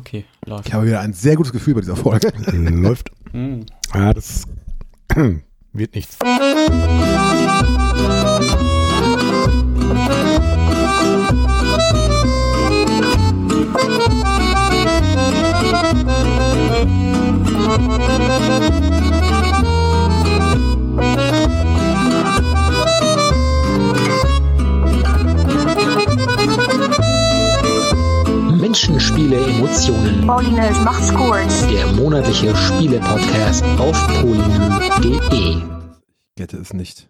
okay, läuft. Ich habe wieder ein sehr gutes Gefühl bei dieser Folge. Läuft. Hm. Ja, das wird nichts. Spiele, Emotionen. Paulinus macht Scores. Der monatliche Spiele-Podcast auf polynö.de. Gette es nicht.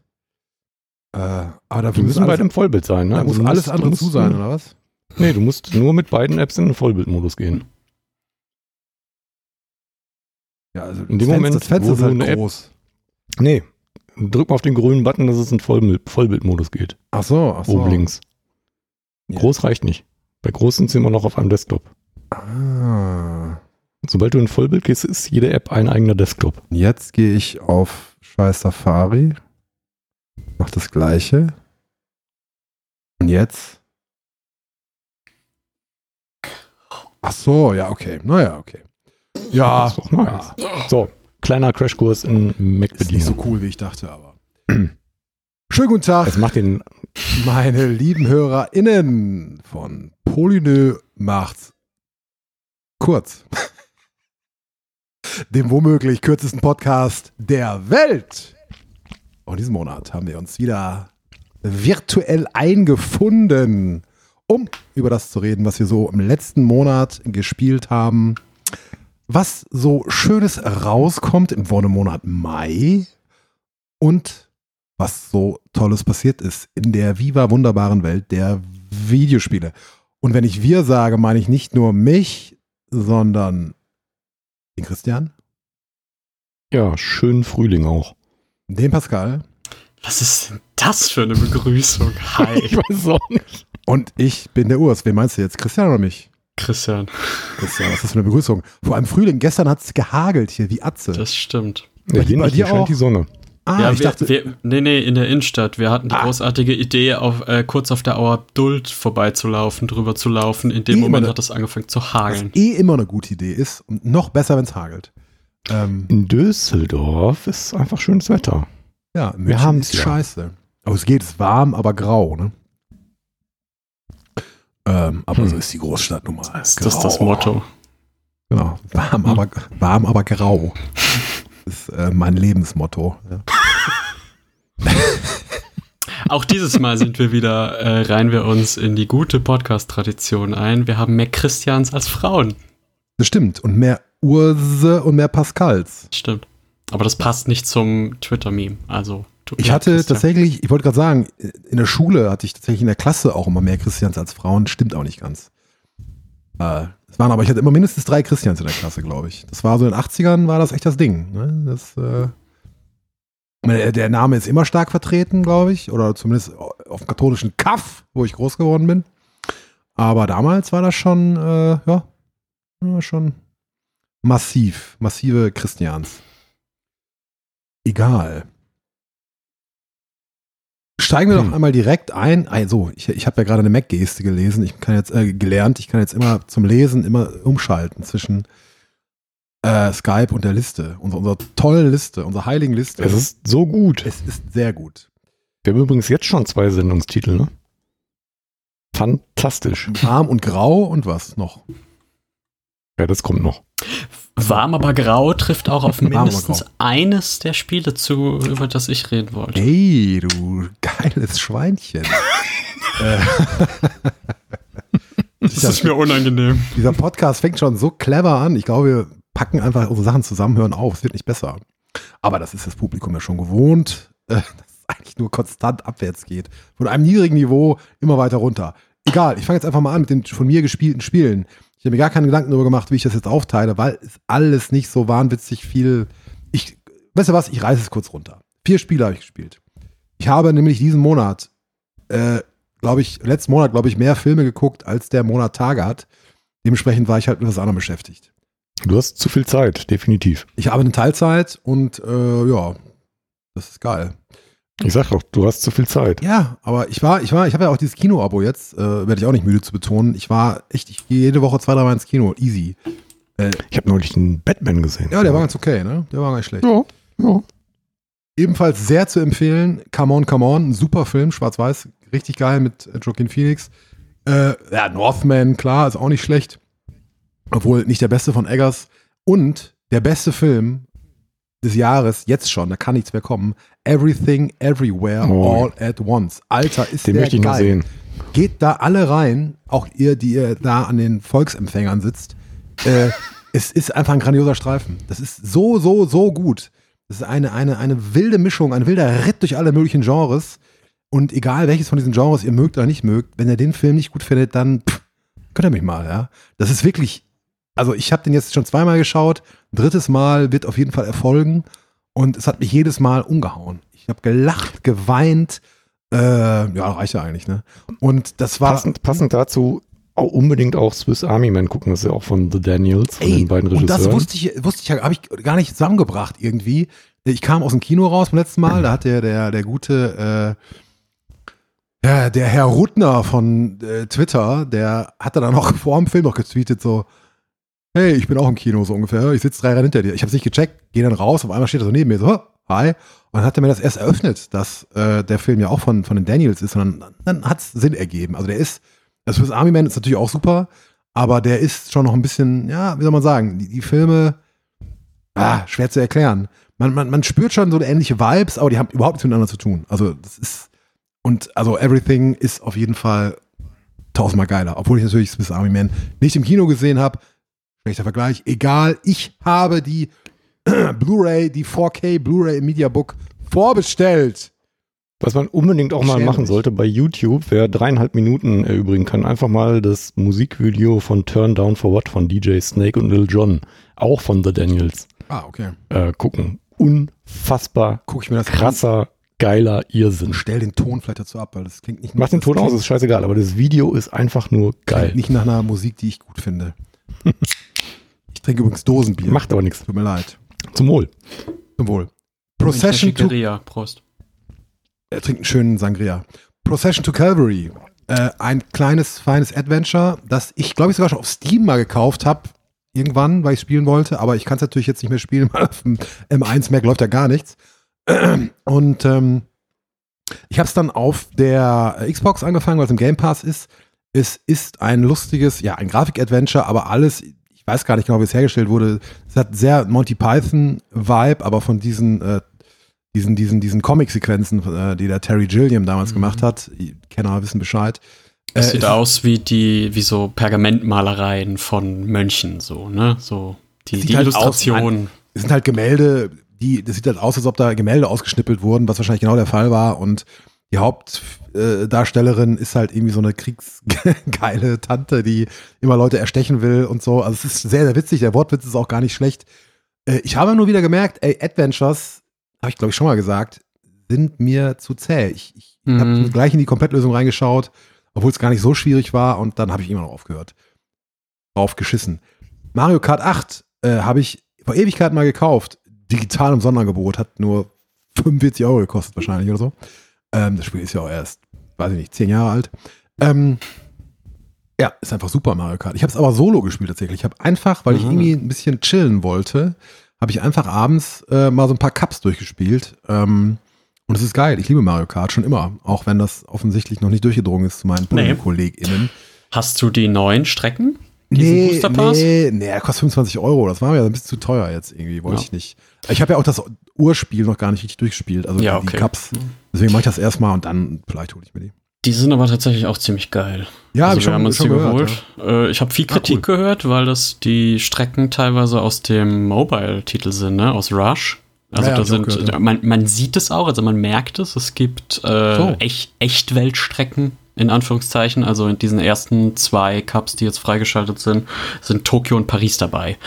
Äh, aber Die dafür müssen beide im Vollbild sein, ne? da muss du alles andere musst- zu sein, oder was? Nee, du musst nur mit beiden Apps in den Vollbildmodus gehen. Ja, also In dem das Fenster, Moment, das Fenster wo ist halt eine App- groß. Nee. Drück mal auf den grünen Button, dass es in Vollbild, Vollbildmodus geht. Ach so, ach so. Oben links. Ja. Groß reicht nicht. Bei groß sind sie immer noch auf einem Desktop. Ah. Sobald du in Vollbild gehst, ist jede App ein eigener Desktop. Jetzt gehe ich auf scheiß Safari. Mach das gleiche. Und jetzt? Ach so, ja, okay. Naja, okay. Ja, nice. ja. So, kleiner Crashkurs in Ist nicht so cool, wie ich dachte, aber. Schönen guten Tag, Es macht den meine lieben HörerInnen von Polynö macht's kurz. Dem womöglich kürzesten Podcast der Welt. Und diesen Monat haben wir uns wieder virtuell eingefunden, um über das zu reden, was wir so im letzten Monat gespielt haben. Was so Schönes rauskommt im Wonnemonat Mai und was so Tolles passiert ist in der Viva wunderbaren Welt der Videospiele. Und wenn ich wir sage, meine ich nicht nur mich, sondern den Christian, ja, schönen Frühling auch. den Pascal Was ist denn das für eine Begrüßung? Hi, Ich weiß auch nicht. und ich bin der Urs. Wen meinst du jetzt, Christian oder mich? Christian. Christian, was ist das für eine Begrüßung? Vor allem Frühling, gestern hat es gehagelt hier, wie Atze. Das stimmt. Bei Ja, bei nicht, dir scheint auch? die Sonne. Ah, ja, ich wir, dachte, wir, nee, nee, in der Innenstadt. Wir hatten die Ah. großartige Idee, auf, äh, kurz auf der Auer Duld vorbeizulaufen, drüber zu laufen. In dem Nee, Moment meine- hat es angefangen zu was hageln. eh immer eine gute Idee ist und noch besser, wenn es hagelt. Ähm, In Düsseldorf ist einfach schönes Wetter. ja, Wir München haben's ist ja. scheiße. Aber es geht, es ist warm, aber grau, ne? Ähm, aber Hm. so ist die Großstadt nun mal. Das ist das. Motto. Genau, warm, Hm. aber, warm, aber grau. Das ist äh, mein Lebensmotto. Ja. Auch dieses Mal sind wir wieder, äh, reihen wir uns in die gute Podcast-Tradition ein. Wir haben mehr Christians als Frauen. Das stimmt. Und mehr Urse und mehr Pascals. Stimmt. Aber das passt nicht zum Twitter-Meme. Also, tut mir Ich hatte Christian. tatsächlich, ich wollte gerade sagen, in der Schule hatte ich tatsächlich in der Klasse auch immer mehr Christians als Frauen. Stimmt auch nicht ganz. Äh, waren aber, ich hatte immer mindestens drei Christians in der Klasse, glaube ich. Das war so in den 80ern, war das echt das Ding. Ne? Das, äh, der, Name ist immer stark vertreten, glaube ich. Oder zumindest auf dem katholischen Kaff, wo ich groß geworden bin. Aber damals war das schon, äh, ja, schon massiv. Massive Christians. Egal. Steigen wir Hm. doch einmal direkt ein. Also, ich, ich habe ja gerade eine Mac-Geste gelesen. Ich kann jetzt äh, gelernt. Ich kann jetzt immer zum Lesen immer umschalten zwischen äh, Skype und der Liste. Unsere, unsere tolle Liste, unsere heiligen Liste. Es ist so gut. es ist sehr gut. Wir haben übrigens jetzt schon zwei Sendungstitel, ne? Fantastisch. Warm und grau und was noch? Ja, das kommt noch. Warm aber grau trifft auch auf mindestens eines der Spiele zu, über das ich reden wollte. Hey, du geiles Schweinchen. äh, Das ist mir unangenehm. Dieser Podcast fängt schon so clever an. Ich glaube, wir packen einfach unsere Sachen zusammen, hören auf. Es wird nicht besser. Aber das ist das Publikum ja schon gewohnt, dass es eigentlich nur konstant abwärts geht. Von einem niedrigen Niveau immer weiter runter. Egal, ich fange jetzt einfach mal an mit den von mir gespielten Spielen. Ich habe mir gar keine Gedanken darüber gemacht, wie ich das jetzt aufteile, weil es alles nicht so wahnwitzig viel. Ich, weißt du was, ich reiße es kurz runter. Vier Spiele habe ich gespielt. Ich habe nämlich diesen Monat, äh, glaube ich, letzten Monat, glaube ich, mehr Filme geguckt, als der Monat Tage hat. Dementsprechend war ich halt mit was anderem beschäftigt. Du hast zu viel Zeit, definitiv. Ich habe eine Teilzeit und äh, ja, das ist geil. Ich sag doch, du hast zu viel Zeit. Ja, aber ich war, ich war, ich habe ja auch dieses Kino-Abo jetzt, äh, werde ich auch nicht müde zu betonen. Ich war echt, ich gehe jede Woche zwei, drei Mal ins Kino. Easy. Ich habe neulich einen Batman gesehen. Ja, der war ganz okay, ne? Der war gar nicht schlecht. Ja, ja. Ebenfalls sehr zu empfehlen, Come On, Come On, ein super Film, schwarz-weiß, richtig geil mit Joaquin Phoenix. Äh, ja, Northman, klar, ist auch nicht schlecht. Obwohl nicht der beste von Eggers. Und der beste Film des Jahres, jetzt schon, da kann nichts mehr kommen. Everything, Everywhere, Oh. All at Once. Alter, ist Den der möchte ich noch geil. sehen. Geht da alle rein, auch ihr, die ihr da an den Volksempfängern sitzt. Äh, es ist einfach ein grandioser Streifen. Das ist so, so, so gut. Das ist eine, eine, eine wilde Mischung, ein wilder Ritt durch alle möglichen Genres. Und egal welches von diesen Genres ihr mögt oder nicht mögt, wenn ihr den Film nicht gut findet, dann pff, könnt ihr mich mal, ja. Das ist wirklich, also ich habe den jetzt schon zweimal geschaut. Drittes Mal wird auf jeden Fall erfolgen. Und es hat mich jedes Mal umgehauen. Ich habe gelacht, geweint. Äh, ja, reicht ja eigentlich, ne? Und das war. Passend, passend dazu auch unbedingt auch Swiss Army Man gucken. Das ist ja auch von The Daniels, von den beiden und Regisseuren. das wusste ich, wusste ich, habe ich gar nicht zusammengebracht irgendwie. Ich kam aus dem Kino raus beim letzten Mal, da hat der, der, der gute, äh, ja, der Herr Ruttner von äh, Twitter, der hatte dann noch vor dem Film noch getweetet so, hey, ich bin auch im Kino so ungefähr, ich sitze drei Reihen hinter dir. Ich habe nicht gecheckt, gehe dann raus, auf einmal steht er so neben mir so, hi. Und dann hat er mir das erst eröffnet, dass äh, der Film ja auch von, von den Daniels ist, sondern dann hat es Sinn ergeben. Also der ist, das Swiss Army Man ist natürlich auch super, aber der ist schon noch ein bisschen, ja, wie soll man sagen, die, die Filme, ah, schwer zu erklären. Man, man, man spürt schon so ähnliche Vibes, aber die haben überhaupt nichts miteinander zu tun. Also das ist, und also Everything ist auf jeden Fall tausendmal geiler, obwohl ich natürlich Swiss Army Man nicht im Kino gesehen habe. Schlechter Vergleich, egal, ich habe die Blu-ray, die 4K Blu-ray im Mediabook vorbestellt. Was man unbedingt auch mal machen sollte bei YouTube, wer dreieinhalb Minuten erübrigen kann, einfach mal das Musikvideo von Turn Down for What von DJ Snake und Lil Jon, auch von The Daniels, Ah, okay. äh, gucken. Unfassbar Gucke ich mir das an krasser, geiler und Irrsinn. stell den Ton vielleicht dazu ab, weil das klingt nicht Mach den Ton aus, ist scheißegal, aber das Video ist einfach nur geil. Klingt nicht nach einer Musik, die ich gut finde. ich trinke übrigens Dosenbier. Macht aber nichts. Tut mir leid. Zum Wohl. Zum Wohl. Procession to Prost. Er trinkt einen schönen Sangria. Procession to Calvary. Äh, ein kleines, feines Adventure, das ich, glaube ich, sogar schon auf Steam mal gekauft habe. Irgendwann, weil ich spielen wollte. Aber ich kann es natürlich jetzt nicht mehr spielen, weil auf dem M1 Mac läuft ja gar nichts. Und ähm, ich habe es dann auf der Xbox angefangen, weil es im Game Pass ist. Es ist ein lustiges, ja, ein Grafik-Adventure, aber alles, ich weiß gar nicht genau, wie es hergestellt wurde. Es hat sehr Monty Python-Vibe, aber von diesen äh, diesen, diesen, diesen Comic-Sequenzen, äh, die der Terry Gilliam damals Mhm. gemacht hat. Kenner wissen Bescheid. Das Äh, sieht es- aus wie die, wie so Pergamentmalereien von Mönchen, so, ne? So, die, die halt aus, Illustration. Es sind halt Gemälde, die, das sieht halt aus, als ob da Gemälde ausgeschnippelt wurden, was wahrscheinlich genau der Fall war. Und die Hauptdarstellerin ist halt irgendwie so eine kriegsgeile Tante, die immer Leute erstechen will und so. Also es ist sehr, sehr witzig. Der Wortwitz ist auch gar nicht schlecht. Äh, ich habe nur wieder gemerkt, ey, Adventures, habe ich glaube ich schon mal gesagt, sind mir zu zäh. Ich, ich Mhm. habe gleich in die Komplettlösung reingeschaut, obwohl es gar nicht so schwierig war und dann habe ich immer noch aufgehört. Drauf geschissen. Mario Kart 8 äh, habe ich vor Ewigkeit mal gekauft. Digital im Sonderangebot. Hat nur 45 Euro gekostet wahrscheinlich oder so. Ähm, das Spiel ist ja auch erst, weiß ich nicht, 10 Jahre alt. Ähm, ja, ist einfach super Mario Kart. Ich habe es aber solo gespielt tatsächlich. Ich habe einfach, weil ich Mhm. irgendwie ein bisschen chillen wollte, habe ich einfach abends äh, mal so ein paar Cups durchgespielt. Ähm, und es ist geil. Ich liebe Mario Kart schon immer. Auch wenn das offensichtlich noch nicht durchgedrungen ist zu meinen Nee. KollegInnen. Hast du die neuen Strecken? Diesen Nee, Booster Pass? nee, nee, kostet 25 Euro. Das war mir ein bisschen zu teuer jetzt irgendwie. Wollte Ja. ich nicht. Ich habe ja auch das Urspiel noch gar nicht richtig durchgespielt. Also Ja, die okay. Cups. Deswegen mache ich das erstmal und dann vielleicht hole ich mir die. Die sind aber tatsächlich auch ziemlich geil. Ja, also ich wir schon- haben uns die geholt. Äh, ich habe viel Ah, Kritik cool. gehört, weil das die Strecken teilweise aus dem Mobile-Titel sind, ne? Aus Rush. Also Ja, ja, da sind, gehört, ja. man, man sieht es auch, also man merkt es. Es gibt äh, So. echt, Echtweltstrecken in Anführungszeichen. Also in diesen ersten zwei Cups, die jetzt freigeschaltet sind, sind Tokio und Paris dabei.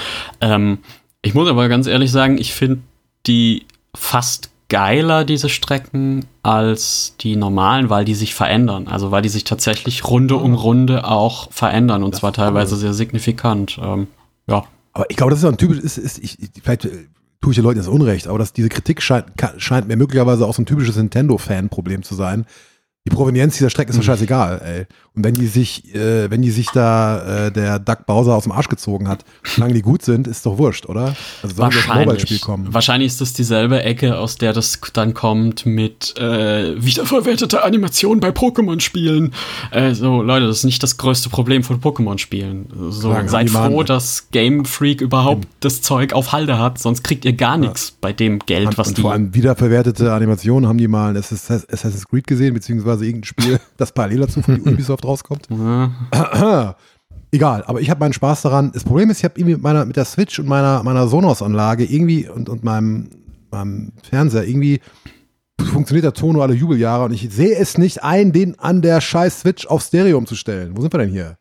Ähm, ich muss aber ganz ehrlich sagen, ich finde die fast geiler, diese Strecken, als die normalen, weil die sich verändern. Also weil die sich tatsächlich Runde um Runde auch verändern und Das zwar cool. teilweise sehr signifikant. Ähm, ja. Aber ich glaube, das ist ein typisch, ist, ist, ich, ich, vielleicht, äh, tue ich den Leuten jetzt Unrecht, aber das, diese Kritik scheint, scheint mir möglicherweise auch so ein typisches Nintendo-Fan-Problem zu sein. Die Provenienz dieser Strecke ist mir scheißegal, ey. Und wenn die sich, äh, wenn die sich da äh, der Doug Bowser aus dem Arsch gezogen hat, solange die gut sind, ist doch wurscht, oder? Also soll das Mobile-Spiel kommen. Wahrscheinlich ist das dieselbe Ecke, aus der das dann kommt mit äh, wiederverwerteter Animation bei Pokémon-Spielen. Äh, so, Leute, das ist nicht das größte Problem von Pokémon-Spielen. So, seid froh, dass Game Freak überhaupt das Zeug auf Halde hat, sonst kriegt ihr gar nichts bei dem Geld, Und, was und die. vor allem wiederverwertete Animationen haben die mal in Assassin's Creed gesehen, beziehungsweise irgendein Spiel, das parallel dazu von Ubisoft rauskommt. Ja. Egal, aber ich habe meinen Spaß daran. Das Problem ist, ich habe irgendwie mit, meiner, mit der Switch und meiner, meiner Sonos-Anlage irgendwie und, und meinem, meinem Fernseher irgendwie funktioniert der Ton nur alle Jubeljahre und ich sehe es nicht ein, den an der scheiß Switch auf Stereo umzustellen. Wo sind wir denn hier?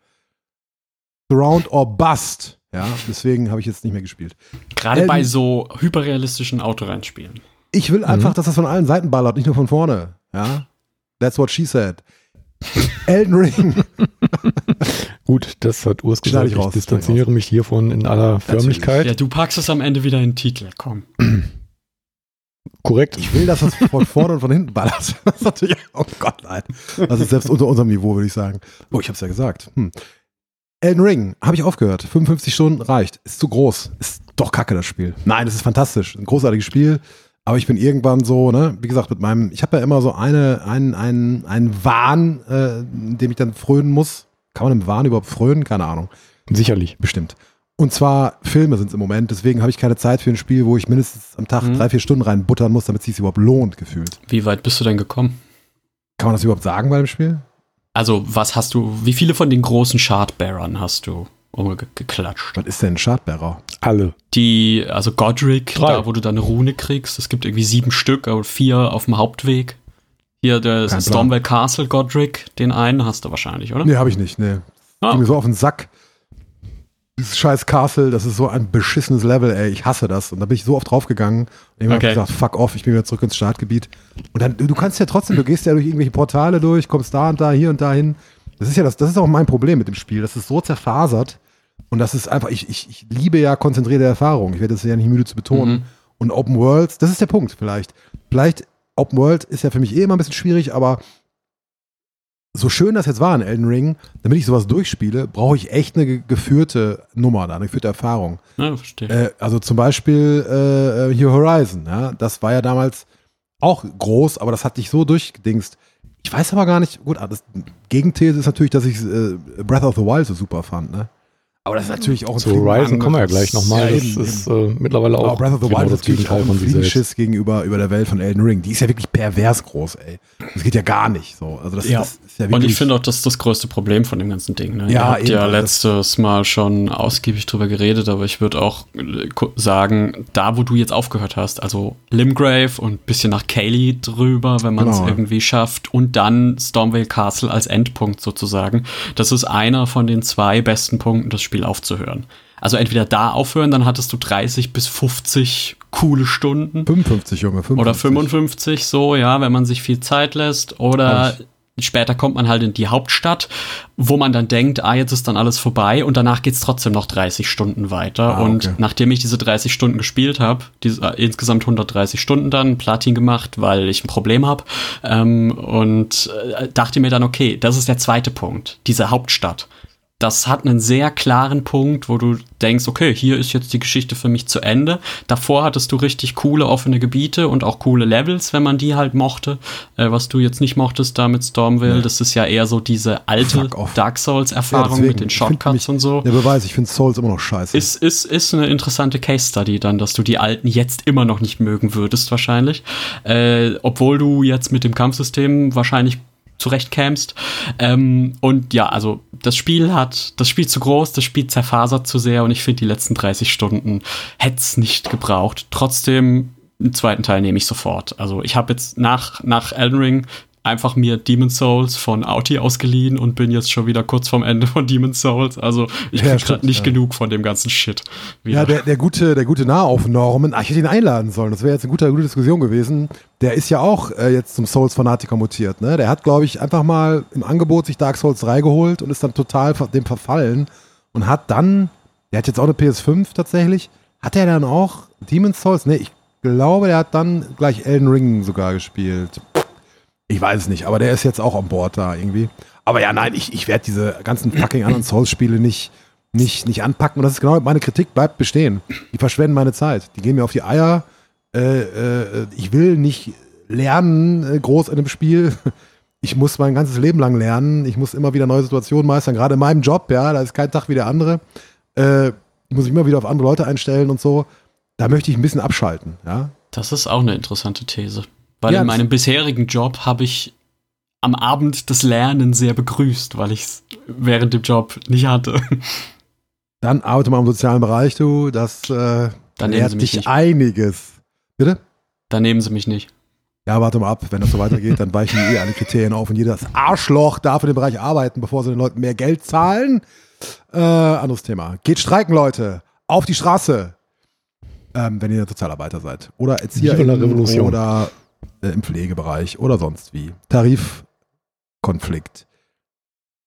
Surround or Bust. Ja, deswegen habe ich jetzt nicht mehr gespielt. Gerade Ähm, bei so hyperrealistischen Autorennspielen. Ich will einfach, dass das von allen Seiten ballert, nicht nur von vorne. Ja, that's what she said. Elden Ring. Gut, das hat Urs gesagt. ich Ich, raus, distanziere mich hiervon in aller Förmlichkeit. Ja, du packst es am Ende wieder in den Titel. Komm. Korrekt. Ich will, dass das von vorne und von hinten ballert. Das ist natürlich, oh Gott, nein. Das ist selbst unter unserem Niveau, würde ich sagen. Oh, ich habe es ja gesagt. Hm. Elden Ring, habe ich aufgehört. 55 Stunden reicht. Ist zu groß. Ist doch kacke, das Spiel. Nein, es ist fantastisch. Ein großartiges Spiel. Aber ich bin irgendwann so, ne, wie gesagt, mit meinem, ich habe ja immer so eine, einen, einen, einen Wahn, äh, dem ich dann frönen muss. Kann man im Wahn überhaupt frönen? Keine Ahnung. Sicherlich. Bestimmt. Und zwar Filme sind es im Moment, deswegen habe ich keine Zeit für ein Spiel, wo ich mindestens am Tag Mhm. drei, vier Stunden reinbuttern muss, damit es sich überhaupt lohnt, gefühlt. Wie weit bist du denn gekommen? Kann man das überhaupt sagen bei dem Spiel? Also, was hast du, wie viele von den großen Shardbearern hast du umgeklatscht? Was ist denn ein Schadbearer? Alle. Die, also Godric, Drei. da wo du deine Rune kriegst, es gibt irgendwie sieben Stück, aber vier auf dem Hauptweg. Hier, der Kein Stormwell Castle Godric, den einen hast du wahrscheinlich, oder? Nee, habe ich nicht, nee. Ah. Ging mir so auf den Sack. Dieses scheiß Castle, das ist so ein beschissenes Level, ey. Ich hasse das. Und da bin ich so oft draufgegangen. Und irgendwann Okay. hab ich gesagt, fuck off, ich bin wieder zurück ins Startgebiet. Und dann, du, du kannst ja trotzdem, du gehst ja durch irgendwelche Portale durch, kommst da und da, hier und da hin. Das ist ja das, das ist auch mein Problem mit dem Spiel. Das ist so zerfasert. Und das ist einfach, ich, ich, ich liebe ja konzentrierte Erfahrung. Ich werde das ja nicht müde zu betonen. Mhm. Und Open Worlds, das ist der Punkt vielleicht. Vielleicht, Open World ist ja für mich eh immer ein bisschen schwierig, aber so schön das jetzt war in Elden Ring, damit ich sowas durchspiele, brauche ich echt eine ge- geführte Nummer, da, eine geführte Erfahrung. Ja, verstehe. Äh, also zum Beispiel äh, äh, hier Horizon, ja, das war ja damals auch groß, aber das hat dich so durchgedingst. Ich weiß aber gar nicht, gut, ah, das Gegenthese ist natürlich, dass ich äh, Breath of the Wild so super fand, ne? Aber das ist natürlich auch ein Zu viel Horizon kommen wir ja gleich nochmal. Ja, das ist äh, mittlerweile aber auch Breath of the genau Wild das ist natürlich auch Gegenteil ein von sich selbst. Fliegenschiss gegenüber über der Welt von Elden Ring. Die ist ja wirklich pervers groß, ey. Das geht ja gar nicht so. Also das, Ja. das ist ja Und wirklich ich finde auch, das ist das größte Problem von dem ganzen Ding. Ne? Ja, Ihr habt eben, ja letztes Mal schon ausgiebig drüber geredet, aber ich würde auch äh, sagen, da wo du jetzt aufgehört hast, also Limgrave und bisschen nach Kaylee drüber, wenn man es Genau. irgendwie schafft, und dann Stormvale Castle als Endpunkt sozusagen, das ist einer von den zwei besten Punkten, das Spiel aufzuhören. Also entweder da aufhören, dann hattest du 30 bis 50 coole Stunden. 55, Junge, 55. Oder 55 so, ja, wenn man sich viel Zeit lässt. Oder später kommt man halt in die Hauptstadt, wo man dann denkt, ah, jetzt ist dann alles vorbei und danach geht's trotzdem noch 30 Stunden weiter. Ah, Und okay. nachdem ich diese 30 Stunden gespielt habe, äh, insgesamt 130 Stunden dann, Platin gemacht, weil ich ein Problem habe, ähm, und äh, dachte mir dann, okay, das ist der zweite Punkt, diese Hauptstadt das hat einen sehr klaren Punkt, wo du denkst, okay, hier ist jetzt die Geschichte für mich zu Ende. Davor hattest du richtig coole offene Gebiete und auch coole Levels, wenn man die halt mochte. Äh, was du jetzt nicht mochtest da mit Stormville, das ist ja eher so diese alte. Dark Souls-Erfahrung deswegen. mit den Shortcuts mich- und so. Der Beweis, ich finde Souls immer noch scheiße. Ist, ist, ist eine interessante Case Study dann, dass du die alten jetzt immer noch nicht mögen würdest, wahrscheinlich. Äh, obwohl du jetzt mit dem Kampfsystem wahrscheinlich zurechtkämst. Ähm, und ja, also das Spiel hat, das Spiel zu groß, das Spiel zerfasert zu sehr und ich finde die letzten 30 Stunden hätte es nicht gebraucht. Trotzdem, einen zweiten Teil nehme ich sofort. Also ich habe jetzt nach, nach Elden Ring einfach mir Demon's Souls von Auti ausgeliehen und bin jetzt schon wieder kurz vorm Ende von Demon's Souls. Also ich Ja, krieg stimmt, grad nicht ja. genug von dem ganzen Shit. wieder. Ja, der, der gute, der gute Nahauf Norman, ach, ich hätte ihn einladen sollen. Das wäre jetzt eine gute, gute Diskussion gewesen. Der ist ja auch äh, jetzt zum Souls-Fanatiker mutiert. Ne? Der hat, glaube ich, einfach mal im Angebot sich Dark Souls 3 geholt und ist dann total dem verfallen und hat dann, der hat jetzt auch eine PS5 tatsächlich, Hat er dann auch Demon's Souls? Nee, ich glaube, der hat dann gleich Elden Ring sogar gespielt. Ich weiß es nicht, aber der ist jetzt auch an Bord da irgendwie. Aber ja, nein, ich, ich werde diese ganzen fucking anderen Souls-Spiele nicht, nicht, nicht anpacken. Und das ist genau meine Kritik, bleibt bestehen. Die verschwenden meine Zeit. Die gehen mir auf die Eier. Äh, äh, ich will nicht lernen äh, groß in einem Spiel. Ich muss mein ganzes Leben lang lernen. Ich muss immer wieder neue Situationen meistern. Gerade in meinem Job, ja, da ist kein Tag wie der andere. Äh, ich muss mich immer wieder auf andere Leute einstellen und so. Da möchte ich ein bisschen abschalten, ja. Das ist auch eine interessante These. Weil Ja, in meinem bisherigen Job habe ich am Abend das Lernen sehr begrüßt, weil ich es während dem Job nicht hatte. Dann arbeite mal im sozialen Bereich, du. Das äh, Dann lehrt sie mich dich nicht. einiges. Bitte? Da nehmen sie mich nicht. Ja, warte mal ab. Wenn das so weitergeht, dann weichen eh alle Kriterien auf und jedes Arschloch darf in dem Bereich arbeiten, bevor sie den Leuten mehr Geld zahlen. Äh, anderes Thema. Geht streiken, Leute. Auf die Straße. Ähm, wenn ihr Sozialarbeiter seid. Oder Erzieher oder äh, im Pflegebereich oder sonst wie. Tarifkonflikt.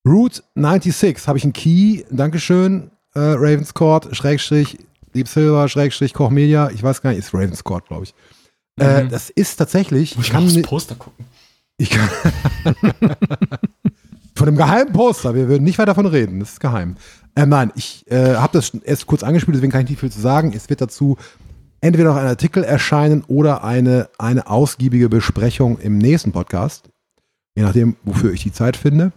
Route 96 habe ich einen Key. Dankeschön. Äh, Ravenscourt, Schrägstrich, Deep Silver, Schrägstrich, Koch Media. Ich weiß gar nicht, ist Ravenscourt, glaube ich. Äh, Mhm. das ist tatsächlich, Muss ich ich kann, aufs ni- Poster gucken. ich kann von dem geheimen Poster, wir würden nicht weiter davon reden, das ist geheim. Äh, nein, ich äh, habe das erst kurz angespielt, deswegen kann ich nicht viel zu sagen. Es wird dazu entweder noch ein Artikel erscheinen oder eine, eine ausgiebige Besprechung im nächsten Podcast, je nachdem, wofür ich die Zeit finde.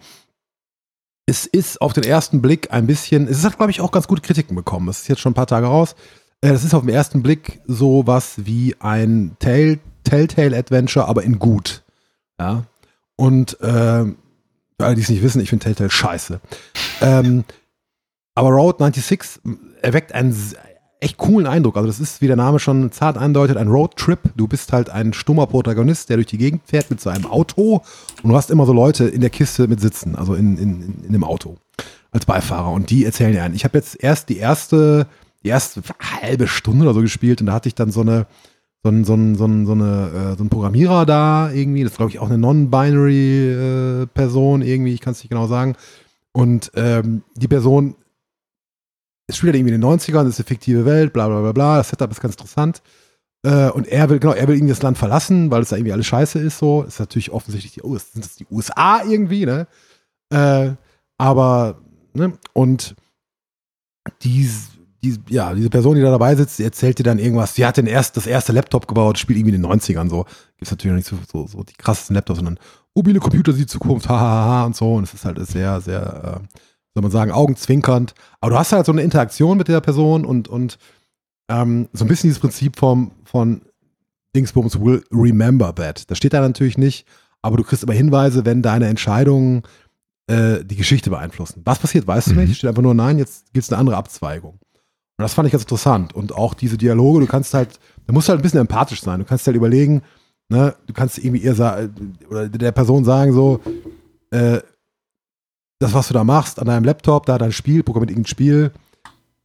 Es ist auf den ersten Blick ein bisschen, es hat, glaube ich, auch ganz gute Kritiken bekommen. Es ist jetzt schon ein paar Tage raus. Äh, Das ist auf den ersten Blick so was wie ein Tell Telltale-Adventure, aber in gut. Ja. Und ähm, für alle, die es nicht wissen, ich finde Telltale scheiße. Ähm, aber Road 96 erweckt einen s- echt coolen Eindruck. Also das ist, wie der Name schon zart andeutet, ein Roadtrip. Du bist halt ein stummer Protagonist, der durch die Gegend fährt mit seinem Auto und du hast immer so Leute in der Kiste mit sitzen, also in, in, in, dem Auto als Beifahrer und die erzählen dir einen. Ich habe jetzt erst die erste, die erste halbe Stunde oder so gespielt und da hatte ich dann so eine so ein, so ein, so ein, so eine, äh, so ein Programmierer da irgendwie, das ist glaube ich auch eine non-binary äh, irgendwie, ich kann es nicht genau sagen. Und ähm, die Person es spielt halt irgendwie in den 90ern, das ist eine fiktive Welt, bla bla bla bla, das Setup ist ganz interessant. Äh, und er will, genau, er will irgendwie das Land verlassen, weil es da irgendwie alles scheiße ist so. Ist natürlich offensichtlich die, oh, das sind das die USA irgendwie, ne? Äh, aber, ne, und dies, die, ja, diese Person, die da dabei sitzt, die erzählt dir dann irgendwas, sie hat den erst, das erste Laptop gebaut, spielt irgendwie in den 90ern so. Gibt natürlich noch nicht so, so, so die krassesten Laptops, sondern mobile Computer die Zukunft, hahaha und so. Und es ist halt sehr, sehr, äh, soll man sagen, augenzwinkernd. Aber du hast halt so eine Interaktion mit der Person und, und ähm, so ein bisschen dieses Prinzip vom, von Dingsbums will remember that. Das steht da natürlich nicht, aber du kriegst immer Hinweise, wenn deine Entscheidungen äh, die Geschichte beeinflussen. Was passiert, weißt du Mhm. nicht. Steht einfach nur, nein, jetzt gibt es eine andere Abzweigung. Und das fand ich ganz interessant. Und auch diese Dialoge, du kannst halt, da musst du halt ein bisschen empathisch sein. Du kannst halt überlegen, ne, du kannst irgendwie eher sagen, oder der Person sagen so, äh, das, was du da machst an deinem Laptop, da dein Spiel, programmiert irgendein Spiel,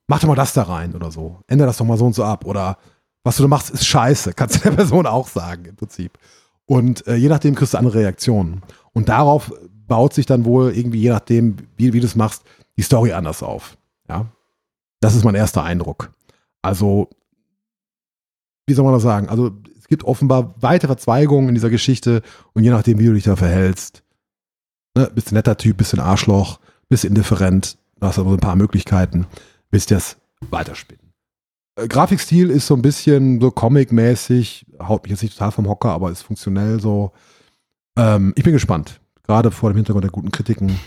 mach doch mal das da rein oder so. Ändere das doch mal so und so ab. Oder was du da machst, ist scheiße. Kannst du der Person auch sagen, im Prinzip. Und äh, je nachdem kriegst du andere Reaktionen. Und darauf baut sich dann wohl irgendwie, je nachdem, wie, wie du es machst, die Story anders auf. Ja. Das ist mein erster Eindruck. Also, wie soll man das sagen? Also, es gibt offenbar weite Verzweigungen in dieser Geschichte und je nachdem, wie du dich da verhältst, ne, bist ein netter Typ, bist ein Arschloch, bist indifferent, hast aber so ein paar Möglichkeiten, willst du das weiterspinnen. Äh, Grafikstil ist so ein bisschen so Comic-mäßig, haut mich jetzt nicht total vom Hocker, aber ist funktionell so. Ähm, ich bin gespannt. Gerade vor dem Hintergrund der guten Kritiken.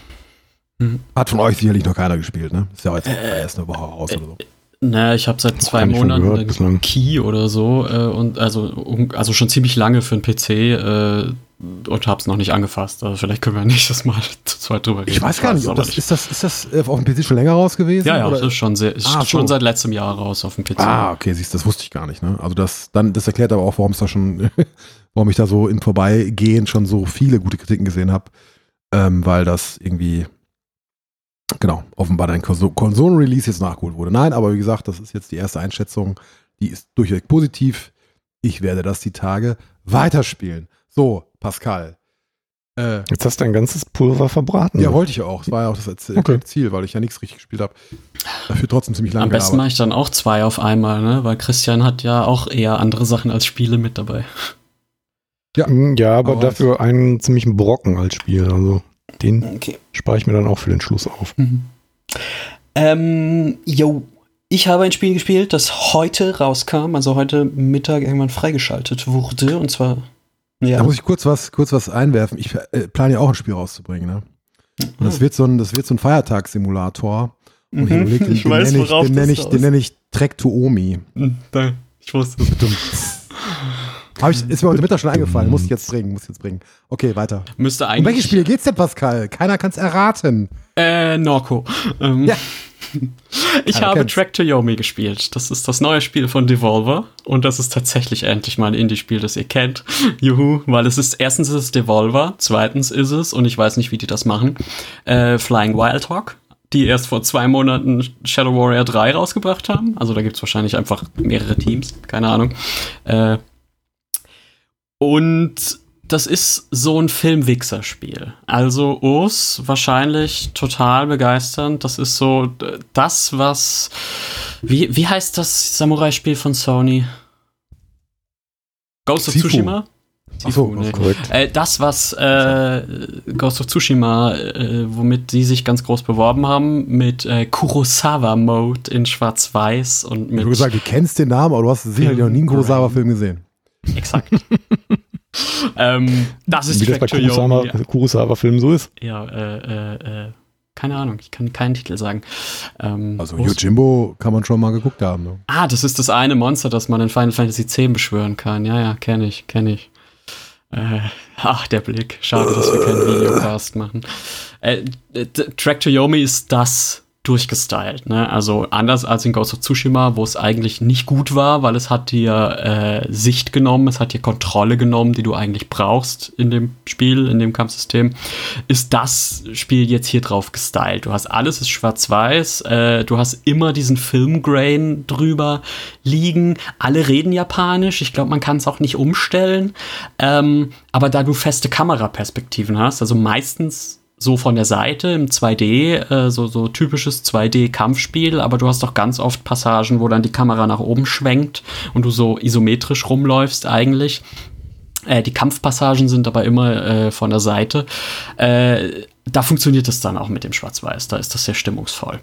Mhm. Hat von euch sicherlich noch keiner gespielt, ne? Ist ja auch jetzt erst eine Woche raus oder so. Naja, ich habe seit zwei Monaten gehört. Key oder so äh, und also, also schon ziemlich lange für einen PC äh, und hab's noch nicht angefasst. Also vielleicht können wir nächstes Mal zu zweit drüber reden. Ich weiß gar nicht, ob das, ist das, ist das äh, auf dem PC schon länger raus gewesen? Ja, ja, oder? das ist schon sehr, ist Ah, so. schon seit letztem Jahr raus auf dem PC. Ah, okay, siehst das wusste ich gar nicht, ne? Also das, dann, das erklärt aber auch, warum es da schon, warum ich da so im Vorbeigehen schon so viele gute Kritiken gesehen habe. Ähm, weil das irgendwie, genau, offenbar dein Konso- Konsolen-Release jetzt nachgeholt wurde. Nein, aber wie gesagt, das ist jetzt die erste Einschätzung, die ist durchweg positiv. Ich werde das die Tage weiterspielen. So, Pascal. Äh, Jetzt hast du ein ganzes Pulver verbraten. ja, wollte ich ja auch. Das war ja auch das Okay. Ziel, weil ich ja nichts richtig gespielt habe. Dafür trotzdem ziemlich lange Am besten gearbeitet. mache ich dann auch zwei auf einmal, ne? Weil Christian hat ja auch eher andere Sachen als Spiele mit dabei. Mm, Ja, aber Aber dafür einen ziemlichen Brocken als Spiel. Also den Okay. spare ich mir dann auch für den Schluss auf. Ähm, yo, ich habe ein Spiel gespielt, das heute rauskam, also heute Mittag irgendwann freigeschaltet wurde. Und zwar, ja, Da muss ich kurz was, kurz was einwerfen. Ich äh, plane ja auch ein Spiel rauszubringen. Ne? Und das wird so ein, das wird so ein Feiertagssimulator. Und ich Mhm. überleg, den, Ich den weiß, nenne ich, worauf den nenne ich, den nenne ich Trek to Omi. Hm, da, ich wusste es. Hab ich, ist mir heute Mittag schon eingefallen. Muss ich jetzt bringen, muss ich jetzt bringen. Okay, weiter. Müsste Um eigentlich. welches Spiel geht's denn, Pascal? Keiner kann's erraten. Äh, Norco. Ähm, Ja. Ich habe kennt's. Track to Yomi gespielt. Das ist das neue Spiel von Devolver. Und das ist tatsächlich endlich mal ein Indie-Spiel, das ihr kennt. Juhu, weil es ist, erstens ist es Devolver, zweitens ist es, und ich weiß nicht, wie die das machen, äh, Flying Wild Hawk, die erst vor zwei Monaten Shadow Warrior 3 rausgebracht haben. Also da gibt's wahrscheinlich einfach mehrere Teams, keine Ahnung. Äh, und das ist so ein Filmwichser-Spiel. Also Urs wahrscheinlich total begeisternd. Das ist so äh, das, was. Wie, wie heißt das Samurai-Spiel von Sony? Ghost of Sifu. Tsushima? Ach so, Sifu, nee. Korrekt. Äh, das, was äh, Ghost of Tsushima, äh, womit sie sich ganz groß beworben haben, mit äh, Kurosawa-Mode in Schwarz-Weiß und Ich mit. habe gesagt, du kennst den Namen, aber du hast sicherlich noch nie einen Kurosawa-Film gesehen. Exakt. ähm, das ist Wie das bei Kurosawa-. Kurosawa-Filmen so ist. Ja, äh, äh, äh, keine Ahnung, ich kann keinen Titel sagen. Ähm, Also Yojimbo kann man schon mal geguckt haben. Ne? Ah, das ist das eine Monster, das man in Final Fantasy X beschwören kann. Ja, ja, kenne ich, kenne ich. Äh, ach, der Blick. Schade, dass wir keinen Videocast machen. Äh, Track to Yomi ist das durchgestylt. Ne? Also anders als in Ghost of Tsushima, wo es eigentlich nicht gut war, weil es hat dir äh, Sicht genommen, es hat dir Kontrolle genommen, die du eigentlich brauchst in dem Spiel, in dem Kampfsystem, ist das Spiel jetzt hier drauf gestylt. Du hast alles ist schwarz-weiß, äh, du hast immer diesen Filmgrain drüber liegen, alle reden japanisch, ich glaube, man kann es auch nicht umstellen, ähm, aber da du feste Kameraperspektiven hast, also meistens so von der Seite im 2D, äh, so, so typisches 2D-Kampfspiel, aber du hast doch ganz oft Passagen, wo dann die Kamera nach oben schwenkt und du so isometrisch rumläufst eigentlich. Äh, die Kampfpassagen sind aber immer äh, von der Seite. Äh, da funktioniert es dann auch mit dem Schwarz-Weiß. Da ist das sehr stimmungsvoll.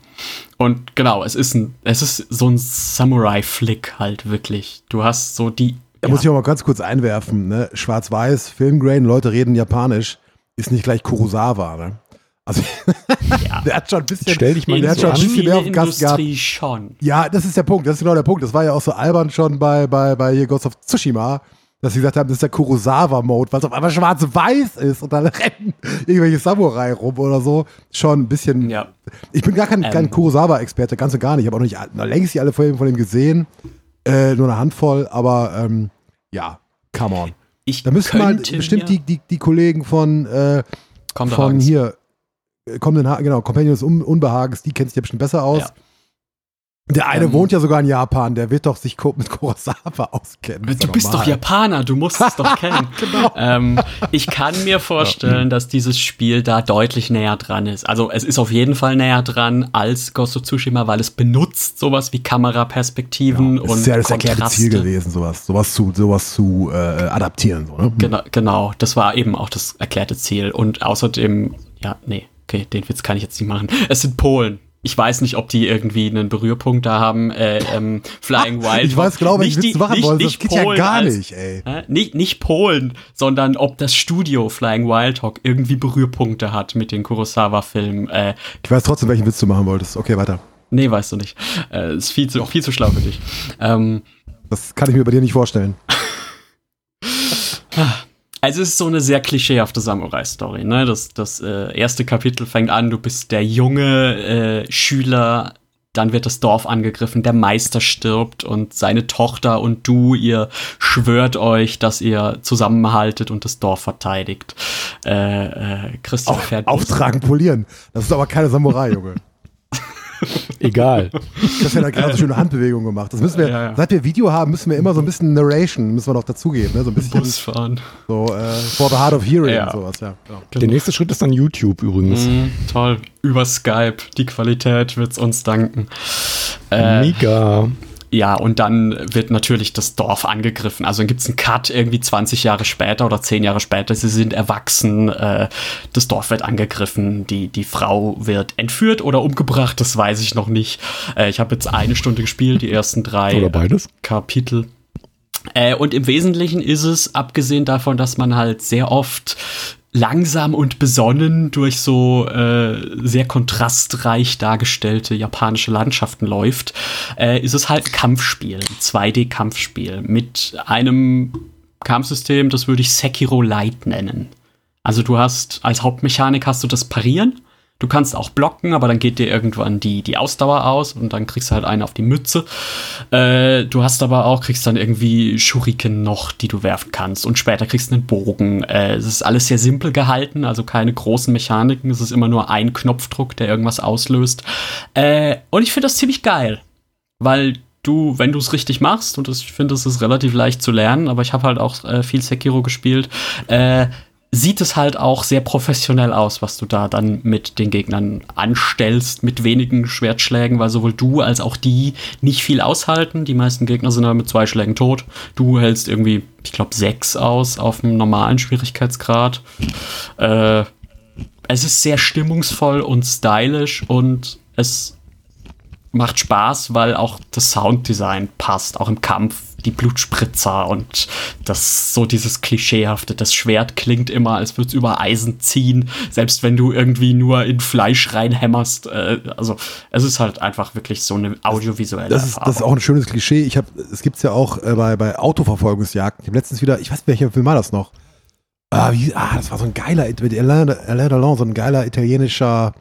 Und genau, es ist ein, es ist so ein Samurai-Flick halt wirklich. Du hast so die. Da muss ich auch mal ganz kurz einwerfen. Ne? Schwarz-Weiß, Filmgrain, Leute reden Japanisch, ist nicht gleich Kurosawa. Ne? Also, Ja. der hat schon ein bisschen. Stell dich mal der hat so schon ein an. bisschen mehr auf Gast gehabt. Industrie schon. Ja, das ist der Punkt. Das ist genau der Punkt. Das war ja auch so albern schon bei, bei, bei hier Ghost of Tsushima, dass sie gesagt haben, das ist der Kurosawa-Mode, weil es auf einmal schwarz-weiß ist und dann rennen irgendwelche Samurai rum oder so. Schon ein bisschen. Ja. Ich bin gar kein, kein Ähm. Kurosawa-Experte, ganz und gar nicht. Ich habe auch noch nicht längst nicht alle Folgen von ihm gesehen. Äh, nur eine Handvoll, aber ähm, ja, come on. Ich Da müssten mal bestimmt die, die, die Kollegen von, äh, von rein. hier, äh, kommenden genau, Companion des Un Unbehagens, die kennt sich ja bestimmt besser aus. Ja. Der eine Ähm. wohnt ja sogar in Japan, der wird doch sich mit Kurosawa auskennen. Du ja bist doch. Japaner, du musst es doch kennen. Genau. ähm, ich kann mir vorstellen, dass dieses Spiel da deutlich näher dran ist. Also es ist auf jeden Fall näher dran als Ghost of Tsushima, weil es benutzt sowas wie Kameraperspektiven Das und ist ja das erklärte. Ziel gewesen, sowas, sowas zu, sowas zu äh, adaptieren. So, ne? Genau, genau, das war eben auch das erklärte Ziel. Und außerdem, ja, nee, okay, den Witz kann ich jetzt nicht machen. Es sind Polen. Ich weiß nicht, ob die irgendwie einen Berührpunkt da haben. Äh, ähm, Flying Wild. Ich weiß welchen Nicht Witz die- machen nicht-. Das nicht geht ja Polen gar als- nicht, ey. Hä? Nicht, nicht Polen, sondern ob das Studio Flying Wild Hawk irgendwie Berührpunkte hat mit den Kurosawa-Filmen. Äh, Ich weiß trotzdem, welchen Witz du machen wolltest. Okay, weiter. nee, weißt du nicht. Äh, ist viel zu, viel zu schlau für dich. Ähm, Das kann ich mir bei dir nicht vorstellen. also es ist so eine sehr klischeehafte Samurai-Story. Ne? Das, das äh, erste Kapitel fängt an, du bist der junge äh, Schüler, dann wird das Dorf angegriffen, der Meister stirbt und seine Tochter und du, ihr schwört euch, dass ihr zusammenhaltet und das Dorf verteidigt. Äh, äh, Christian Auf, fährt auftragen, polieren. Das ist aber keine Samurai, Junge. Egal. Das wäre da gerade so schöne Handbewegung gemacht. Das müssen wir, Ja, ja. seit wir Video haben, müssen wir immer so ein bisschen Narration, müssen wir noch dazugeben, ne? So ein bisschen Busfahren. so äh, for the hard of hearing Ja. und sowas, ja. Der nächste Schritt ist dann YouTube übrigens. Mhm, toll. Über Skype. Die Qualität wird's uns danken. Äh, Mega. Ja, und dann wird natürlich das Dorf angegriffen. Also dann gibt's einen Cut irgendwie 20 Jahre später oder 10 Jahre später. Sie sind erwachsen, äh, das Dorf wird angegriffen, die, die Frau wird entführt oder umgebracht, das weiß ich noch nicht. Äh, ich habe jetzt eine Stunde gespielt, die ersten drei Oder beides. Kapitel. Äh, und im Wesentlichen ist es, abgesehen davon, dass man halt sehr oft langsam und besonnen durch so äh, sehr kontrastreich dargestellte japanische Landschaften läuft, äh, ist es halt ein Kampfspiel, ein 2D-Kampfspiel mit einem Kampfsystem, das würde ich Sekiro Light nennen. Also du hast als Hauptmechanik hast du das Parieren. Du kannst auch blocken, aber dann geht dir irgendwann die, die Ausdauer aus und dann kriegst du halt einen auf die Mütze. Äh, du hast aber auch, kriegst dann irgendwie Schuriken noch, die du werfen kannst. Und später kriegst du einen Bogen. Äh, es ist alles sehr simpel gehalten, also keine großen Mechaniken. Es ist immer nur ein Knopfdruck, der irgendwas auslöst. Äh, und ich finde das ziemlich geil. Weil du, wenn du es richtig machst, und das, ich finde, es ist relativ leicht zu lernen, aber ich habe halt auch äh, viel Sekiro gespielt, äh, sieht es halt auch sehr professionell aus, was du da dann mit den Gegnern anstellst, mit wenigen Schwertschlägen, weil sowohl du als auch die nicht viel aushalten. Die meisten Gegner sind halt mit zwei Schlägen tot. Du hältst irgendwie, ich glaube, sechs aus auf einem normalen Schwierigkeitsgrad. Äh, es ist sehr stimmungsvoll und stylisch und es macht Spaß, weil auch das Sounddesign passt, auch im Kampf, die Blutspritzer und das so dieses Klischeehafte. Das Schwert klingt immer, als würde es über Eisen ziehen, selbst wenn du irgendwie nur in Fleisch reinhämmerst. Äh, also es ist halt einfach wirklich so eine audiovisuelle Das ist, das ist auch ein schönes Klischee. Ich habe, es gibt's ja auch äh, bei, bei Autoverfolgungsjagden. Ich habe letztens wieder, ich weiß nicht, welcher Film war das noch? Ah, wie, ah, das war so ein geiler, mit Alain, Alain Delon, so ein geiler italienischer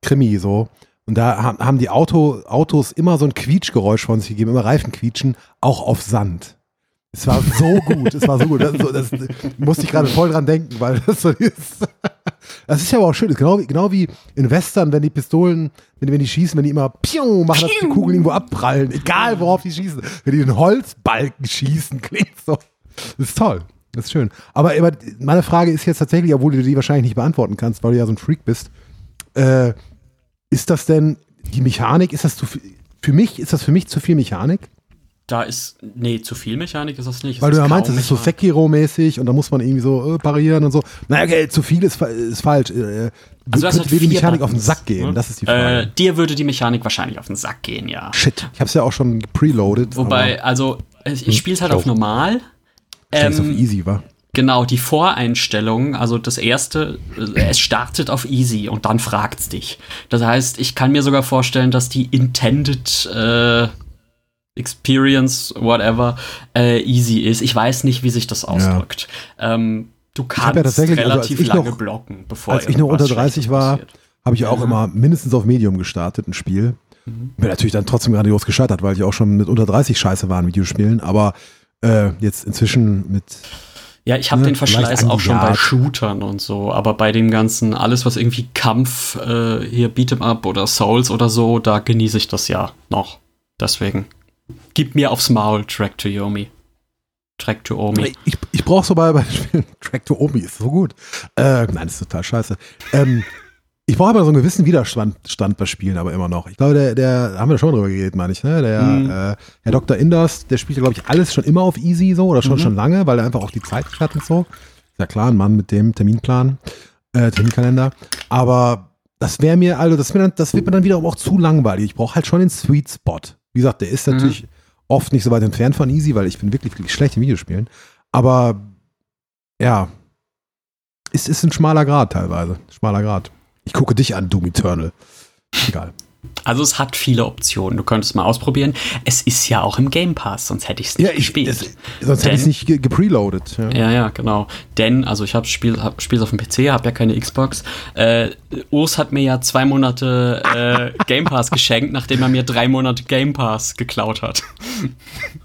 Krimi, so. Und da haben, die Auto, Autos immer so ein Quietschgeräusch von sich gegeben, immer Reifenquietschen, auch auf Sand. Es war so gut, es war so gut. Das, so, das musste ich gerade voll dran denken, weil das so ist. Das ist ja aber auch schön. Genau, wie- genau wie in Western, wenn die Pistolen, wenn, wenn die schießen, wenn die immer Piu machen, dass die Kugeln irgendwo abprallen. Egal, worauf die schießen. Wenn die den Holzbalken schießen, klingt so. Das ist toll. Das ist schön. Aber, aber meine Frage ist jetzt tatsächlich, obwohl du die wahrscheinlich nicht beantworten kannst, weil du ja so ein Freak bist. Äh, ist das denn die Mechanik? Ist das zu viel? Für mich, ist das für mich zu viel Mechanik? Da ist, nee, zu viel Mechanik ist das nicht. Weil du ist ja meinst, es ist so. Sekiro-mäßig und da muss man irgendwie so äh, parieren und so. Naja, okay, zu viel ist, ist falsch. Äh, Also du hast könnte halt dir die Mechanik auf den Buttons, Sack gehen? ne? Das ist die Frage. Äh, dir würde die Mechanik wahrscheinlich auf den Sack gehen, ja. Shit, ich hab's ja auch schon preloaded. Wobei, also, ich, ich spiele es halt auf normal. aber auf Ähm, easy, war. Genau, die Voreinstellung, also das erste, äh, es startet auf easy und dann fragt's dich. Das heißt, ich kann mir sogar vorstellen, dass die intended äh, experience, whatever, äh, easy ist. Ich weiß nicht, wie sich das ausdrückt. Ähm, du kannst ja tatsächlich, also als relativ ich lange noch- blocken, bevor Als ich noch unter irgendwas 30 Schlechtes war, habe ich auch immer mindestens auf Medium gestartet, ein Spiel. Mhm. Bin natürlich dann trotzdem grandios gescheitert, weil ich auch schon mit unter 30 scheiße war in Videospielen. Aber äh, jetzt inzwischen mit Ja, ich habe ne, den Verschleiß auch schon bei. Shootern und so, aber bei dem ganzen, alles was irgendwie Kampf, äh, hier Beat'em Up oder Souls oder so, da genieße ich das ja noch. Deswegen. Gib mir aufs Maul, Track to Yomi. Track to Omi. Ich, ich brauche so bei, Spielen Track to Omi, ist so gut. Äh, nein, ist total scheiße. Ähm, ich brauche aber so einen gewissen Widerstand Stand bei Spielen, aber immer noch. Ich glaube, der, der haben wir schon drüber geredet, meine ich, ne? Der Mhm. äh, Herr Dr. Inders, der spielt, glaube ich, alles schon immer auf easy so oder schon, Mhm. schon lange, weil er einfach auch die Zeit hat und so. Ist ja klar, ein Mann mit dem Terminplan, äh, Terminkalender. Aber das wäre mir, also das, wär dann, das wird mir dann wiederum auch zu langweilig. Ich brauche halt schon den Sweet Spot. Wie gesagt, der ist Mhm. natürlich oft nicht so weit entfernt von easy, weil ich bin wirklich, wirklich schlecht in Videospielen. Aber ja, ist, ist ein schmaler Grad teilweise. Schmaler Grad. Ich gucke dich an, Doom Eternal. Egal. Also es hat viele Optionen. Du könntest mal ausprobieren. Es ist ja auch im Game Pass, sonst hätte ich es nicht Ja, ich, gespielt. es, sonst hätte ich es nicht ge gepreloadet. Ja. Ja, ja, genau. Denn, also ich habe Spiel, hab, spiel's auf dem PC, habe ja keine Xbox. Äh, Urs hat mir ja zwei Monate äh, Game Pass geschenkt, nachdem er mir drei Monate Game Pass geklaut hat.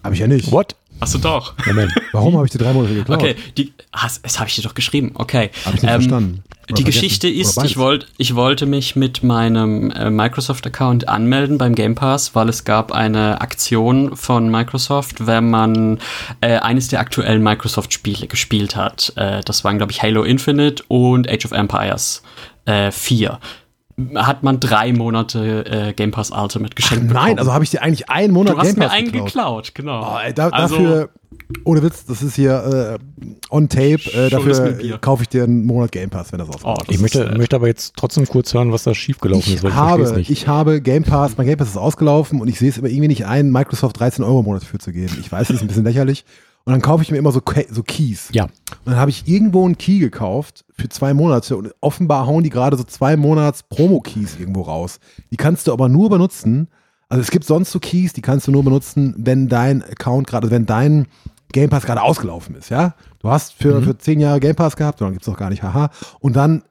Habe ich ja nicht. What? Hast du doch. Moment. Warum habe ich die drei Monate geklaut? Okay, die, hast, das habe ich dir doch geschrieben. Okay. Habe ich nicht Ähm, verstanden. Oder Die. Geschichte ist, ich, wollt, ich wollte mich mit meinem äh, Microsoft-Account anmelden beim Game Pass, weil es gab eine Aktion von Microsoft, wenn man äh, eines der aktuellen Microsoft-Spiele gespielt hat. Äh, das waren, glaube ich, Halo Infinite und Age of Empires äh, 4. Hat man drei Monate äh, Game Pass Ultimate Ach, geschenkt nein, bekommen. also habe ich dir eigentlich einen Monat du hast Game mir Pass einen geklaut. geklaut, genau. Oh, ey, da, Also- dafür, ohne Witz, das ist hier äh, on tape. Äh, dafür kaufe ich dir einen Monat Game Pass, wenn das auskommt. Oh, das Ich möchte, ist, äh, möchte aber jetzt trotzdem kurz hören, was da schiefgelaufen ich ist, weil ich habe, nicht. ich habe Game Pass, mein Game Pass ist ausgelaufen und ich sehe es immer irgendwie nicht ein, Microsoft 13 Euro im Monat für zu geben. Ich weiß, das ist ein bisschen lächerlich. Und dann kaufe ich mir immer so, so Keys. ja, Und dann habe ich irgendwo einen Key gekauft für zwei Monate und offenbar hauen die gerade so zwei Monats Promo-Keys irgendwo raus. Die kannst du aber nur benutzen. Also es gibt sonst so Keys, die kannst du nur benutzen, wenn dein Account gerade, wenn dein Game Pass gerade ausgelaufen ist, ja? Du hast für, für zehn Jahre Game Pass gehabt, und dann gibt's noch gar nicht, haha. Und dann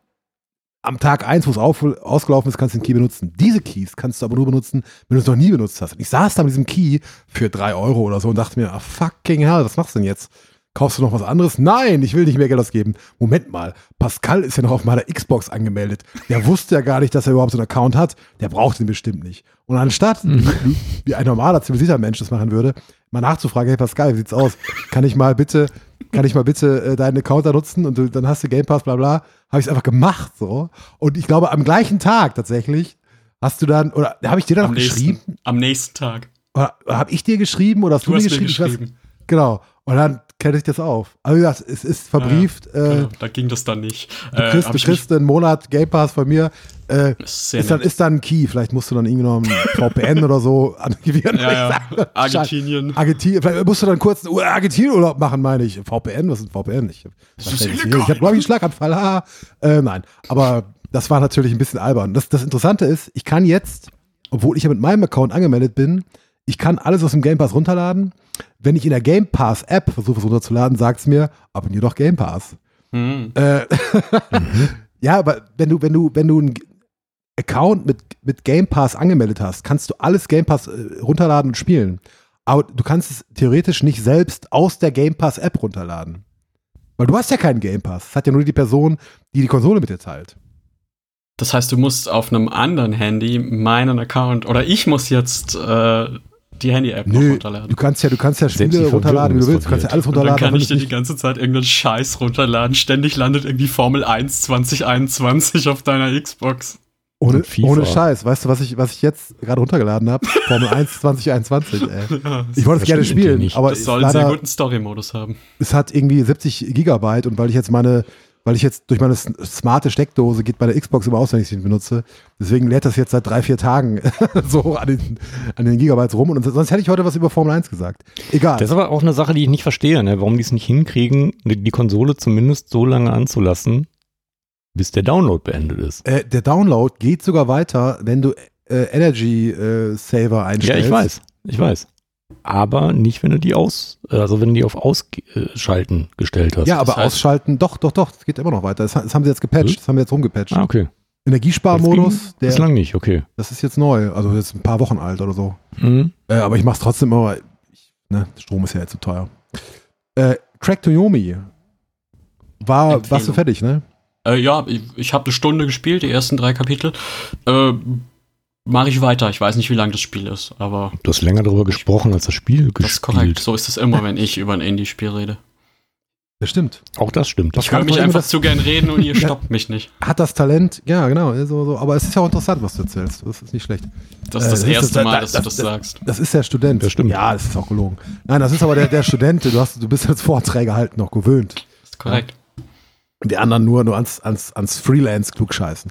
am Tag eins, wo es auf, ausgelaufen ist, kannst du den Key benutzen. Diese Keys kannst du aber nur benutzen, wenn du es noch nie benutzt hast. Und ich saß da mit diesem Key für drei Euro oder so und dachte mir, ah, fucking hell, was machst du denn jetzt? Kaufst du noch was anderes? Nein, ich will nicht mehr Geld ausgeben. Moment mal, Pascal ist ja noch auf meiner Xbox angemeldet. Der wusste ja gar nicht, dass er überhaupt so einen Account hat. Der braucht den bestimmt nicht. Und anstatt, wie, wie ein normaler, zivilisierter Mensch das machen würde, mal nachzufragen, hey Pascal, wie sieht's aus? Kann ich mal bitte, kann ich mal bitte äh, deinen Account da nutzen und du, dann hast du Game Pass, bla bla, habe ich es einfach gemacht so. Und ich glaube, am gleichen Tag tatsächlich hast du dann, oder habe ich dir dann am, noch geschrieben? nächsten, am nächsten Tag. Oder habe ich dir geschrieben oder hast du, Du mir hast mir geschrieben? Ich weiß- geschrieben. Genau. Und dann kenne ich das auf. Also wie gesagt, es ist verbrieft. Ja, äh, genau, da ging das dann nicht. Du kriegst, du kriegst einen Monat Game Pass von mir. Äh, ist ist, dann, ist dann ein Key. Vielleicht musst du dann irgendwie noch ein VPN oder so aktivieren. ja, ja. Argentinien. Argentinien. Vielleicht musst du dann kurz einen Argentinien-Urlaub machen, meine ich. VPN, was ist ein VPN? Ich, ich, ich habe, glaube ich, einen Schlaganfall. Ha. Äh, nein, aber das war natürlich ein bisschen albern. Das, das Interessante ist, ich kann jetzt, obwohl ich ja mit meinem Account angemeldet bin, ich kann alles aus dem Game Pass runterladen. Wenn ich in der Game Pass App versuche, es runterzuladen, sagt es mir, abonnier doch Game Pass. Hm. Äh, ja, aber wenn du, wenn du, wenn du einen Account mit, mit Game Pass angemeldet hast, kannst du alles Game Pass äh, runterladen und spielen. Aber du kannst es theoretisch nicht selbst aus der Game Pass App runterladen. Weil du hast ja keinen Game Pass. Das hat ja nur die Person, die die Konsole mit dir teilt. Das heißt, du musst auf einem anderen Handy meinen Account oder ich muss jetzt äh, die Handy-App noch Nö, runterladen. du kannst ja, du kannst ja Spiele runterladen, wie du willst. Du kannst ja alles Und dann runterladen. kann ich dir die ganze Zeit irgendeinen Scheiß runterladen. Ständig landet irgendwie Formel 1 2021 auf deiner Xbox. ohne, ohne Scheiß. Weißt du, was ich, was ich jetzt gerade runtergeladen habe? Formel 1 2021, ey. Ja, Ich wollte es gerne spielen, nicht. aber das ist soll einen sehr guten Story-Modus haben. es hat irgendwie 70 Gigabyte und weil ich jetzt meine, weil ich jetzt durch meine smarte Steckdose geht meine Xbox immer aus, wenn ich sie benutze. Deswegen lädt das jetzt seit drei, vier Tagen so an den, an den Gigabytes rum und sonst hätte ich heute was über Formel 1 gesagt. Egal. Das ist aber auch eine Sache, die ich nicht verstehe, ne? warum die es nicht hinkriegen, die Konsole zumindest so lange anzulassen, bis der Download beendet ist. äh, der Download geht sogar weiter, wenn du äh, Energy äh, Saver Ja, einstellst. ich weiß, ich weiß. Aber nicht, wenn du die aus, also wenn du die auf Ausschalten gestellt hast. Ja, aber Das heißt- ausschalten, doch, doch, doch, das geht immer noch weiter. Das, das haben sie jetzt gepatcht, Hm? das haben sie jetzt rumgepatcht. Ah, okay. Energiesparmodus, der, Bislang nicht, okay. das ist jetzt neu, also jetzt ein paar Wochen alt oder so. Mhm. Äh, aber ich mach's trotzdem immer, weil ich, ne, Strom ist ja jetzt zu teuer. Äh, Track to Yomi. War, Empfehlung. warst du fertig, ne? Äh, ja, ich, ich habe eine Stunde gespielt, die ersten drei Kapitel. Äh, Mache ich weiter. Ich weiß nicht, wie lang das Spiel ist, aber Du hast länger darüber gesprochen, als das Spiel das ist korrekt. gespielt. So ist es immer, wenn ich über ein Indie-Spiel rede. Das stimmt. Auch das stimmt. Was Ich höre kann mich einfach das- zu gern reden und ihr stoppt mich nicht. Hat das Talent, ja, genau, so, so, aber es ist ja auch interessant, was du erzählst. Das ist nicht schlecht. Das ist Äh, das das ist erste das- Mal, das- dass du das- das sagst. Das ist der Student. Das stimmt. Ja, das ist auch gelogen. Nein, das ist aber der, der Student. Du, hast, du bist als Vorträge halt noch gewöhnt. Das ist korrekt. Die anderen nur, nur ans, ans, ans Freelance klugscheißen.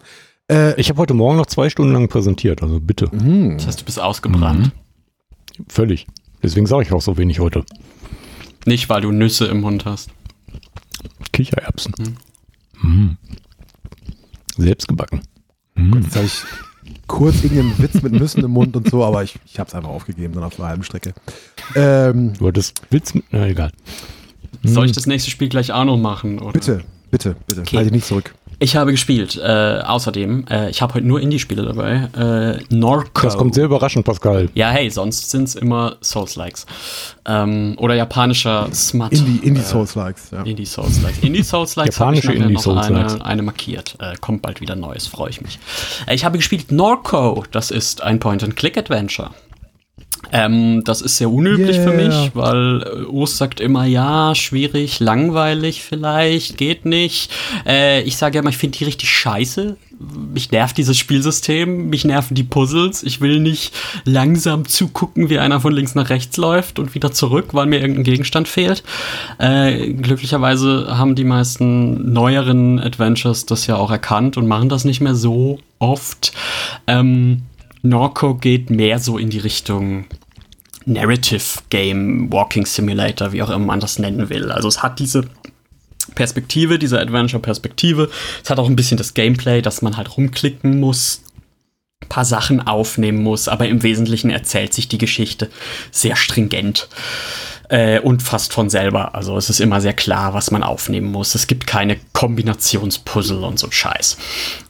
Äh, Ich habe heute Morgen noch zwei Stunden lang präsentiert, also bitte. hm. Das heißt, du bist ausgebrannt. Völlig. Deswegen sage ich auch so wenig heute. Nicht, weil du Nüsse im Mund hast. Kichererbsen. Mhm. Selbst gebacken. Mhm. Jetzt habe ich kurz irgendeinen Witz mit Nüssen im Mund und so, aber ich, ich habe es einfach aufgegeben, dann auf der halben Strecke. Ähm, Du hattest Witz mit, na egal. Soll ich Mhm. das nächste Spiel gleich auch noch machen? Oder? bitte, bitte, bitte. Okay. Halte ich nicht zurück. Ich habe gespielt. Äh, außerdem, äh, ich habe heute nur Indie-Spiele dabei. Äh, Norco. Das kommt sehr überraschend, Pascal. Ja, hey, sonst sind es immer Souls-Likes. Ähm, oder japanischer Smut. Indie, Indie Äh, Souls-Likes, ja. Indie Souls-Likes. Indie Souls-Likes habe ich Japanische nachher Indie noch Souls-Likes. eine, eine markiert. Äh, kommt bald wieder Neues, freue ich mich. Äh, ich habe gespielt Norco. Das ist ein Point-and-Click-Adventure. Ähm, das ist sehr unüblich für Yeah. mich, weil äh, Urs sagt immer, ja, schwierig, langweilig vielleicht, geht nicht. Äh, ich sage ja immer, ich finde die richtig scheiße. Mich nervt dieses Spielsystem, mich nerven die Puzzles. Ich will nicht langsam zugucken, wie einer von links nach rechts läuft und wieder zurück, weil mir irgendein Gegenstand fehlt. Äh, glücklicherweise haben die meisten neueren Adventures das ja auch erkannt und machen das nicht mehr so oft. Ähm, Norco geht mehr so in die Richtung Narrative Game, Walking Simulator, wie auch immer man das nennen will. Also es hat diese Perspektive, diese Adventure-Perspektive. Es hat auch ein bisschen das Gameplay, dass man halt rumklicken muss, ein paar Sachen aufnehmen muss, aber im Wesentlichen erzählt sich die Geschichte sehr stringent äh, und fast von selber. Also es ist immer sehr klar, was man aufnehmen muss. Es gibt keine Kombinationspuzzle und so Scheiß.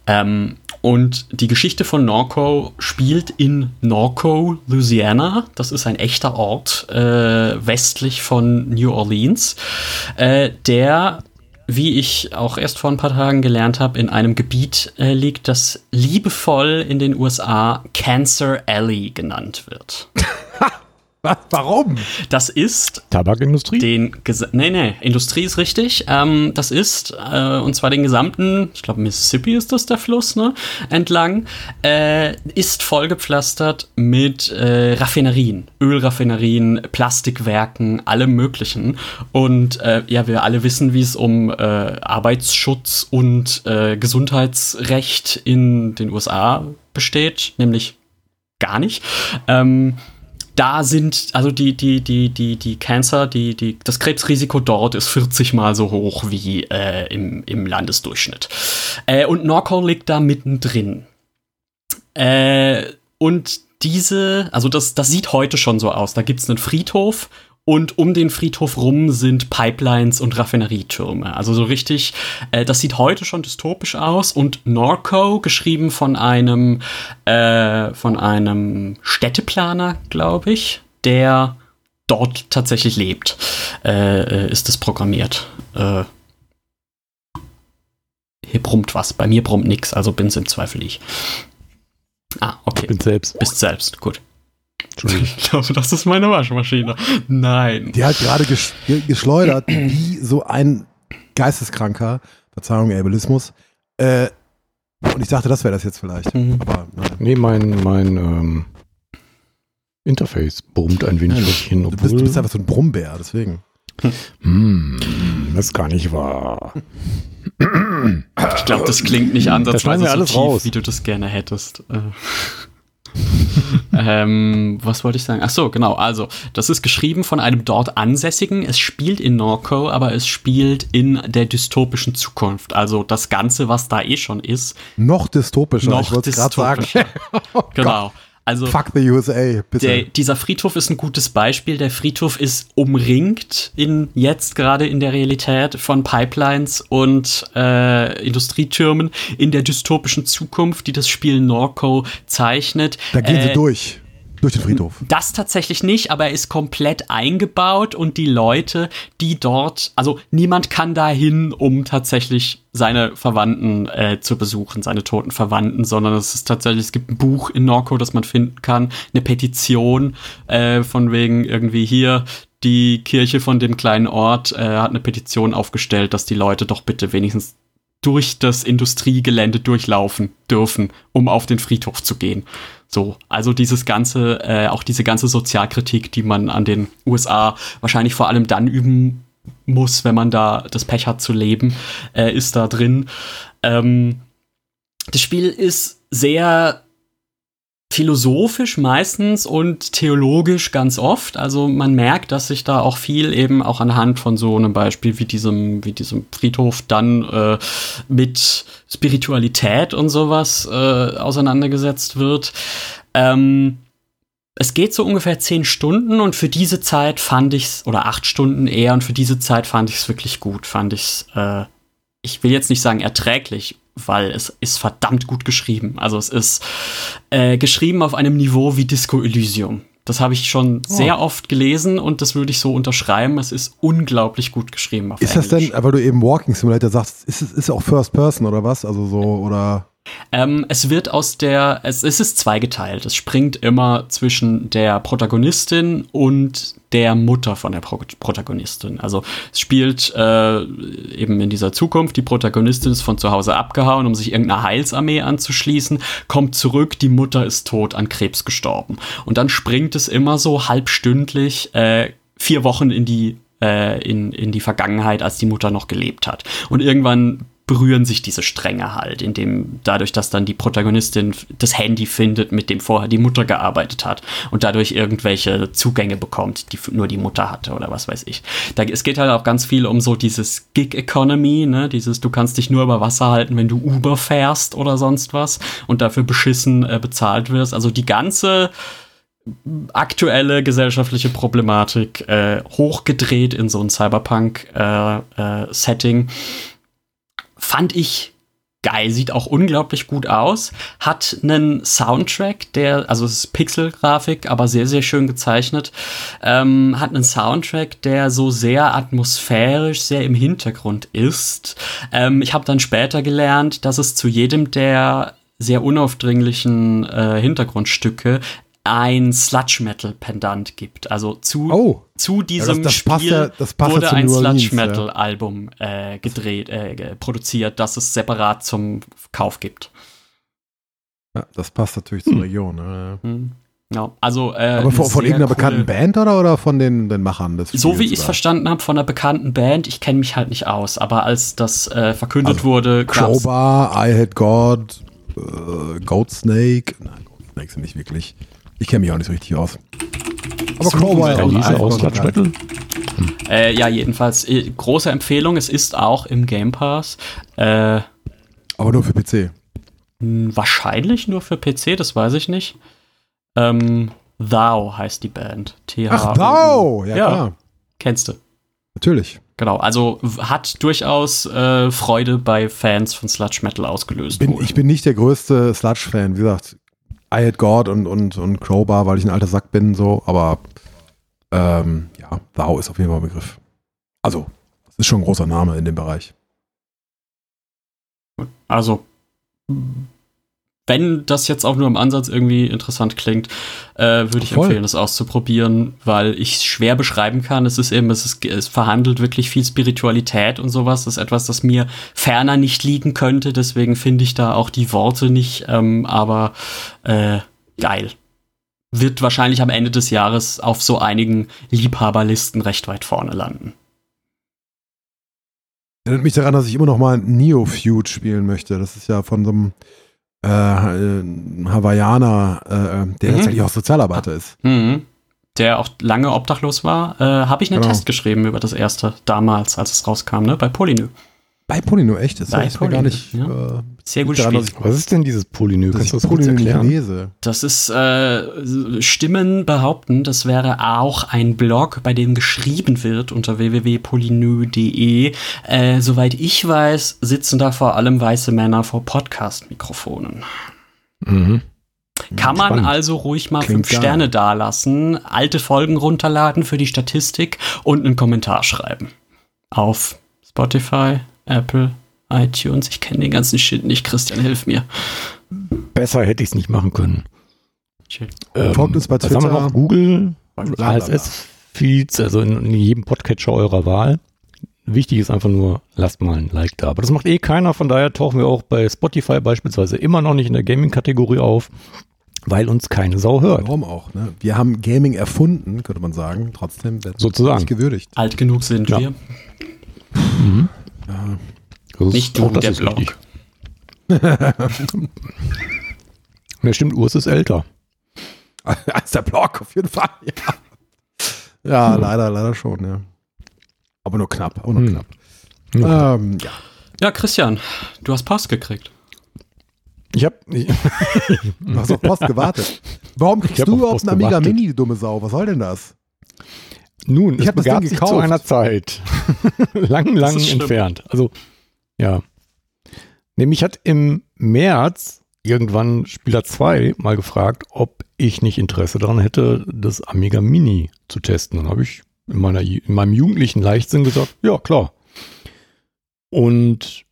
Ähm, und die Geschichte von Norco spielt in Norco, Louisiana. Das ist ein echter Ort äh, westlich von New Orleans, äh, der wie ich auch erst vor ein paar Tagen gelernt habe, in einem Gebiet äh, liegt, das liebevoll in den USA Cancer Alley genannt wird. Was? Warum? Das ist Tabakindustrie? den Gesa nee, nee, Industrie ist richtig. Ähm, das ist, äh, und zwar den gesamten, ich glaube Mississippi ist das der Fluss, ne? Entlang, äh, ist vollgepflastert mit äh, Raffinerien, Ölraffinerien, Plastikwerken, allem möglichen. Und äh, ja, wir alle wissen, wie es um äh, Arbeitsschutz und äh, Gesundheitsrecht in den USA besteht, nämlich gar nicht. Ähm, da sind, also die, die, die, die, die Cancer, die, die, das Krebsrisiko dort ist 40 mal so hoch wie äh, im, im Landesdurchschnitt. Äh, und Norco liegt da mittendrin. Äh, und diese, also das, das sieht heute schon so aus. Da gibt es einen Friedhof und um den Friedhof rum sind Pipelines und Raffinerietürme. Also so richtig, äh, das sieht heute schon dystopisch aus. Und Norco, geschrieben von einem, äh, von einem Städteplaner, glaube ich, der dort tatsächlich lebt, äh, äh, ist es programmiert. Äh, hier brummt was. Bei mir brummt nix, also bin's im Zweifel ich. Ah, okay. bin selbst. Bist selbst, gut. Entschuldigung. Ich glaube, das ist meine Waschmaschine. Nein. Die hat gerade ges geschleudert, wie so ein Geisteskranker, Verzeihung, Ableismus. Äh, und ich dachte, das wäre das jetzt vielleicht. Mhm. Aber nein. Nee, mein, mein ähm, Interface brummt ein wenig Ja, hin. Du bist, du bist einfach so ein Brummbär, deswegen. hm, das ist gar nicht wahr. Ich glaube, das klingt nicht Da ansatzweise wir so alles tief, raus. wie du das gerne hättest. Äh. ähm, was wollte ich sagen? Ach so, genau. Also, das ist geschrieben von einem dort Ansässigen. Es spielt in Norco, aber es spielt in der dystopischen Zukunft. Also das Ganze, was da eh schon ist, Noch dystopischer, ich noch wollte es gerade sagen. dystopischer. genau. Also Fuck the USA, bitte. der, dieser Friedhof ist ein gutes Beispiel. Der Friedhof ist umringt in jetzt gerade in der Realität von Pipelines und äh, Industrietürmen in der dystopischen Zukunft, die das Spiel Norco zeichnet. da gehen äh, sie durch. Durch den Friedhof. das tatsächlich nicht, aber er ist komplett eingebaut und die Leute, die dort, also niemand kann dahin, um tatsächlich seine Verwandten äh, zu besuchen, seine toten Verwandten, sondern es ist tatsächlich, es gibt ein Buch in Norco, das man finden kann, eine Petition äh, von wegen irgendwie hier, die Kirche von dem kleinen Ort äh, hat eine Petition aufgestellt, dass die Leute doch bitte wenigstens durch das Industriegelände durchlaufen dürfen, um auf den Friedhof zu gehen. So, also dieses ganze, äh, auch diese ganze Sozialkritik, die man an den USA wahrscheinlich vor allem dann üben muss, wenn man da das Pech hat zu leben, äh, ist da drin. Ähm, das Spiel ist sehr philosophisch meistens und theologisch ganz oft. Also man merkt, dass sich da auch viel eben auch anhand von so einem Beispiel wie diesem, wie diesem Friedhof dann äh, mit Spiritualität und sowas äh, auseinandergesetzt wird. Ähm, es geht so ungefähr zehn Stunden und für diese Zeit fand ich's, oder acht Stunden eher, und für diese Zeit fand ich's wirklich gut, fand ich's, äh, ich will jetzt nicht sagen erträglich, weil es ist verdammt gut geschrieben. Also es ist äh, geschrieben auf einem Niveau wie Disco Elysium. Das habe ich schon Oh. sehr oft gelesen und das würde ich so unterschreiben. Es ist unglaublich gut geschrieben auf Ist das Englisch. denn, weil du eben Walking Simulator sagst, ist es ist auch First Person oder was? Also so, oder. Ähm, es wird aus der, es, es ist zweigeteilt. Es springt immer zwischen der Protagonistin und der Mutter von der Pro Protagonistin. Also es spielt äh, eben in dieser Zukunft. Die Protagonistin ist von zu Hause abgehauen, um sich irgendeiner Heilsarmee anzuschließen, kommt zurück, die Mutter ist tot, an Krebs gestorben. Und dann springt es immer so halbstündlich äh, vier Wochen in die äh, in, in die Vergangenheit, als die Mutter noch gelebt hat. Und irgendwann berühren sich diese Stränge halt, indem dadurch, dass dann die Protagonistin das Handy findet, mit dem vorher die Mutter gearbeitet hat und dadurch irgendwelche Zugänge bekommt, die nur die Mutter hatte oder was weiß ich. Da, es geht halt auch ganz viel um so dieses Gig Economy, ne, dieses du kannst dich nur über Wasser halten, wenn du Uber fährst oder sonst was und dafür beschissen äh, bezahlt wirst. Also die ganze aktuelle gesellschaftliche Problematik äh, hochgedreht in so ein Cyberpunk-Setting. Fand ich geil, sieht auch unglaublich gut aus. Hat einen Soundtrack, der, also es ist Pixel-Grafik, aber sehr, sehr schön gezeichnet. Ähm, hat einen Soundtrack, der so sehr atmosphärisch, sehr im Hintergrund ist. Ähm, ich habe dann später gelernt, dass es zu jedem der sehr unaufdringlichen äh, Hintergrundstücke ein Sludge-Metal-Pendant gibt. Also zu, Oh. Zu diesem das passt Spiel ja- das ja wurde ein New Orleans, Sludge-Metal-Album äh, gedreht, äh, produziert, das es separat zum Kauf gibt. Ja, das passt natürlich zur Region. Ne? Hm. Ja, also äh, Aber von, von irgendeiner coole- bekannten Band oder, oder von den, den Machern des So wie ich es verstanden habe von einer bekannten Band, ich kenne mich halt nicht aus, aber als das äh, verkündet Also, wurde, Crowbar, I Hate God, äh, Goat Snake. Nein, Goat Snake sind nicht wirklich. Ich kenne mich auch nicht so richtig aus. Aber Crowbar Und aus Metal? äh, ja jedenfalls äh, große Empfehlung. Es ist auch im Game Pass. Äh, Aber nur für PC. Hm, Wahrscheinlich nur für PC, das weiß ich nicht. Ähm, Thou heißt die Band. T Ach, Thou! Ja, Ja. klar. Kennst du. Natürlich. Genau, also hat durchaus äh, Freude bei Fans von Sludge Metal ausgelöst. Bin, ich bin nicht der größte Sludge-Fan. Wie gesagt, I Hate God und, und, und Crowbar, weil ich ein alter Sack bin, so. Aber ähm, ja, Thou ist auf jeden Fall ein Begriff. Also, das ist schon ein großer Name in dem Bereich. Also, wenn das jetzt auch nur im Ansatz irgendwie interessant klingt, äh, würde ich Voll. empfehlen, das auszuprobieren, weil ich es schwer beschreiben kann. Es ist eben, es, ist, es verhandelt wirklich viel Spiritualität und sowas. Das ist etwas, das mir ferner nicht liegen könnte. Deswegen finde ich da auch die Worte nicht, ähm, aber äh, geil. Wird wahrscheinlich am Ende des Jahres auf so einigen Liebhaberlisten recht weit vorne landen. Erinnert mich daran, dass ich immer noch mal Neo-Feud spielen möchte. Das ist ja von so einem äh, Hawaiianer, äh, der Mhm. tatsächlich auch Sozialarbeiter ist. Mhm. Der auch lange obdachlos war, äh, habe ich einen Genau. Test geschrieben über das erste damals, als es rauskam, ne? Bei Polynö. Bei Polino, echt? Das Bei ist gar Polino, nicht. ja. Äh, Sehr gutes daran, Was ist denn dieses Polynö? dass Kannst du das Polino lese. Das ist, äh, Stimmen behaupten, das wäre auch ein Blog, bei dem geschrieben wird unter www.polynö.de. Äh, soweit ich weiß, sitzen da vor allem weiße Männer vor Podcast-Mikrofonen. Mhm. Kann man Spannend. also ruhig mal Klingt fünf geil. Sterne dalassen, alte Folgen runterladen für die Statistik und einen Kommentar schreiben. Auf Spotify, Apple, iTunes. Ich kenne den ganzen Shit nicht. Christian, hilf mir. Besser hätte ich es nicht machen können. Ähm, Folgt uns bei was haben wir Twitter. noch? Google. RSS-Feeds, also in, in jedem Podcatcher eurer Wahl. Wichtig ist einfach nur, lasst mal ein Like da. Aber das macht eh keiner, von daher tauchen wir auch bei Spotify beispielsweise immer noch nicht in der Gaming-Kategorie auf, weil uns keine Sau hört. Warum auch? Ne? Wir haben Gaming erfunden, könnte man sagen. Trotzdem werden wir Sozusagen. nicht gewürdigt. Alt genug sind Ja. wir. Ja. Das Nicht du, der Blog. Ja, stimmt, Urs ist älter. Als der Blog, auf jeden Fall. Ja, ja leider, leider schon, ja. Aber nur knapp, aber nur Hm. knapp. Ja. Ähm, ja. Ja, Christian, du hast Post gekriegt. Ich habe ich, Du hast auf Post gewartet. Warum kriegst hab du auf überhaupt einen Amiga. Mini, du dumme Sau? Was soll denn das? Nun, Ich es hab das Ding sich zu gekauft. einer Zeit lang, lang entfernt. Also ja, Nämlich hat im März irgendwann Spieler 2 mal gefragt, ob ich nicht Interesse daran hätte, das Amiga Mini zu testen. Dann habe ich in, meiner, in meinem jugendlichen Leichtsinn gesagt, ja klar. Und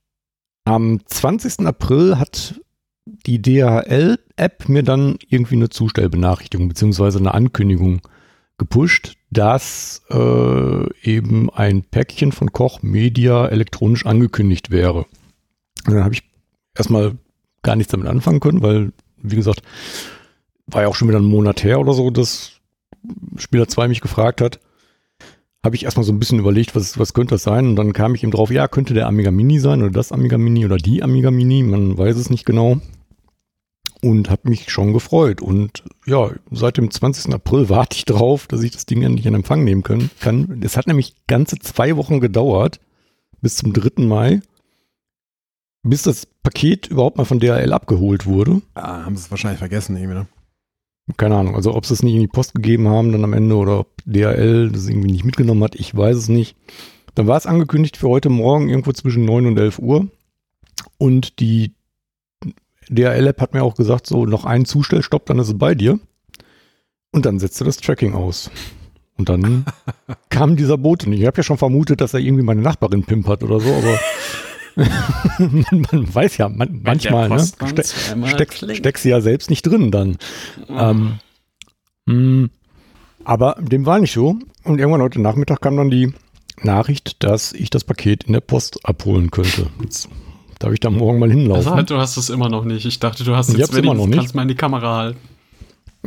am 20. April hat die DHL-App mir dann irgendwie eine Zustellbenachrichtigung beziehungsweise eine Ankündigung gepusht, dass äh, eben ein Päckchen von Koch Media elektronisch angekündigt wäre. Und dann habe ich erstmal gar nichts damit anfangen können, weil, wie gesagt, war ja auch schon wieder ein Monat her oder so, dass Spieler 2 mich gefragt hat. Habe ich erstmal so ein bisschen überlegt, was, was könnte das sein? Und dann kam ich eben drauf, ja, könnte der Amiga Mini sein oder das Amiga Mini oder die Amiga Mini, man weiß es nicht genau. Und habe mich schon gefreut. Und ja, seit dem 20. April warte ich drauf, dass ich das Ding endlich in Empfang nehmen können, kann. Es hat nämlich ganze zwei Wochen gedauert, bis zum 3. Mai, bis das Paket überhaupt mal von DHL abgeholt wurde. Ah, haben sie es wahrscheinlich vergessen irgendwie, ne? Keine Ahnung, also ob sie es nicht in die Post gegeben haben dann am Ende oder ob DHL das irgendwie nicht mitgenommen hat, ich weiß es nicht. Dann war es angekündigt für heute Morgen irgendwo zwischen 9 und 11 Uhr und die DHL-App hat mir auch gesagt, so noch einen Zustellstopp, dann ist es bei dir. Und dann setzte das Tracking aus. Und dann kam dieser Bote nicht. Ich habe ja schon vermutet, dass er irgendwie meine Nachbarin pimpert oder so, aber man, man, weiß ja man, manchmal, ne? Ste steck, steckst du ja selbst nicht drin dann. Ähm, mh, aber dem war nicht so. Und irgendwann heute Nachmittag kam dann die Nachricht, dass ich das Paket in der Post abholen könnte. Jetzt darf ich da morgen mal hinlaufen. Also, du hast es immer noch nicht. Ich dachte, du hast Ich jetzt hab's immer noch nicht. kannst mal in die Kamera halten.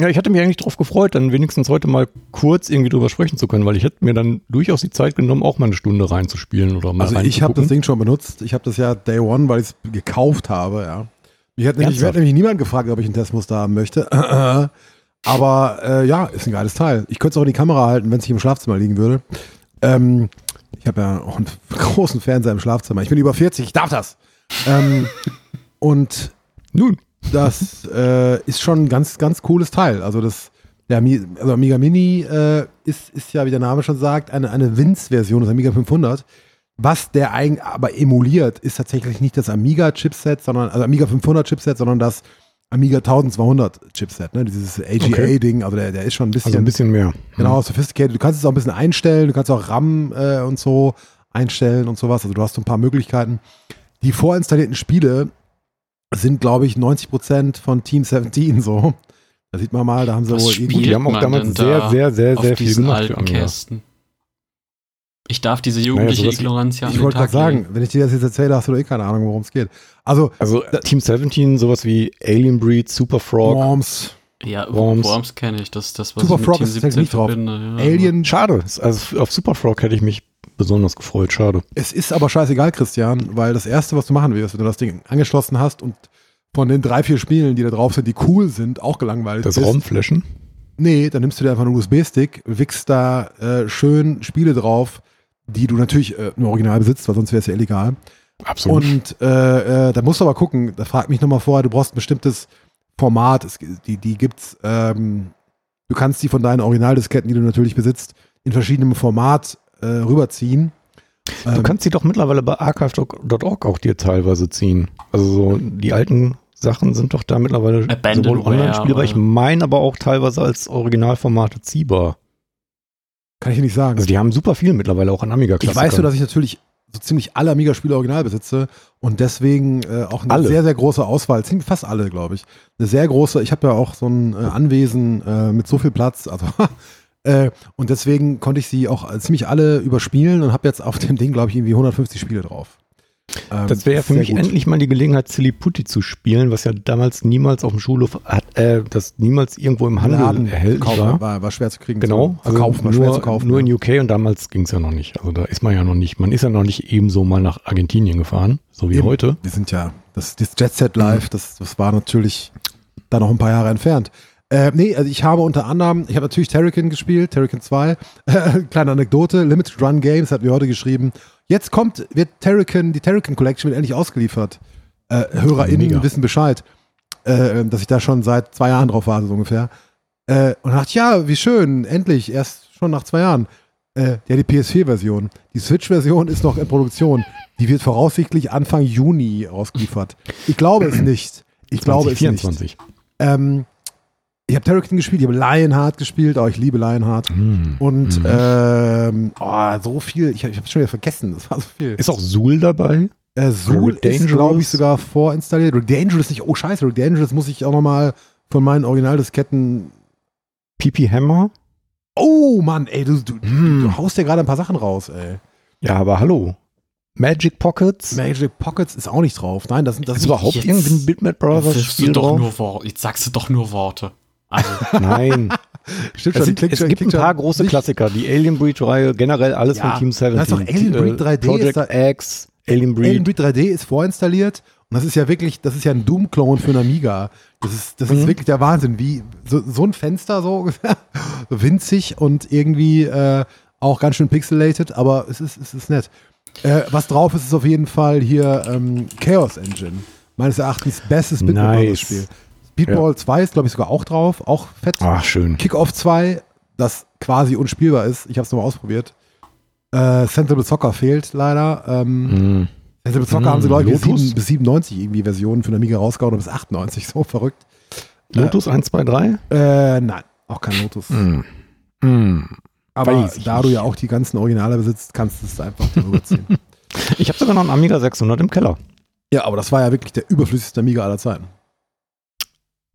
Ja, ich hatte mich eigentlich darauf gefreut, dann wenigstens heute mal kurz irgendwie drüber sprechen zu können, weil ich hätte mir dann durchaus die Zeit genommen, auch mal eine Stunde reinzuspielen oder mal Also ich habe das. Ding schon benutzt. Ich habe das ja Day One, weil ich es gekauft habe, ja. Mich hat nämlich, nämlich niemand gefragt, ob ich einen Testmuster haben möchte. Aber äh, ja, ist ein geiles Teil. Ich könnte es auch in die Kamera halten, wenn es nicht im Schlafzimmer liegen würde. Ähm, ich habe ja auch einen großen Fernseher im Schlafzimmer. Ich bin über 40, ich darf das. Ähm, und Nun, das äh, ist schon ein ganz, ganz cooles Teil. Also das, der Ami, also Amiga Mini äh, ist, ist ja, wie der Name schon sagt, eine, eine Winz-Version des Amiga 500. Was der eigentlich aber emuliert, ist tatsächlich nicht das Amiga-Chipset, sondern, also Amiga 500-Chipset, sondern das Amiga 1200-Chipset, ne? Dieses AGA-Ding, also der, der ist schon ein bisschen, also ein bisschen mehr. genau, sophisticated. Du kannst es auch ein bisschen einstellen, du kannst auch RAM äh, und so einstellen und sowas. Also du hast so ein paar Möglichkeiten. Die vorinstallierten Spiele sind, glaube ich, 90% von Team 17 so. Da sieht man mal, da haben sie Was wohl spielt Die haben auch damals sehr, sehr, sehr, sehr viel gemacht für Amiga. Kästen? Ich darf diese jugendliche wie- Ignoranz ja an Ich wollte gerade sagen, wenn ich dir das jetzt erzähle, hast du doch eh keine Ahnung, worum es geht. Also, Also Team 17, sowas wie Alien Breed, Super Frog. Worms, Ja, Worms. Worms, kenne ich. Das, das was Super ich mit Frog Team ist tatsächlich nicht drauf. Ja. Alien. Schade. Also auf Super Frog hätte ich mich besonders gefreut. Schade. Es ist aber scheißegal, Christian, weil das Erste, was du machen wirst, wenn du das Ding angeschlossen hast und von den drei, vier Spielen, die da drauf sind, die cool sind, auch gelangweilt Das bist. Raumflashen. Nee, dann nimmst du dir einfach einen USB-Stick, wickst da äh, schön Spiele drauf, die du natürlich äh, im Original besitzt, weil sonst wäre es ja illegal. Absolut. Und äh, äh, da musst du aber gucken, da frag mich nochmal vorher, du brauchst ein bestimmtes Format, es, die, die gibt's, ähm, du kannst die von deinen Originaldisketten, die du natürlich besitzt, in verschiedenem Format äh, rüberziehen. Du Ähm, kannst sie doch mittlerweile bei archive.org auch dir teilweise ziehen. Also so die alten Sachen sind doch da mittlerweile sowohl online spielbar. Ich meine aber auch teilweise als Originalformate ziehbar. kann ich dir nicht sagen. Also die haben super viel mittlerweile auch an amiga Ich weiß nur, dass ich natürlich so ziemlich alle Amiga-Spiele original besitze und deswegen äh, auch eine Alle? sehr, sehr große Auswahl, ziemlich fast alle, glaube ich. Eine sehr große, ich habe ja auch so ein äh, Anwesen äh, mit so viel Platz, also äh, und deswegen konnte ich sie auch ziemlich alle überspielen und habe jetzt auf dem Ding, glaube ich, irgendwie 150 Spiele drauf. Ähm, Das wäre ja für mich gut. endlich mal die Gelegenheit, Silly Putty zu spielen, was ja damals niemals auf dem Schulhof hat, äh, das niemals irgendwo im Handel Laden erhältlich war. war. War schwer zu kriegen. Genau, zu verkaufen, war nur, schwer zu kaufen. nur ja. in UK und damals ging es ja noch nicht. Also da ist man ja noch nicht, man ist ja noch nicht ebenso mal nach Argentinien gefahren, so wie Eben. heute. Wir sind ja, das, das Jet Set Live, das, das war natürlich da noch ein paar Jahre entfernt. Äh, nee, also ich habe unter anderem, ich habe natürlich Terrican gespielt, Terrican 2. Äh, kleine Anekdote, Limited Run Games hat mir heute geschrieben, jetzt kommt, wird Terrican, die Terrican Collection wird endlich ausgeliefert. Äh, HörerInnen Mega. wissen Bescheid, äh, dass ich da schon seit zwei Jahren drauf warte, so ungefähr. Äh, und dachte, ja, wie schön, endlich, erst schon nach zwei Jahren. Äh, ja, die PS4-Version. Die Switch-Version ist noch in Produktion. Die wird voraussichtlich Anfang Juni ausgeliefert. Ich glaube es nicht. Ich glaube es nicht. 2024. Ähm, ich habe Terror King gespielt, ich habe Lionheart gespielt, oh, ich liebe Lionheart. Hm. Und Mhm. ähm, oh, so viel, ich, ich habe schon wieder vergessen, das war so viel. Ist auch Zool dabei? Äh, Zool Root ist, Dangerous? glaube ich, sogar vorinstalliert. Dangerous nicht, oh scheiße, Dangerous muss ich auch nochmal von meinen Originaldisketten. PP Hammer? Oh Mann, ey, du, du, Hm. du haust ja gerade ein paar Sachen raus, ey. Ja, aber hallo. Magic Pockets? Magic Pockets ist auch nicht drauf. Nein, das, das ist überhaupt jetzt- irgendwie ein Bitmap Brothers Spiel doch drauf? nur Worte. Jetzt sagst du doch nur Worte. Also, Nein. Stimmt es, schon, es schon- gibt ein paar große nicht- Klassiker. Die Alien Breed-Reihe, generell alles Ja, von Team 17. da ist doch Alien Breed 3D Project ist da- X, Alien Breed. Alien Breed 3D ist vorinstalliert und das ist ja wirklich, das ist ja ein Doom-Clone für einen Amiga. Das ist, das ist Mhm. wirklich der Wahnsinn. Wie so, so ein Fenster so ungefähr, winzig und irgendwie äh, auch ganz schön pixelated, aber es ist, es ist nett. Äh, was drauf ist, ist auf jeden Fall hier ähm, Chaos Engine. Meines Erachtens bestes Nice. Spiel. Speedball 2 ist, glaube ich, sogar auch drauf, auch fett. Ach, schön. Kickoff 2, das quasi unspielbar ist. Ich habe es nochmal ausprobiert. Äh, Sensible Soccer fehlt leider. Ähm, Mhm. Sensible Soccer Mm, haben sie, glaube ich, bis, Lotus? 7, bis 97 irgendwie Versionen für eine Amiga rausgehauen oder bis 98. So verrückt. Lotus 1, 2, 3? Äh, nein, auch kein Lotus. Mhm. Mhm. Aber da du ja auch die ganzen Originale besitzt, kannst du es einfach darüber ziehen. Ich habe sogar noch einen Amiga 600 im Keller. ja, aber das war ja wirklich der überflüssigste Amiga aller Zeiten.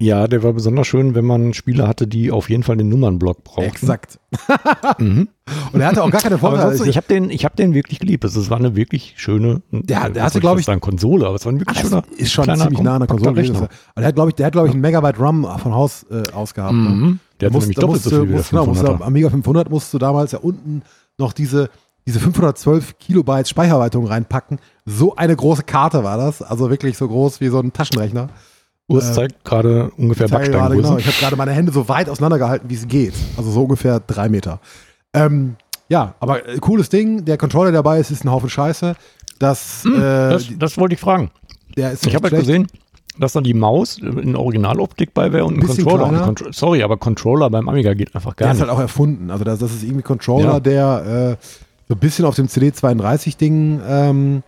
Ja, der war besonders schön, wenn man Spiele hatte, die auf jeden Fall den Nummernblock brauchten. Exakt. Mhm. Und er hatte auch gar keine Vorteile. ansonsten, ich habe den, ich hab den wirklich geliebt. Es war eine wirklich schöne. Der- äh, der hatte, soll glaub fast ich- sagen Konsole, aber es war ein wirklich das schöner. ist schon kleiner, ziemlich nah an der Konsole. Rechner. Der hat, glaube ich, der hat, glaube ich, einen Megabyte RAM von Haus äh, aus gehabt. Ne? Mhm. Der hat nämlich doppelt so musste- viel wie der musst- genau, musste 500er. am Amiga 500 musst du damals ja unten noch diese, diese 512 Kilobyte Speicherweiterung reinpacken. So eine große Karte war das. Also wirklich so groß wie so ein Taschenrechner. Urs äh, zeigt gerade ungefähr Backsteingröße. genau, ich habe gerade meine Hände so weit auseinander gehalten, wie es geht. Also so ungefähr drei Meter. Ähm, ja, aber äh, cooles Ding. Der Controller der dabei ist, ist ein Haufen Scheiße. Das, Hm, äh, das, das wollte ich fragen. der ist Ich habe halt gesehen, dass da die Maus in Originaloptik bei wäre und ein Bisschen Controller. Contro sorry, aber Controller beim Amiga geht einfach Der gar ist nicht. halt auch erfunden. Also das, das ist irgendwie ein Controller, Ja. der äh, so ein bisschen auf dem CD32-Ding ähm,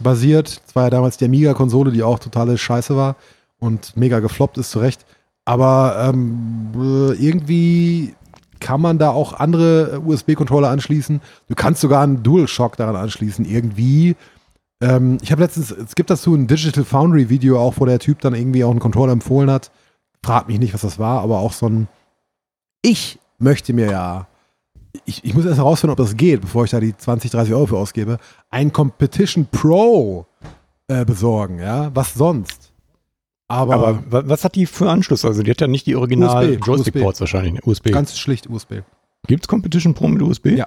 basiert. Das war ja damals die Amiga-Konsole, die auch totale Scheiße war und mega gefloppt ist, zu Recht. Aber ähm, äh, irgendwie kann man da auch andere USB-Controller anschließen. Du kannst sogar einen DualShock daran anschließen, irgendwie. Ähm, ich habe letztens, es gibt dazu ein Digital Foundry-Video auch, wo der Typ dann irgendwie auch einen Controller empfohlen hat. Frag mich nicht, was das war, aber auch so ein ich möchte mir ja, ich, ich muss erst herausfinden, ob das geht, bevor ich da die 20, 30 Euro für ausgebe, ein Competition Pro äh, besorgen, ja, was sonst? Aber, aber wa- was hat die für Anschluss? Also die hat ja nicht die original USB, Joystick-Ports wahrscheinlich. ne? USB. ganz schlicht USB. Gibt's Competition Pro mit USB? Ja.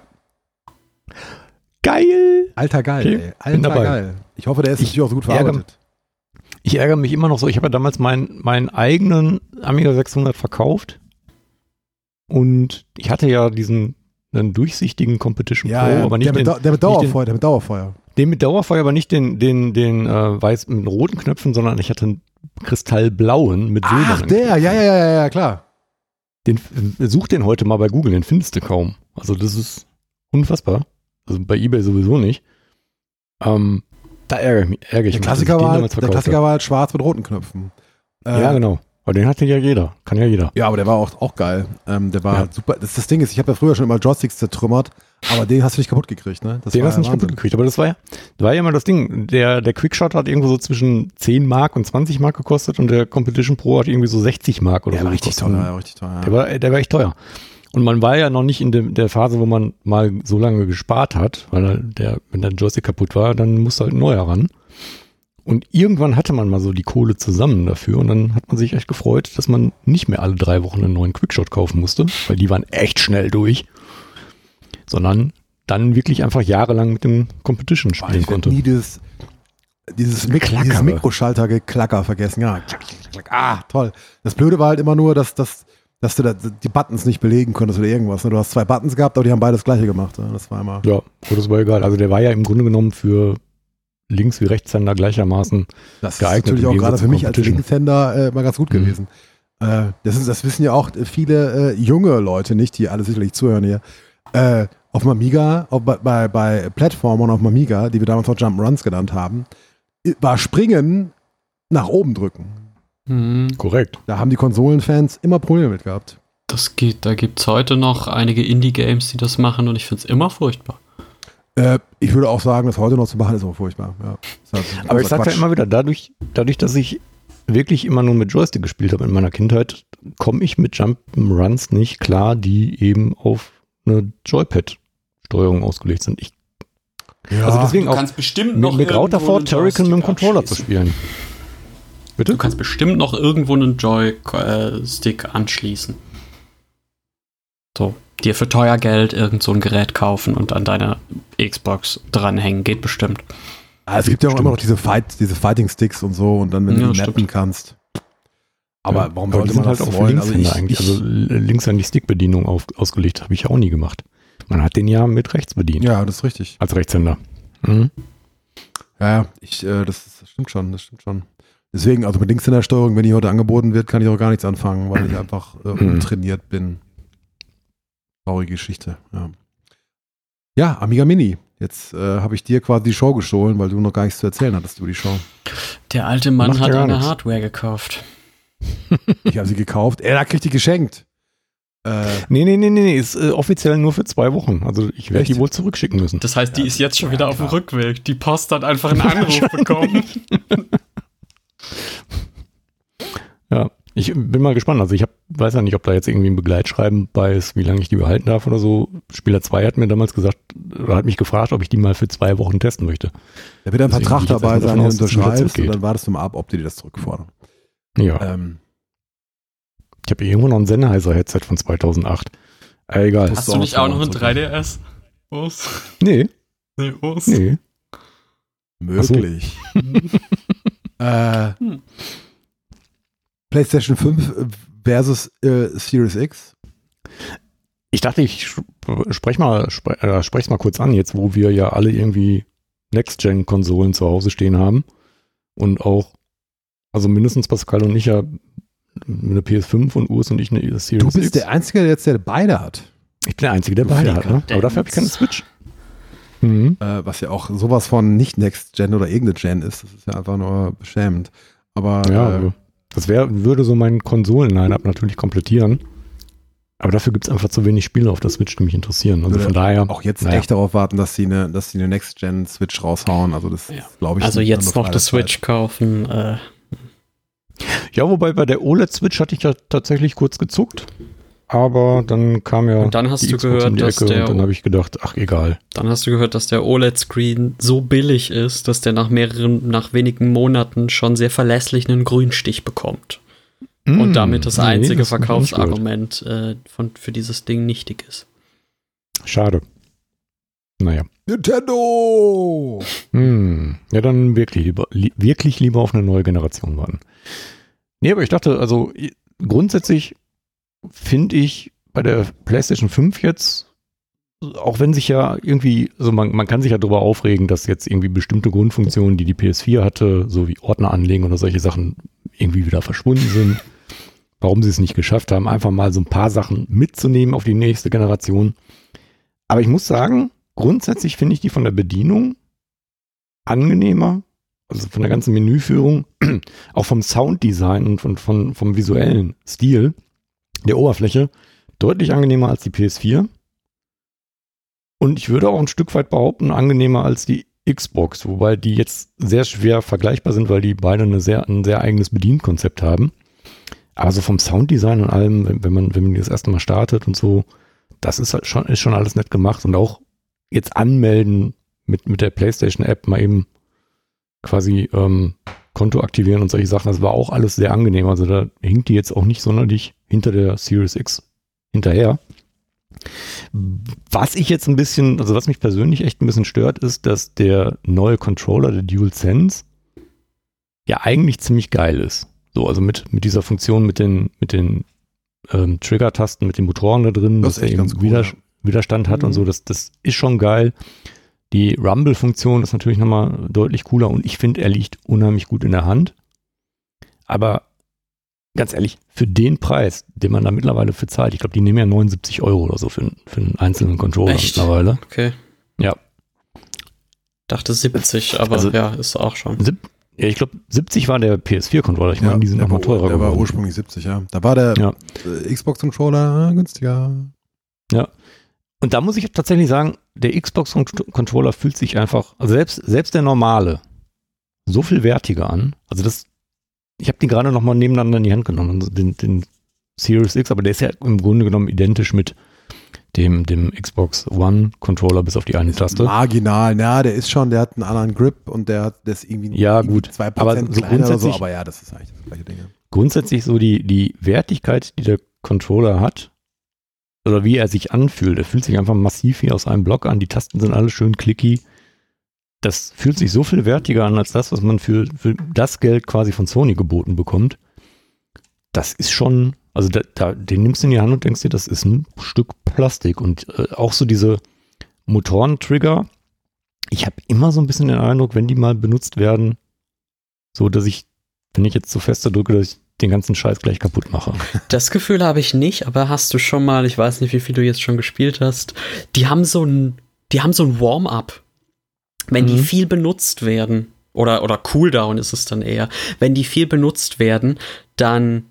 Geil! Alter geil, Okay, ey. Alter geil. Ich hoffe, der ist Ich natürlich auch so gut ärgere- verarbeitet. Ich ärgere mich immer noch so. Ich habe ja damals meinen meinen eigenen Amiga 600 verkauft und ich hatte ja diesen einen durchsichtigen Competition Ja, Pro, ja. aber nicht der, mit, den, der mit nicht den- Dauerfeuer, der mit Dauerfeuer. Den mit Dauerfeuer, aber nicht den, den, den äh, weiß mit roten Knöpfen, sondern ich hatte einen kristallblauen mit Ach, silbernen. der, ja, ja, ja, ja, klar. Den, äh, such den heute mal bei Google, den findest du kaum. Also das ist unfassbar. Also bei Ebay sowieso nicht. Ähm, da ärgere ich mich. Ärgere Der Klassiker, war, damals der Klassiker war halt schwarz mit roten Knöpfen. Äh, Ja, genau. Aber den hatte ja jeder. Kann ja jeder. Ja, aber der war auch, auch geil. Ähm, der war Ja. halt super. Das, das Ding ist, ich habe ja früher schon immer Joysticks zertrümmert, aber den hast du nicht kaputt gekriegt, ne? Das den hast du nicht ja kaputt gekriegt. Aber das war ja, war ja immer das Ding. Der, der Quickshot hat irgendwo so zwischen 10 Mark und 20 Mark gekostet und der Competition Pro hat irgendwie so 60 Mark oder Der so war richtig gekostet. teuer, ja, richtig teuer. Der war, der war echt teuer. Und man war ja noch nicht in dem, der Phase, wo man mal so lange gespart hat, weil der, wenn der Joystick kaputt war, dann musste halt ein neuer ran. Und irgendwann hatte man mal so die Kohle zusammen dafür und dann hat man sich echt gefreut, dass man nicht mehr alle drei Wochen einen neuen Quickshot kaufen musste, weil die waren echt schnell durch, sondern dann wirklich einfach jahrelang mit dem Competition spielen ich konnte. nie dieses, dieses, Mik dieses Mikroschalter-Geklacker vergessen. Ja, ah, toll. Das Blöde war halt immer nur, dass, dass, dass du da, die Buttons nicht belegen konntest oder irgendwas. ne? Du hast zwei Buttons gehabt, aber die haben beide das gleiche gemacht. ne? Das war immer. Ja, das war egal. Also der war ja im Grunde genommen für Links- wie Rechtshänder gleichermaßen Das geeignet ist natürlich auch gerade für mich als. Linkshänder äh, mal ganz gut Mhm. gewesen. Äh, das, ist, das wissen ja auch viele äh, junge Leute nicht, die alle sicherlich zuhören hier. Äh, auf dem Amiga, auf, bei, bei, Plattformern auf dem Amiga, die wir damals auch Jump'n'Runs genannt haben, war Springen nach oben drücken. Mhm. Korrekt. Da haben die Konsolenfans immer Probleme mit gehabt. Das geht, da gibt es heute noch einige Indie-Games, die das machen und ich finde es immer furchtbar. Äh, ich würde auch sagen, das heute noch zu machen, ist auch furchtbar. Ja. Ist halt Aber ich sage ja immer wieder, dadurch, dadurch, dass ich wirklich immer nur mit Joystick gespielt habe in meiner Kindheit, komme ich mit Jump'n'Runs nicht klar, die eben auf eine Joypad-Steuerung ausgelegt sind. Ich, ja, also deswegen auch bestimmt mir, mir graut davor, Turrican mit dem Controller zu spielen. Bitte? Du kannst bestimmt noch irgendwo einen Joy-Stick anschließen. So, dir für teuer Geld irgend so ein Gerät kaufen und an deine Xbox dranhängen. Geht bestimmt. Ah, es gibt ja auch immer noch diese, Fight, diese Fighting Sticks und so und dann, wenn Ja, du die mappen stimmt. kannst. Aber Ja, warum aber sollte man halt das auch für wollen? Also Linkshänder ich, eigentlich. ich, Also l- links an die Stickbedienung auf, ausgelegt, habe ich ja auch nie gemacht. Man hat den ja mit rechts bedient. ja, das ist richtig. Als Rechtshänder. Mhm. Ja, ja, ich, äh, das, das stimmt schon, das stimmt schon. Deswegen, also mit Links in der Steuerung, wenn die heute angeboten wird, kann ich auch gar nichts anfangen, weil ich einfach äh, Mhm. untrainiert bin. Traurige Geschichte, ja. Ja, Amiga Mini. Jetzt äh, habe ich dir quasi die Show gestohlen, weil du noch gar nichts zu erzählen hattest über die Show. Der alte Mann Macht hat eine nichts. Hardware gekauft. Ich habe sie gekauft. Er kriegt die geschenkt. Äh, Nee, nee, nee, nee, nee, ist äh, offiziell nur für zwei Wochen. Also ich werde die wohl zurückschicken müssen. Das heißt, die ist jetzt schon wieder auf dem. Rückweg. Die Post hat einfach einen Anruf bekommen. Ja, ich bin mal gespannt. Also ich hab, weiß ja nicht, ob da jetzt irgendwie ein Begleitschreiben bei ist, wie lange ich die behalten darf oder so. Spieler 2 hat mir damals gesagt, oder hat mich gefragt, ob ich die mal für zwei Wochen testen möchte. da wird ein Deswegen Vertrag dabei sein, wieder unterschreibst und dann wartest du mal ab, ob die dir das zurückfordern. Ja, Ähm, ich habe irgendwo noch ein Sennheiser-Headset von 2008. Äh, egal. Hast du nicht auch noch ein zurück. 3DS? Urs? Nee, Nee, Urs? nee. möglich. äh, Hm. PlayStation 5 versus äh, Series X. Ich dachte, ich sp- sprech mal, spre äh, mal kurz an, jetzt wo wir ja alle irgendwie Next-Gen-Konsolen zu Hause stehen haben. Und auch, also mindestens Pascal und ich ja eine PS5 und Urs und ich eine Series Du bist X. der Einzige, der jetzt der beide hat. ich bin der Einzige, der beide hat, ne? Aber dafür habe ich keine Switch. Mhm. Äh, was ja auch sowas von nicht Next Gen oder irgendeine Gen ist. Das ist ja einfach nur beschämend. Aber Ja, äh, also, das wär, würde so meinen Konsolen-Line-Up natürlich komplettieren. Aber dafür gibt es einfach zu wenig Spiele auf der Switch, die mich interessieren. Also von daher, auch jetzt naja. echt darauf warten, dass sie eine, dass sie eine Next Gen Switch raushauen. Also das Ja. glaube ich. Also jetzt noch Frage die Switch kaufen. Äh, ja, wobei bei der OLED-Switch hatte ich ja tatsächlich kurz gezuckt. Aber dann kam ja Und dann hast die du Xbox gehört, dass der- und dann habe ich gedacht, ach egal. dann hast du gehört, dass der OLED-Screen so billig ist, dass der nach mehreren, nach wenigen Monaten schon sehr verlässlich einen Grünstich bekommt. Und damit das Hm, Nee, einzige das. Verkaufsargument äh, von, für dieses Ding nichtig ist. Schade. Naja. Nintendo! Hm. Ja, dann wirklich lieber, li wirklich lieber auf eine neue Generation warten. Nee, aber ich dachte, also grundsätzlich finde ich bei der PlayStation 5 jetzt, auch wenn sich ja irgendwie, also man, man kann sich ja darüber aufregen, dass jetzt irgendwie bestimmte Grundfunktionen, die die PS4 hatte, so wie Ordner anlegen oder solche Sachen, irgendwie wieder verschwunden sind. Warum sie es nicht geschafft haben, einfach mal so ein paar Sachen mitzunehmen auf die nächste Generation. Aber ich muss sagen, grundsätzlich finde ich die von der Bedienung angenehmer, also von der ganzen Menüführung, auch vom Sounddesign und von, von, vom visuellen Stil der Oberfläche deutlich angenehmer als die PS4. Und ich würde auch ein Stück weit behaupten, angenehmer als die Xbox, wobei die jetzt sehr schwer vergleichbar sind, weil die beide eine sehr, ein sehr eigenes Bedienkonzept haben. Aber so vom Sounddesign und allem, wenn, wenn man, wenn man das erste Mal startet und so, das ist halt schon, ist schon alles nett gemacht und auch jetzt anmelden mit, mit der PlayStation-App mal eben quasi ähm, Konto aktivieren und solche Sachen, das war auch alles sehr angenehm. Also da hinkt die jetzt auch nicht sonderlich hinter der Series X hinterher. Was ich jetzt ein bisschen, also was mich persönlich echt ein bisschen stört, ist, dass der neue Controller, der DualSense, ja eigentlich ziemlich geil ist. So, also mit, mit dieser Funktion, mit den, mit den ähm, Trigger-Tasten, mit den Motoren da drin, Das ist dass er echt eben ganz cool, Wider ja. Widerstand hat und Mhm. so, das, das ist schon geil. Die Rumble-Funktion ist natürlich nochmal deutlich cooler und ich finde, er liegt unheimlich gut in der Hand. Aber ganz ehrlich, für den Preis, den man da mittlerweile für zahlt, ich glaube, die nehmen ja 79 Euro oder so für, für einen einzelnen Controller Echt? mittlerweile. Okay. Ja. Dachte 70, aber Also- ja, ist auch schon. Sieb, ja, ich glaube, 70 war der PS4-Controller. Ich meine, die sind der nochmal war- teurer Der war geworden. ursprünglich 70, ja. Da war der Ja. Xbox-Controller äh, günstiger. Und da muss ich tatsächlich sagen, der Xbox-Controller fühlt sich einfach, also selbst, selbst der normale, so viel wertiger an. Also das, ich habe den gerade nochmal nebeneinander in die Hand genommen, also den, den Series X, aber der ist ja im Grunde genommen identisch mit dem, dem Xbox One-Controller bis auf die eine Taste. Marginal, ja, der ist schon, der hat einen anderen Grip und der hat das irgendwie Ja, gut. 2% Aber so kleiner oder so, grundsätzlich- aber ja, das ist eigentlich das gleiche Ding. ja. Grundsätzlich so die, die Wertigkeit, die der Controller hat, oder wie er sich anfühlt, er fühlt sich einfach massiv wie aus einem Block an, die Tasten sind alle schön clicky. Das fühlt sich so viel wertiger an als das, was man für, für das Geld quasi von Sony geboten bekommt. Das ist schon, also da, da, den nimmst du in die Hand und denkst dir, das ist ein Stück Plastik. Und äh, auch so diese Motorentrigger, ich habe immer so ein bisschen den Eindruck, wenn die mal benutzt werden, so dass ich, wenn ich jetzt so fester drücke, dass ich den ganzen Scheiß gleich kaputt mache. Das Gefühl habe ich nicht, aber hast du schon mal, ich weiß nicht, wie viel du jetzt schon gespielt hast, die haben so ein, die haben so ein Warm-up. Wenn die Mhm. viel benutzt werden, oder, oder Cooldown ist es dann eher, wenn die viel benutzt werden, dann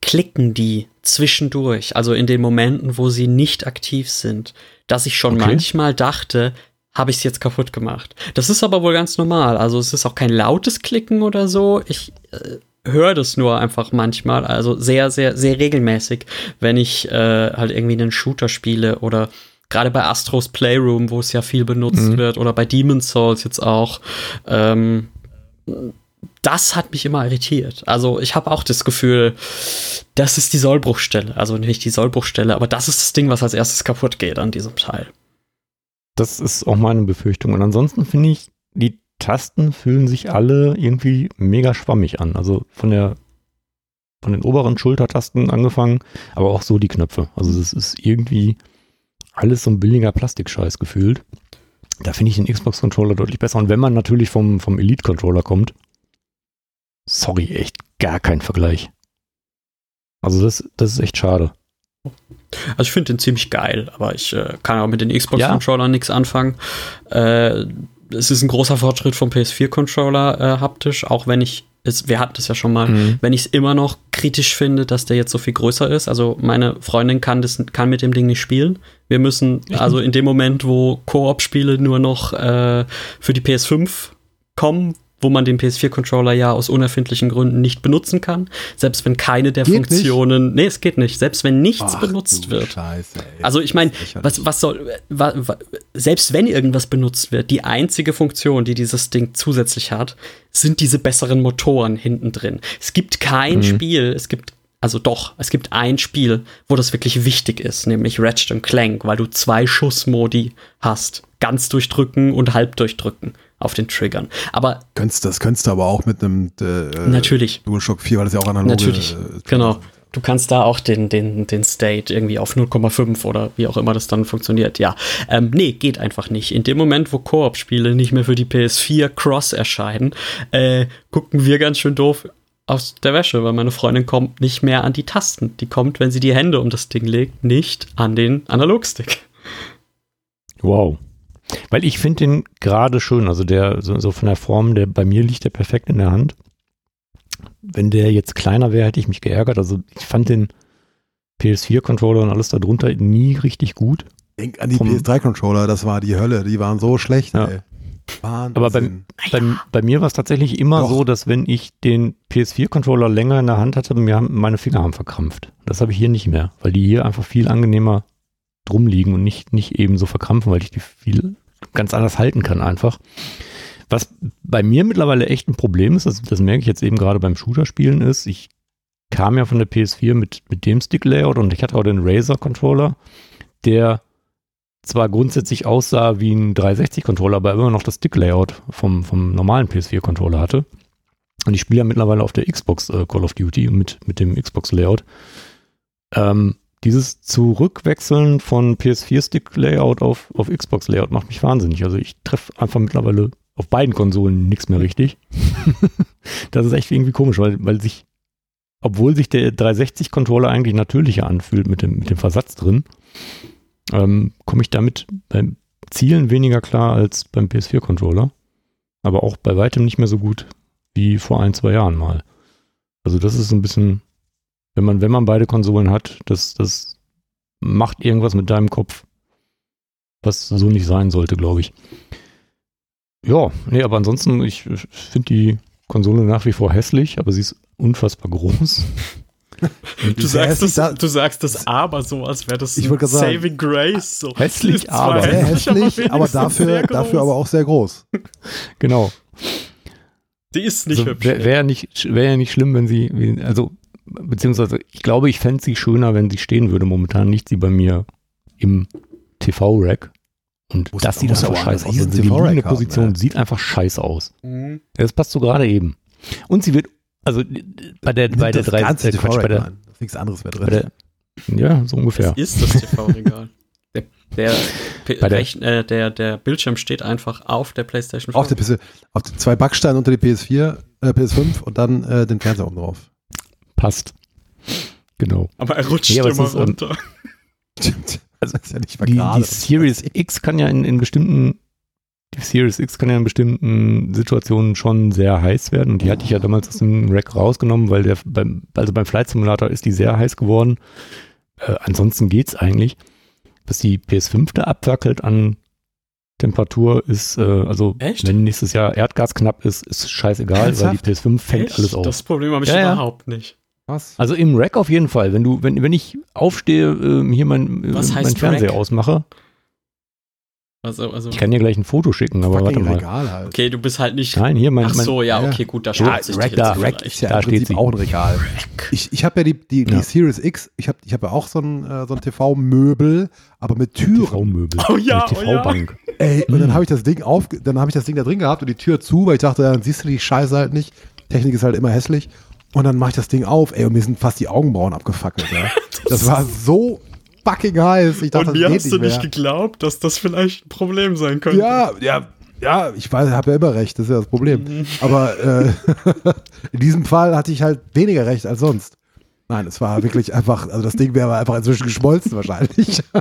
klicken die zwischendurch, also in den Momenten, wo sie nicht aktiv sind, dass ich schon Okay. manchmal dachte, habe ich es jetzt kaputt gemacht. Das ist aber wohl ganz normal. Also es ist auch kein lautes Klicken oder so. Ich äh, höre das nur einfach manchmal, also sehr, sehr, sehr regelmäßig, wenn ich äh, halt irgendwie einen Shooter spiele oder gerade bei Astros Playroom, wo es ja viel benutzt Mhm. wird, oder bei Demon's Souls jetzt auch. Ähm, das hat mich immer irritiert. Also ich habe auch das Gefühl, das ist die Sollbruchstelle. Also nicht die Sollbruchstelle, aber das ist das Ding, was als erstes kaputt geht an diesem Teil. Das ist auch meine Befürchtung. Und ansonsten finde ich, die Tasten fühlen sich alle irgendwie mega schwammig an. Also von der von den oberen Schultertasten angefangen, aber auch so die Knöpfe. Also das ist irgendwie alles so ein billiger Plastikscheiß gefühlt. Da finde ich den Xbox-Controller deutlich besser. Und wenn man natürlich vom, vom Elite-Controller kommt, sorry, echt gar kein Vergleich. Also das, das ist echt schade. Also ich finde den ziemlich geil, aber ich äh, kann auch mit den Ja. Xbox-Controllern nichts anfangen. Äh, es ist ein großer Fortschritt vom PS4-Controller äh, haptisch, auch wenn ich es, wir hatten das ja schon mal, Mhm. wenn ich es immer noch kritisch finde, dass der jetzt so viel größer ist. Also meine Freundin kann das kann mit dem Ding nicht spielen. Wir müssen also in dem Moment, wo Koop-Spiele nur noch äh, für die PS5 kommen, wo man den PS4-Controller ja aus unerfindlichen Gründen nicht benutzen kann, selbst wenn keine der Geht nicht? Funktionen, nee, es geht nicht, selbst wenn nichts Ach, benutzt du wird. Scheiße, ey. Also ich meine, was, was soll, wa, wa, selbst wenn irgendwas benutzt wird, die einzige Funktion, die dieses Ding zusätzlich hat, sind diese besseren Motoren hinten drin. Es gibt kein Mhm. Spiel, es gibt, also doch, es gibt ein Spiel, wo das wirklich wichtig ist, nämlich Ratchet und Clank, weil du zwei Schussmodi hast. Ganz durchdrücken und halb durchdrücken auf den Triggern. Aber Könntest, das könntest du aber auch mit einem äh, natürlich, DualShock 4, weil das ja auch analoge Natürlich, äh, genau. Du kannst da auch den, den, den State irgendwie auf 0,5 oder wie auch immer das dann funktioniert. Ja, ähm, nee, geht einfach nicht. In dem Moment, wo Koop-Spiele nicht mehr für die PS4 Cross erscheinen, äh, gucken wir ganz schön doof aus der Wäsche, weil meine Freundin kommt nicht mehr an die Tasten. Die kommt, wenn sie die Hände um das Ding legt, nicht an den Analogstick. Wow. Weil ich finde den gerade schön, also der, so, so von der Form, der bei mir liegt der perfekt in der Hand. Wenn der jetzt kleiner wäre, hätte ich mich geärgert. Also ich fand den PS4-Controller und alles darunter nie richtig gut. Denk an die Vom- PS3-Controller, das war die Hölle. Die waren so schlecht, Ja. ey. Wahnsinn. Aber beim, bei, bei mir war es tatsächlich immer Doch. so, dass wenn ich den PS4-Controller länger in der Hand hatte, mir haben, meine Finger haben verkrampft. Das habe ich hier nicht mehr, weil die hier einfach viel angenehmer drum liegen und nicht, nicht eben so verkrampfen, weil ich die viel ganz anders halten kann einfach. Was bei mir mittlerweile echt ein Problem ist, das, das merke ich jetzt eben gerade beim Shooter-Spielen, ist, ich kam ja von der PS4 mit, mit dem Stick-Layout und ich hatte auch den Razer-Controller, der zwar grundsätzlich aussah wie ein 360-Controller, aber immer noch das Stick-Layout vom, vom normalen PS4-Controller hatte. Und ich spiele ja mittlerweile auf der Xbox äh, Call of Duty mit, mit dem Xbox-Layout. Ähm, dieses Zurückwechseln von PS4-Stick-Layout auf, auf Xbox-Layout macht mich wahnsinnig. Also ich treffe einfach mittlerweile auf beiden Konsolen nichts mehr richtig. das ist echt irgendwie komisch, weil, weil sich obwohl sich der 360-Controller eigentlich natürlicher anfühlt mit dem, mit dem Versatz drin, ähm, komme ich damit beim Zielen weniger klar als beim PS4-Controller. Aber auch bei weitem nicht mehr so gut wie vor ein, zwei Jahren mal. Also das ist ein bisschen, wenn man, wenn man beide Konsolen hat, das, das macht irgendwas mit deinem Kopf, was so nicht sein sollte, glaube ich. Ja, nee, aber ansonsten, ich finde die Konsole nach wie vor hässlich, aber sie ist unfassbar groß. Du sagst, das, du sagst das aber so, als wäre das Ich sagen- Saving Grace. So. Hässlich, aber- Sehr hässlich, aber dafür, dafür aber auch sehr groß. Genau. Die ist nicht Also hübsch. Wäre wär nicht, wär ja nicht schlimm, wenn sie, also, beziehungsweise, ich glaube, ich fände sie schöner, wenn sie stehen würde. Momentan liegt sie bei mir im TV-Rack. Und Muss- das sieht einfach aber scheiße auch aus. Also die liegende haben, Position ja. sieht einfach scheiße aus. Mhm. Das passt so gerade eben. Und sie wird, also bei der, bei der das drei, ganze äh, Quatsch, bei TV-Rack der. Das nichts anderes mehr drin. der, ja, so ungefähr. Ist das TV-Regal? der, der, der- äh, der, der Bildschirm steht einfach auf der PlayStation auf der PC, auf die zwei Backsteine unter die PS4, äh, PS5 und dann äh, den Fernseher oben drauf. Passt. Genau. Aber er rutscht Nee, aber es immer ist, ähm, runter. Stimmt. Also ist ja nicht mal Die, gerade. die Series X kann ja in, in bestimmten die Series X kann ja in bestimmten Situationen schon sehr heiß werden und die hatte ich ja damals aus dem Rack rausgenommen, weil der beim, also beim Flight Simulator ist die sehr heiß geworden. Äh, ansonsten geht's eigentlich. Was die PS5 da abwackelt an Temperatur ist, äh, also Echt? wenn nächstes Jahr Erdgas knapp ist, ist scheißegal, weil die Ernsthaft? PS5 fängt Echt? alles auf. Das Problem habe ich Ja, ja. überhaupt nicht. Was? Also im Rack auf jeden Fall. Wenn du, wenn, wenn ich aufstehe, ähm, hier mein, äh, Was mein heißt Fernseher Rack? ausmache, Also, also ich kann dir gleich ein Foto schicken, aber warte mal. Regal halt. okay, du bist halt nicht. Nein, hier mein, Ach mein so, ja, ja. okay, gut, da Ja, sich Rack da, jetzt Rack. Ist ja Da steht sie. auch ein Regal. Ich, ich habe ja die, die, die Ja. Series X, ich habe ich hab ja auch so ein, äh, so ein TV-Möbel, aber mit Türen. TV-Möbel. Oh ja, Eine oh ja. TV-Bank. Ey, und dann habe ich das Ding auf, dann habe ich das Ding da drin gehabt und die Tür zu, weil ich dachte, ja, dann siehst du die Scheiße halt nicht. Technik ist halt immer hässlich. Und dann mache ich das Ding auf, ey, und mir sind fast die Augenbrauen abgefackelt. Ja. Das war so fucking heiß. Ich dachte, Und mir das geht hast du nicht nicht mehr. geglaubt, dass das vielleicht ein Problem sein könnte. Ja, ja, ja, ich weiß, habe ja immer recht, das ist ja das Problem. Aber äh, in diesem Fall hatte ich halt weniger recht als sonst. Nein, es war wirklich einfach, also das Ding wäre einfach inzwischen geschmolzen wahrscheinlich.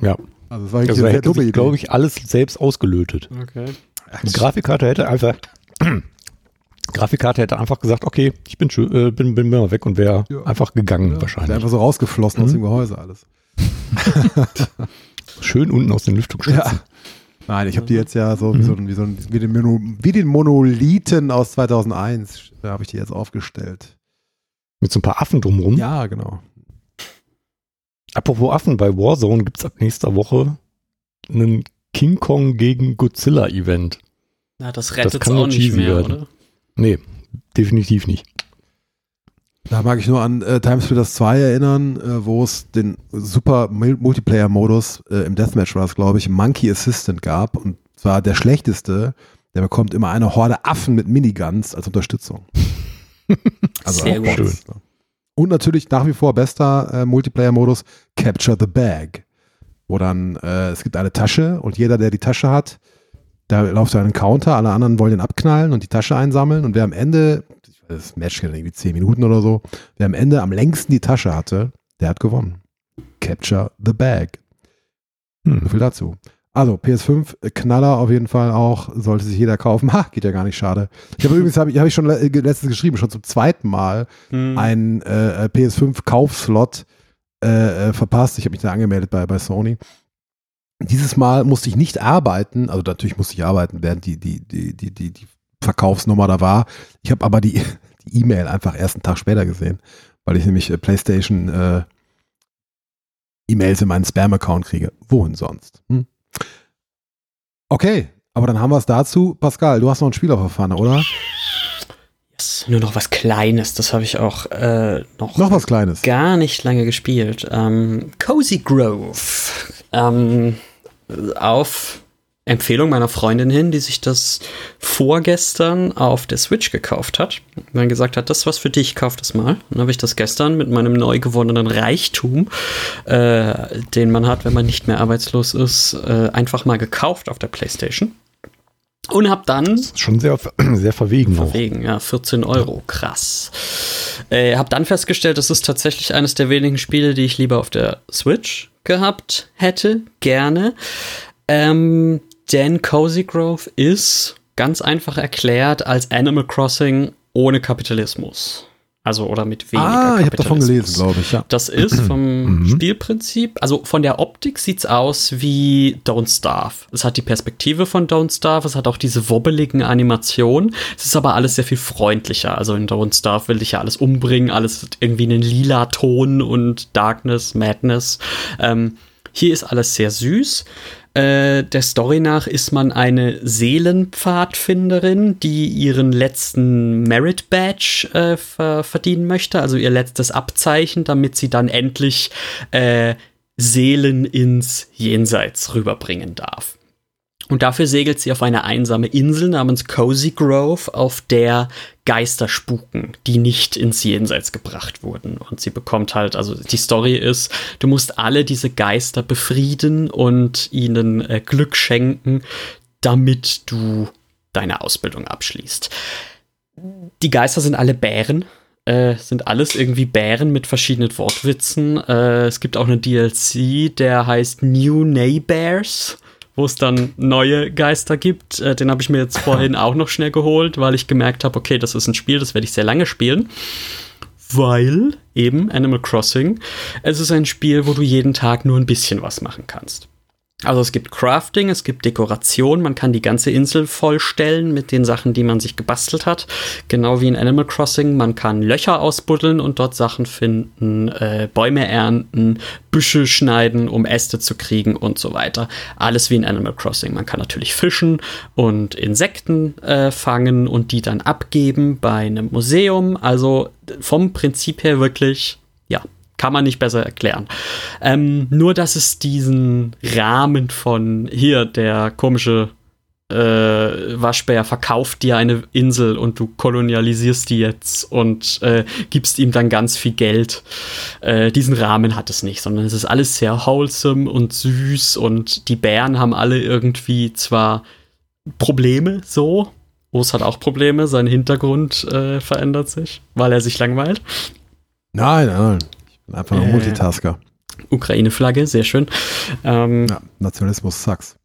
Ja. Also es war wirklich Also eine sehr dumme Idee. glaube ich, alles selbst ausgelötet. Okay. Die Grafikkarte hätte einfach Grafikkarte hätte einfach gesagt, okay, ich bin schön, äh, bin, bin mal weg und wäre Ja. einfach gegangen Ja, wahrscheinlich. Einfach so rausgeflossen aus Mhm. dem Gehäuse alles. Schön unten aus den Lüftungsschlitzen. Ja. Nein, ich habe die jetzt ja so, wie, so, ein- wie, so ein, wie, den Mono, wie den Monolithen aus 2001, da habe ich die jetzt aufgestellt. Mit so ein paar Affen drumrum. Ja, genau. Apropos Affen, bei Warzone gibt es ab nächster Woche einen King Kong gegen Godzilla Event. Na, das rettet kann auch nicht mehr, werden. oder? Nee, definitiv nicht. Da mag ich nur an äh, Time Splitters 2 erinnern, äh, wo es den super Mul- Multiplayer-Modus äh, im Deathmatch war es, glaube ich, Monkey Assistant gab. Und zwar der schlechteste, der bekommt immer eine Horde Affen mit Miniguns als Unterstützung. Sehr auch gut. Bots, ne? Und natürlich nach wie vor bester äh, Multiplayer-Modus Capture the Bag. Wo dann, äh, es gibt eine Tasche und jeder, der die Tasche hat, da läuft so ein Counter, alle anderen wollen den abknallen und die Tasche einsammeln und wer am Ende, das Match geht irgendwie 10 Minuten oder so, wer am Ende am längsten die Tasche hatte, der hat gewonnen. Capture the Bag. So Hm. viel dazu. Also PS5 äh, Knaller auf jeden Fall auch, sollte sich jeder kaufen. Ha, geht ja gar nicht schade. Ich habe übrigens, habe ich, hab ich schon le- äh, letztens geschrieben, schon zum zweiten Mal Hm. einen äh, PS5 Kaufslot äh, äh, verpasst. Ich habe mich da angemeldet bei, bei Sony. Dieses Mal musste ich nicht arbeiten, also natürlich musste ich arbeiten, während die, die, die, die, die, die Verkaufsnummer da war. Ich habe aber die E-Mail einfach erst einen Tag später gesehen, weil ich nämlich äh, PlayStation äh, E-Mails in meinen Spam-Account kriege. Wohin sonst? Hm? Okay, aber dann haben wir es dazu. Pascal, du hast noch ein Spiel auf der Pfanne, oder? Yes, nur noch was Kleines, das habe ich auch äh, noch, Noch was Kleines. gar nicht lange gespielt. Ähm, Cozy Grove. Ähm, auf Empfehlung meiner Freundin hin, die sich das vorgestern auf der Switch gekauft hat. Und dann gesagt hat, das ist was für dich, kauf das mal. Dann habe ich das gestern mit meinem neu gewonnenen Reichtum, äh, den man hat, wenn man nicht mehr arbeitslos ist, äh, einfach mal gekauft auf der Playstation. Und hab dann Das ist schon sehr, sehr verwegen auch. Wegen, ja, 14 Euro, krass. Äh, hab dann festgestellt, das ist tatsächlich eines der wenigen Spiele, die ich lieber auf der Switch gehabt hätte, gerne. Ähm, denn Cozy Grove ist ganz einfach erklärt als Animal Crossing ohne Kapitalismus. Also oder mit weniger Ah, ich habe davon gelesen, glaube ich. Ja. Das ist vom Mhm. Spielprinzip, also von der Optik sieht's aus wie Don't Starve. Es hat die Perspektive von Don't Starve, es hat auch diese wobbeligen Animationen. Es ist aber alles sehr viel freundlicher. Also in Don't Starve will dich ja alles umbringen, alles irgendwie einen lila Ton und Darkness, Madness. Ähm, hier ist alles sehr süß. Äh, der Story nach ist man eine Seelenpfadfinderin, die ihren letzten Merit Badge äh, ver verdienen möchte, also ihr letztes Abzeichen, damit sie dann endlich äh, Seelen ins Jenseits rüberbringen darf. Und dafür segelt sie auf eine einsame Insel namens Cozy Grove, auf der Geister spuken, die nicht ins Jenseits gebracht wurden. Und sie bekommt halt, also die Story ist, du musst alle diese Geister befrieden und ihnen äh, Glück schenken, damit du deine Ausbildung abschließt. Die Geister sind alle Bären, äh, sind alles irgendwie Bären mit verschiedenen Wortwitzen. Äh, es gibt auch einen DLC, der heißt New Neighbors, wo es dann neue Geister gibt. Äh, den habe ich mir jetzt vorhin auch noch schnell geholt, weil ich gemerkt habe, okay, das ist ein Spiel, das werde ich sehr lange spielen. Weil eben Animal Crossing, es ist ein Spiel, wo du jeden Tag nur ein bisschen was machen kannst. Also es gibt Crafting, es gibt Dekoration, man kann die ganze Insel vollstellen mit den Sachen, die man sich gebastelt hat. Genau wie in Animal Crossing, man kann Löcher ausbuddeln und dort Sachen finden, äh, Bäume ernten, Büsche schneiden, um Äste zu kriegen und so weiter. Alles wie in Animal Crossing. Man kann natürlich fischen und Insekten äh, fangen und die dann abgeben bei einem Museum. Also vom Prinzip her wirklich, kann man nicht besser erklären. Ähm, nur, dass es diesen Rahmen von hier, der komische äh, Waschbär verkauft dir eine Insel und du kolonialisierst die jetzt und äh, gibst ihm dann ganz viel Geld. Äh, diesen Rahmen hat es nicht, sondern es ist alles sehr wholesome und süß und die Bären haben alle irgendwie zwar Probleme so. Urs hat auch Probleme, sein Hintergrund äh, verändert sich, weil er sich langweilt. Nein, nein. Einfach nur Äh. Multitasker. Ukraine-Flagge, sehr schön. Ähm, Ja, Nationalismus sucks.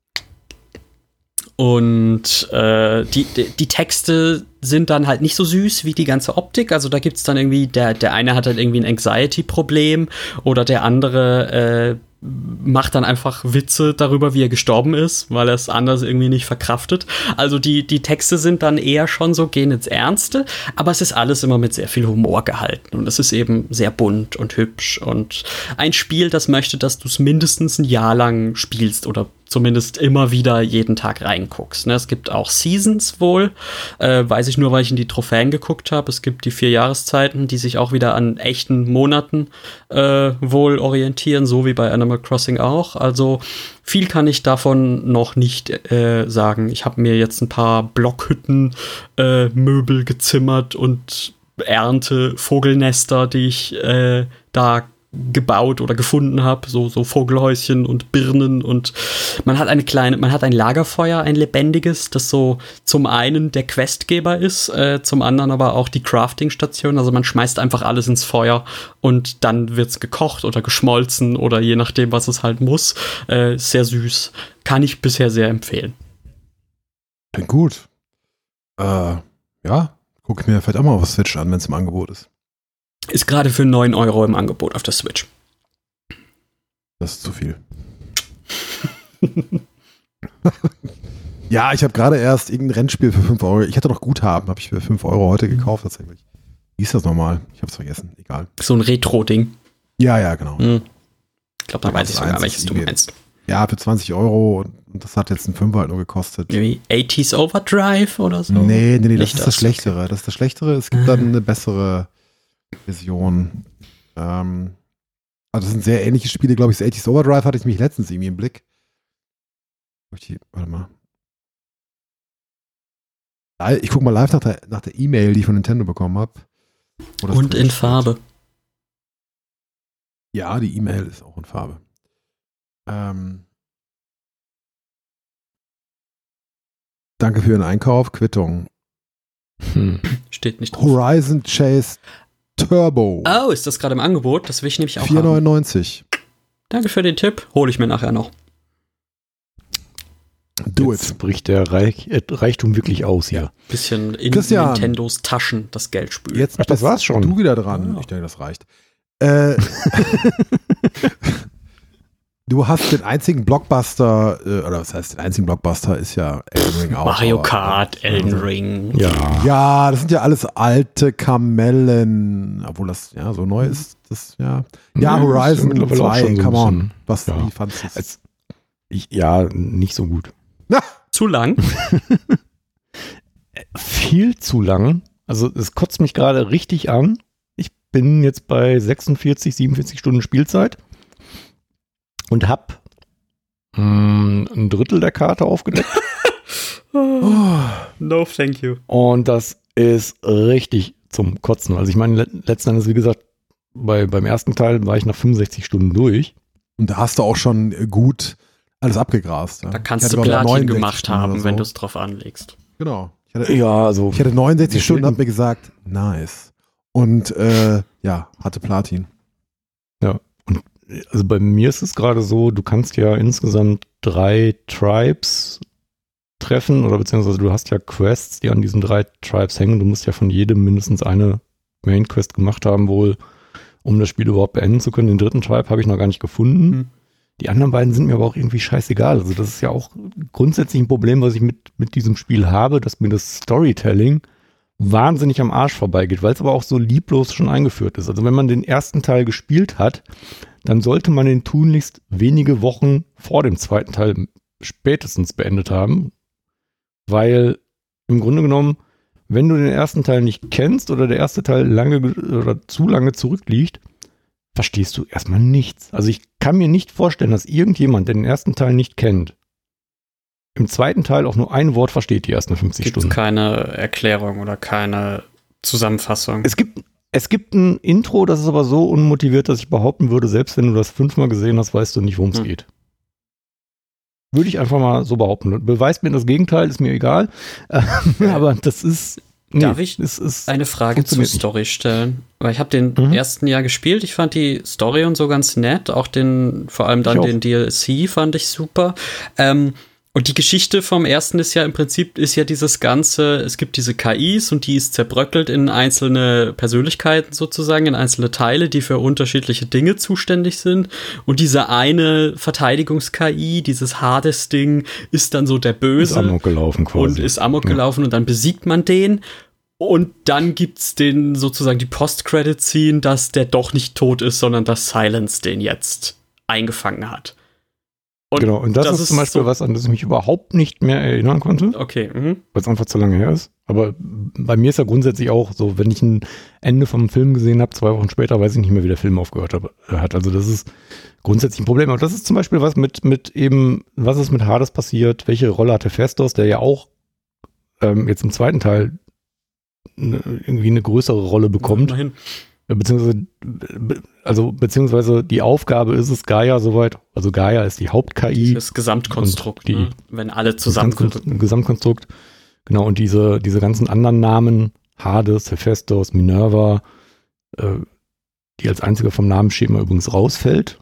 Und äh, die, die, die Texte sind dann halt nicht so süß wie die ganze Optik. Also da gibt es dann irgendwie, der, der eine hat halt irgendwie ein Anxiety-Problem oder der andere äh, macht dann einfach Witze darüber, wie er gestorben ist, weil er es anders irgendwie nicht verkraftet. Also die, die Texte sind dann eher schon so, gehen ins Ernste, aber es ist alles immer mit sehr viel Humor gehalten und es ist eben sehr bunt und hübsch und ein Spiel, das möchte, dass du es mindestens ein Jahr lang spielst oder zumindest immer wieder jeden Tag reinguckst. Ne? Es gibt auch Seasons wohl, äh, weiß ich nur, weil ich in die Trophäen geguckt habe. Es gibt die vier Jahreszeiten, die sich auch wieder an echten Monaten äh, wohl orientieren, so wie bei Animal Crossing auch. Also viel kann ich davon noch nicht äh, sagen. Ich habe mir jetzt ein paar Blockhütten, äh, Möbel gezimmert und ernte Vogelnester, die ich äh, da gebaut oder gefunden habe, so, so Vogelhäuschen und Birnen und man hat eine kleine, man hat ein Lagerfeuer, ein lebendiges, das so zum einen der Questgeber ist, äh, zum anderen aber auch die Crafting-Station. Also man schmeißt einfach alles ins Feuer und dann wird's gekocht oder geschmolzen oder je nachdem, was es halt muss. Äh, sehr süß. Kann ich bisher sehr empfehlen. Klingt gut. Äh, ja, guck ich mir vielleicht auch mal auf Switch an, wenn es im Angebot ist. Ist gerade für 9 Euro im Angebot auf der Switch. Das ist zu viel. ja, ich habe gerade erst irgendein Rennspiel für 5 Euro. Ich hatte noch Guthaben, habe ich für 5 Euro heute gekauft tatsächlich. Wie ist das nochmal? Ich habe es vergessen. Egal. So ein Retro-Ding. Ja, ja, genau. Hm. Ich glaube, Ja, weiß ich sogar, welches du meinst. Ja, für 20 Euro und, das hat jetzt ein Fünfer halt nur gekostet. Irgendwie 80s Overdrive oder so? Nee, nee, nee, das Nicht ist das das, Schlechtere. Das ist das Schlechtere. Es gibt dann eine bessere Version. Ähm, also das sind sehr ähnliche Spiele, glaube ich. Das 80s Overdrive hatte ich mich letztens irgendwie im Blick. Warte mal. Ich gucke mal live nach der nach der E-Mail, die ich von Nintendo bekommen habe. Und in Farbe. Ja, die E-Mail ist auch in Farbe. Ähm, Danke für Ihren Einkauf. Quittung. Hm. Steht nicht drauf. Horizon Chase Turbo. Oh, ist das gerade im Angebot? Das will ich nämlich auch haben. 4,99. Danke für den Tipp. Hole ich mir nachher noch. Do Jetzt it. bricht der Reich, äh, Reichtum wirklich aus hier. Bisschen in Christian. Nintendos Taschen das Geld spülen. Jetzt Ach, das bist war's schon. Du wieder dran. Ich denke, das reicht. Äh, du hast den einzigen Blockbuster, äh, oder was heißt den einzigen Blockbuster, ist ja Elden Ring auch. Mario aber- Kart, Elden Ring. Ja. Ja, das sind ja alles alte Kamellen, obwohl das ja so neu ist. Das, ja, ja Ja, Horizon auch 2, schon so ein come on. Was, ja. wie fandst du es? Ja, nicht so gut. Zu lang. Viel zu lang. Also es kotzt mich gerade richtig an. Ich bin jetzt bei 46, 47 Stunden Spielzeit und hab mh, ein Drittel der Karte aufgedeckt. Oh, No, thank you. Und das ist richtig zum Kotzen. Also ich meine, le letzten Endes, wie gesagt, bei, beim ersten Teil war ich nach 65 Stunden durch. und da hast du auch schon gut alles abgegrast. Ja. Da Ich kannst du Platin 69 gemacht haben, oder wenn so. du es drauf anlegst. Genau. Ich hatte, Ja, also ich hatte 69 Mir Stunden, hab mir gesagt, nice. Und äh, ja, hatte Platin. Also bei mir ist es gerade so, du kannst ja insgesamt drei Tribes treffen oder beziehungsweise du hast ja Quests, die an diesen drei Tribes hängen. Du musst ja von jedem mindestens eine Main Quest gemacht haben, wohl, um das Spiel überhaupt beenden zu können. Den dritten Tribe habe ich noch gar nicht gefunden. Hm. Die anderen beiden sind mir aber auch irgendwie scheißegal. Also das ist ja auch grundsätzlich ein Problem, was ich mit, mit diesem Spiel habe, dass mir das Storytelling wahnsinnig am Arsch vorbeigeht, weil es aber auch so lieblos schon eingeführt ist. Also wenn man den ersten Teil gespielt hat, dann sollte man den tunlichst wenige Wochen vor dem zweiten Teil spätestens beendet haben, weil im Grunde genommen, wenn du den ersten Teil nicht kennst oder der erste Teil lange ge- oder zu lange zurückliegt, verstehst du erstmal nichts. Also ich kann mir nicht vorstellen, dass irgendjemand, der den ersten Teil nicht kennt, im zweiten Teil auch nur ein Wort versteht, die ersten 50 Gibt es Stunden. keine Erklärung oder keine Zusammenfassung? Es gibt, es gibt ein Intro, das ist aber so unmotiviert, dass ich behaupten würde, selbst wenn du das fünfmal gesehen hast, weißt du nicht, worum es Hm. geht. Würde ich einfach mal so behaupten. Beweist mir das Gegenteil, ist mir egal. aber das ist. Darf ich es ist, eine Frage zur nicht. Story stellen. Weil ich habe den Mhm. ersten Jahr gespielt. Ich fand die Story und so ganz nett. Auch den, vor allem dann den DLC fand ich super. Ähm, und die Geschichte vom ersten ist ja im Prinzip ist ja dieses ganze, es gibt diese KIs und die ist zerbröckelt in einzelne Persönlichkeiten sozusagen, in einzelne Teile, die für unterschiedliche Dinge zuständig sind. Und diese eine Verteidigungs-KI, dieses Hades-Ding, ist dann so der ist Böse Amok gelaufen quasi. und ist Amok Ja. gelaufen und dann besiegt man den. Und dann gibt's den sozusagen die Post-Credit-Scene, dass der doch nicht tot ist, sondern dass Silence den jetzt eingefangen hat. Und genau, und das, ist zum Beispiel so- was, an das ich mich überhaupt nicht mehr erinnern konnte, Okay, mhm. weil es einfach zu lange her ist. Aber bei mir ist ja grundsätzlich auch so, wenn ich ein Ende vom Film gesehen habe, zwei Wochen später, weiß ich nicht mehr, wie der Film aufgehört hab- hat. Also das ist grundsätzlich ein Problem. Aber das ist zum Beispiel was mit, mit eben, was ist mit Hades passiert? Welche Rolle hatte Festos, der ja auch ähm, jetzt im zweiten Teil ne, irgendwie eine größere Rolle bekommt? Immerhin. Ja, Beziehungsweise, be- also, beziehungsweise die Aufgabe ist es, Gaia soweit, also Gaia ist die Haupt-KI. Das Gesamtkonstrukt, die- ne? wenn alle Das zusammenkommen. Gesamtkon- Gesamtkonstrukt. Genau, und diese, diese ganzen anderen Namen, Hades, Hephaestus, Minerva, äh, die als einzige vom Namensschema übrigens rausfällt,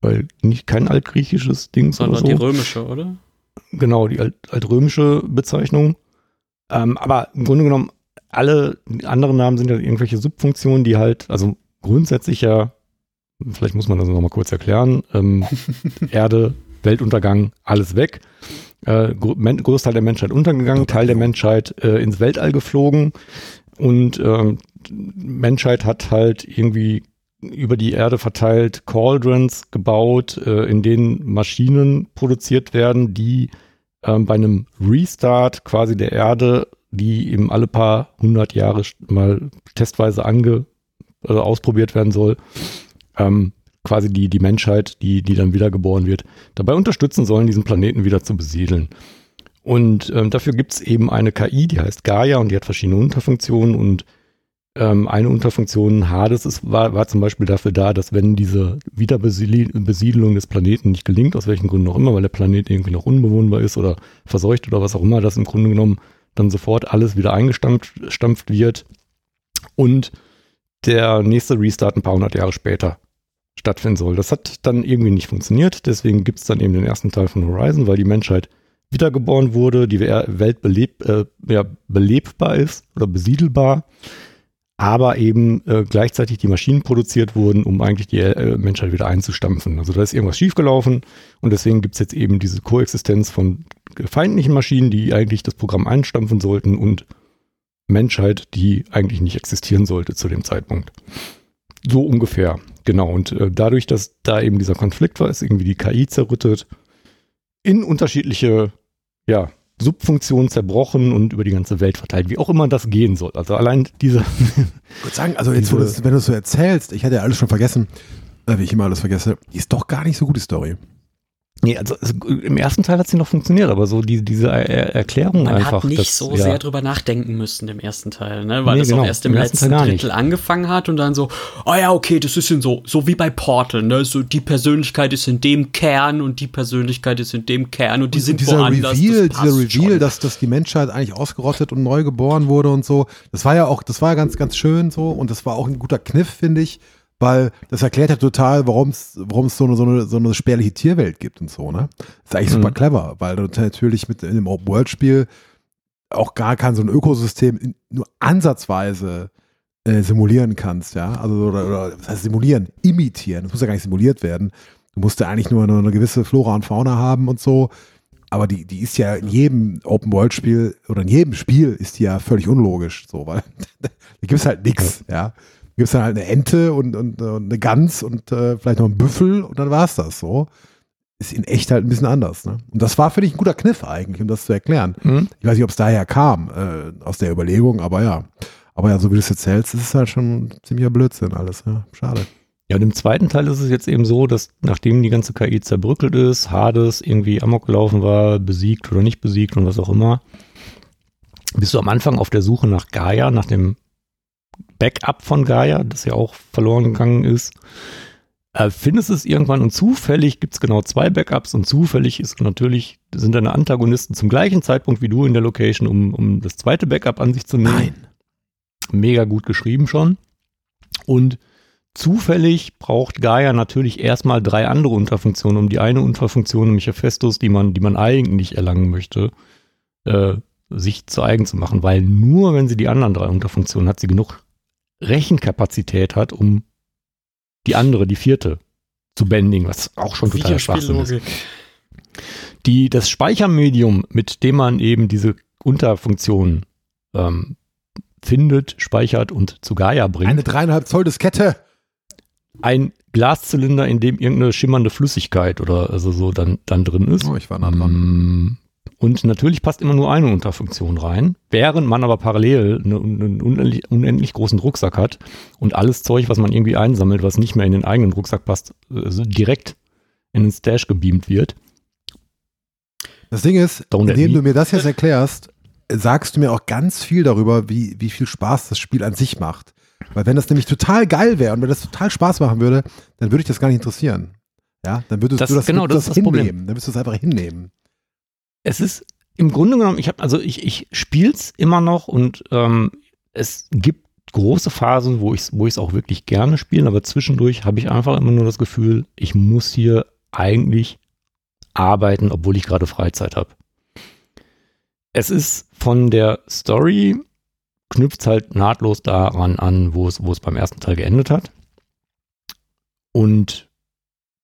weil nicht kein altgriechisches Ding oder Sondern so. die römische, oder? Genau, die alt, altrömische Bezeichnung. Ähm, aber im Grunde genommen, alle anderen Namen sind ja irgendwelche Subfunktionen, die halt, also grundsätzlich ja, vielleicht muss man das nochmal kurz erklären, ähm, Erde, Weltuntergang, alles weg. Äh, Großteil der Menschheit untergegangen, Teil der Menschheit äh, ins Weltall geflogen und ähm, Menschheit hat halt irgendwie über die Erde verteilt Cauldrons gebaut, äh, in denen Maschinen produziert werden, die ähm, bei einem Restart quasi der Erde, die eben alle paar hundert Jahre mal testweise ange, also ausprobiert werden soll, ähm, quasi die, die Menschheit, die, die dann wiedergeboren wird, dabei unterstützen sollen, diesen Planeten wieder zu besiedeln. Und ähm, dafür gibt es eben eine KI, die heißt Gaia und die hat verschiedene Unterfunktionen und Ähm, eine Unterfunktion Hades ist, war, war zum Beispiel dafür da, dass wenn diese Wiederbesiedelung des Planeten nicht gelingt, aus welchen Gründen auch immer, weil der Planet irgendwie noch unbewohnbar ist oder verseucht oder was auch immer, dass im Grunde genommen dann sofort alles wieder eingestampft wird und der nächste Restart ein paar hundert Jahre später stattfinden soll. Das hat dann irgendwie nicht funktioniert, deswegen gibt es dann eben den ersten Teil von Horizon, weil die Menschheit wiedergeboren wurde, die Welt beleb, äh, ja, belebbar ist oder besiedelbar aber eben äh, gleichzeitig die Maschinen produziert wurden, um eigentlich die äh, Menschheit wieder einzustampfen. Also da ist irgendwas schiefgelaufen und deswegen gibt's jetzt eben diese Koexistenz von feindlichen Maschinen, die eigentlich das Programm einstampfen sollten und Menschheit, die eigentlich nicht existieren sollte zu dem Zeitpunkt. So ungefähr, genau. Und äh, dadurch, dass da eben dieser Konflikt war, ist irgendwie die KI zerrüttet in unterschiedliche ja, Subfunktion zerbrochen und über die ganze Welt verteilt, wie auch immer das gehen soll. Also allein diese. Ich würde sagen, also jetzt, diese, wenn du es so erzählst, ich hatte ja alles schon vergessen, äh, wie ich immer alles vergesse, ist doch gar nicht so gut die Story. Nee, also, also, im ersten Teil hat sie noch funktioniert, aber so die, diese er Erklärung Man einfach. Man hat nicht das, so ja. sehr drüber nachdenken müssen im ersten Teil, ne? weil Nee, das genau, auch erst im, im letzten Drittel angefangen hat und dann so, oh ja, okay, das ist so, so wie bei Portal, ne? so die Persönlichkeit ist in dem Kern und die Persönlichkeit ist in dem Kern und die sind dieser woanders. Reveal, dieser Reveal, schon. dass, dass die Menschheit eigentlich ausgerottet und neu geboren wurde und so, das war ja auch, das war ja ganz, ganz schön so und das war auch ein guter Kniff, finde ich, weil das erklärt ja total, warum es warum es so eine, so, eine, so eine spärliche Tierwelt gibt und so, ne? Das ist eigentlich Mhm. super clever, weil du natürlich mit in dem Open-World-Spiel auch gar kein so ein Ökosystem in, nur ansatzweise äh, simulieren kannst, ja? Also, oder, oder was heißt simulieren? Imitieren. Das muss ja gar nicht simuliert werden. Du musst ja eigentlich nur eine, eine gewisse Flora und Fauna haben und so. Aber die, die ist ja in jedem Open-World-Spiel oder in jedem Spiel ist die ja völlig unlogisch, so, weil da gibt es halt nichts, ja. Gibt es dann halt eine Ente und, und, und eine Gans und äh, vielleicht noch einen Büffel und dann war es das so. Ist in echt halt ein bisschen anders, ne? Und das war, finde ich, ein guter Kniff eigentlich, um das zu erklären. Mhm. Ich weiß nicht, ob es daher kam, äh, aus der Überlegung, aber ja. Aber ja, so wie du es erzählst, ist es halt schon ziemlicher Blödsinn alles, ja. Schade. Ja, und im zweiten Teil ist es jetzt eben so, dass nachdem die ganze KI zerbröckelt ist, Hades irgendwie amok gelaufen war, besiegt oder nicht besiegt und was auch immer, bist du am Anfang auf der Suche nach Gaia, nach dem Backup von Gaia, das ja auch verloren gegangen ist. Äh, findest es irgendwann und zufällig gibt es genau zwei Backups und zufällig ist natürlich, sind deine Antagonisten zum gleichen Zeitpunkt wie du in der Location, um, um das zweite Backup an sich zu nehmen. Mega gut geschrieben schon. Und zufällig braucht Gaia natürlich erstmal drei andere Unterfunktionen, um die eine Unterfunktion, nämlich Hephaestus, die man, die man eigentlich erlangen möchte, äh, sich zu eigen zu machen. Weil nur wenn sie die anderen drei Unterfunktionen hat, sie genug Rechenkapazität hat, um die andere, die vierte, zu bändigen, was auch schon total Schwachsinn ist. Die, das Speichermedium, mit dem man eben diese Unterfunktionen ähm, findet, speichert und zu Gaia bringt, Eine dreieinhalb Zoll Diskette. ein Glaszylinder, in dem irgendeine schimmernde Flüssigkeit oder also so dann, dann drin ist. Oh, ich war nah dran. Und natürlich passt immer nur eine Unterfunktion rein, während man aber parallel eine- einen unendlich, unendlich großen Rucksack hat und alles Zeug, was man irgendwie einsammelt, was nicht mehr in den eigenen Rucksack passt, also direkt in den Stash gebeamt wird. Das Ding ist, Don't indem du mir das jetzt erklärst, sagst du mir auch ganz viel darüber, wie, wie viel Spaß das Spiel an sich macht. Weil wenn das nämlich total geil wäre und wenn das total Spaß machen würde, dann würde ich das gar nicht interessieren. Ja, dann würdest Das- du das, genau, das das Problem. hinnehmen. Dann würdest du es einfach hinnehmen. Es ist im Grunde genommen, ich habe, also ich, ich spiel's immer noch und ähm, es gibt große Phasen, wo ich es wo auch wirklich gerne spiele, aber zwischendurch habe ich einfach immer nur das Gefühl, ich muss hier eigentlich arbeiten, obwohl ich gerade Freizeit habe. Es ist von der Story, knüpft halt nahtlos daran an, es, wo es beim ersten Teil geendet hat. Und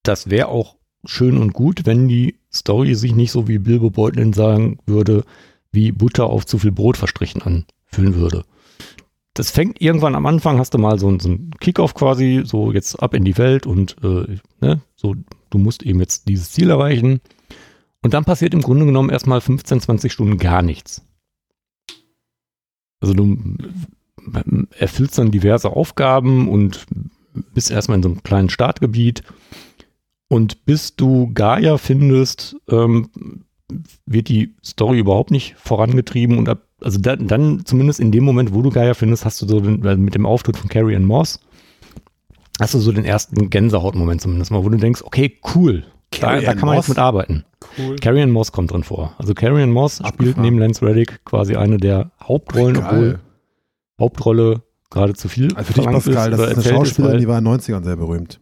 das wäre auch schön und gut, wenn die Story sich nicht so wie Bilbo Beutlin sagen würde, wie Butter auf zu viel Brot verstrichen anfühlen würde. Das fängt irgendwann am Anfang, hast du mal so, einen- so einen Kickoff quasi, so jetzt ab in die Welt und äh, ne, so, du musst eben jetzt dieses Ziel erreichen. Und dann passiert im Grunde genommen erstmal 15, 20 Stunden gar nichts. Also du äh, erfüllst dann diverse Aufgaben und bist erstmal in so einem kleinen Startgebiet. Und bis du Gaia findest, ähm, wird die Story überhaupt nicht vorangetrieben und ab, also da, dann zumindest in dem Moment, wo du Gaia findest, hast du so den, äh, mit dem Auftritt von Carrie and Moss, hast du so den ersten Gänsehautmoment zumindest mal, wo du denkst, okay, cool, da, da Ann kann man Moss? jetzt mit arbeiten. Cool. Carrie Ann Moss kommt drin vor. Also Carrie Ann Moss spielt Abgefahren. neben Lance Reddick quasi eine der Hauptrollen, obwohl Geil. Hauptrolle gerade zu viel Also für dich, Pascal, das oder ist eine Schauspielerin, weil- die war in den 90ern sehr berühmt.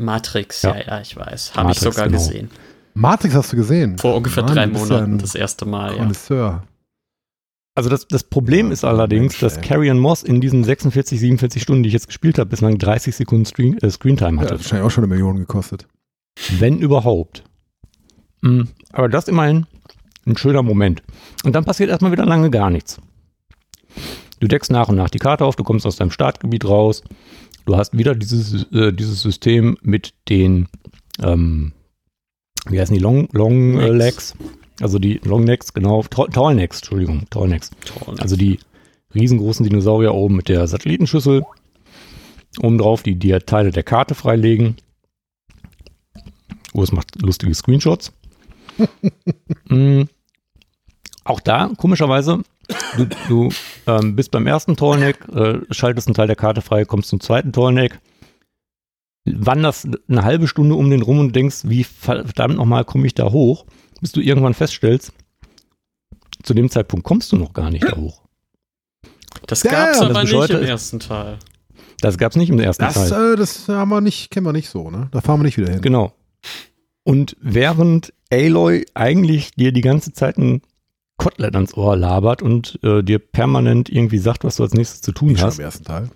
Matrix, Ja. ja, ja, ich weiß. Habe ich sogar genau. gesehen. Matrix hast du gesehen? Vor ungefähr Mann, drei Monaten ja das erste Mal, ja. Connoisseur. Also das, das Problem Ja, ist allerdings, Mensch, dass ey. Ann Moss in diesen 46, 47 Stunden, die ich jetzt gespielt habe, bislang 30 Sekunden Screen, äh, Screentime Ja, hatte. hat wahrscheinlich auch schon eine Million gekostet. Wenn überhaupt. Mm, Aber das immerhin ein schöner Moment. Und dann passiert erstmal wieder lange gar nichts. Du deckst nach und nach die Karte auf, du kommst aus deinem Startgebiet raus. Du hast wieder dieses, äh, dieses System mit den, ähm, wie heißen die, Long, Long Necks. Legs. Also die Long Necks, genau, Tall Necks, Entschuldigung, Tall Necks. Also die riesengroßen Dinosaurier oben mit der Satellitenschüssel. Oben drauf die, die Teile der Karte freilegen. Es macht lustige Screenshots. mm, auch da, komischerweise, du, du ähm, bist beim ersten Tallneck, äh, schaltest einen Teil der Karte frei, kommst zum zweiten Tallneck, wanderst eine halbe Stunde um den rum und denkst, wie verdammt nochmal komme ich da hoch, bis du irgendwann feststellst, zu dem Zeitpunkt kommst du noch gar nicht da hoch. das Ja, gab's ja, das aber nicht im ersten Teil. Das gab es nicht im ersten Das, Teil. äh, das haben wir nicht, kennen wir nicht so, ne? Da fahren wir nicht wieder hin. Genau. Und während Aloy eigentlich dir die ganze Zeit ein Kotelett ans Ohr labert und äh, dir permanent irgendwie sagt, was du als nächstes zu tun Wie schon hast, im ersten Teil.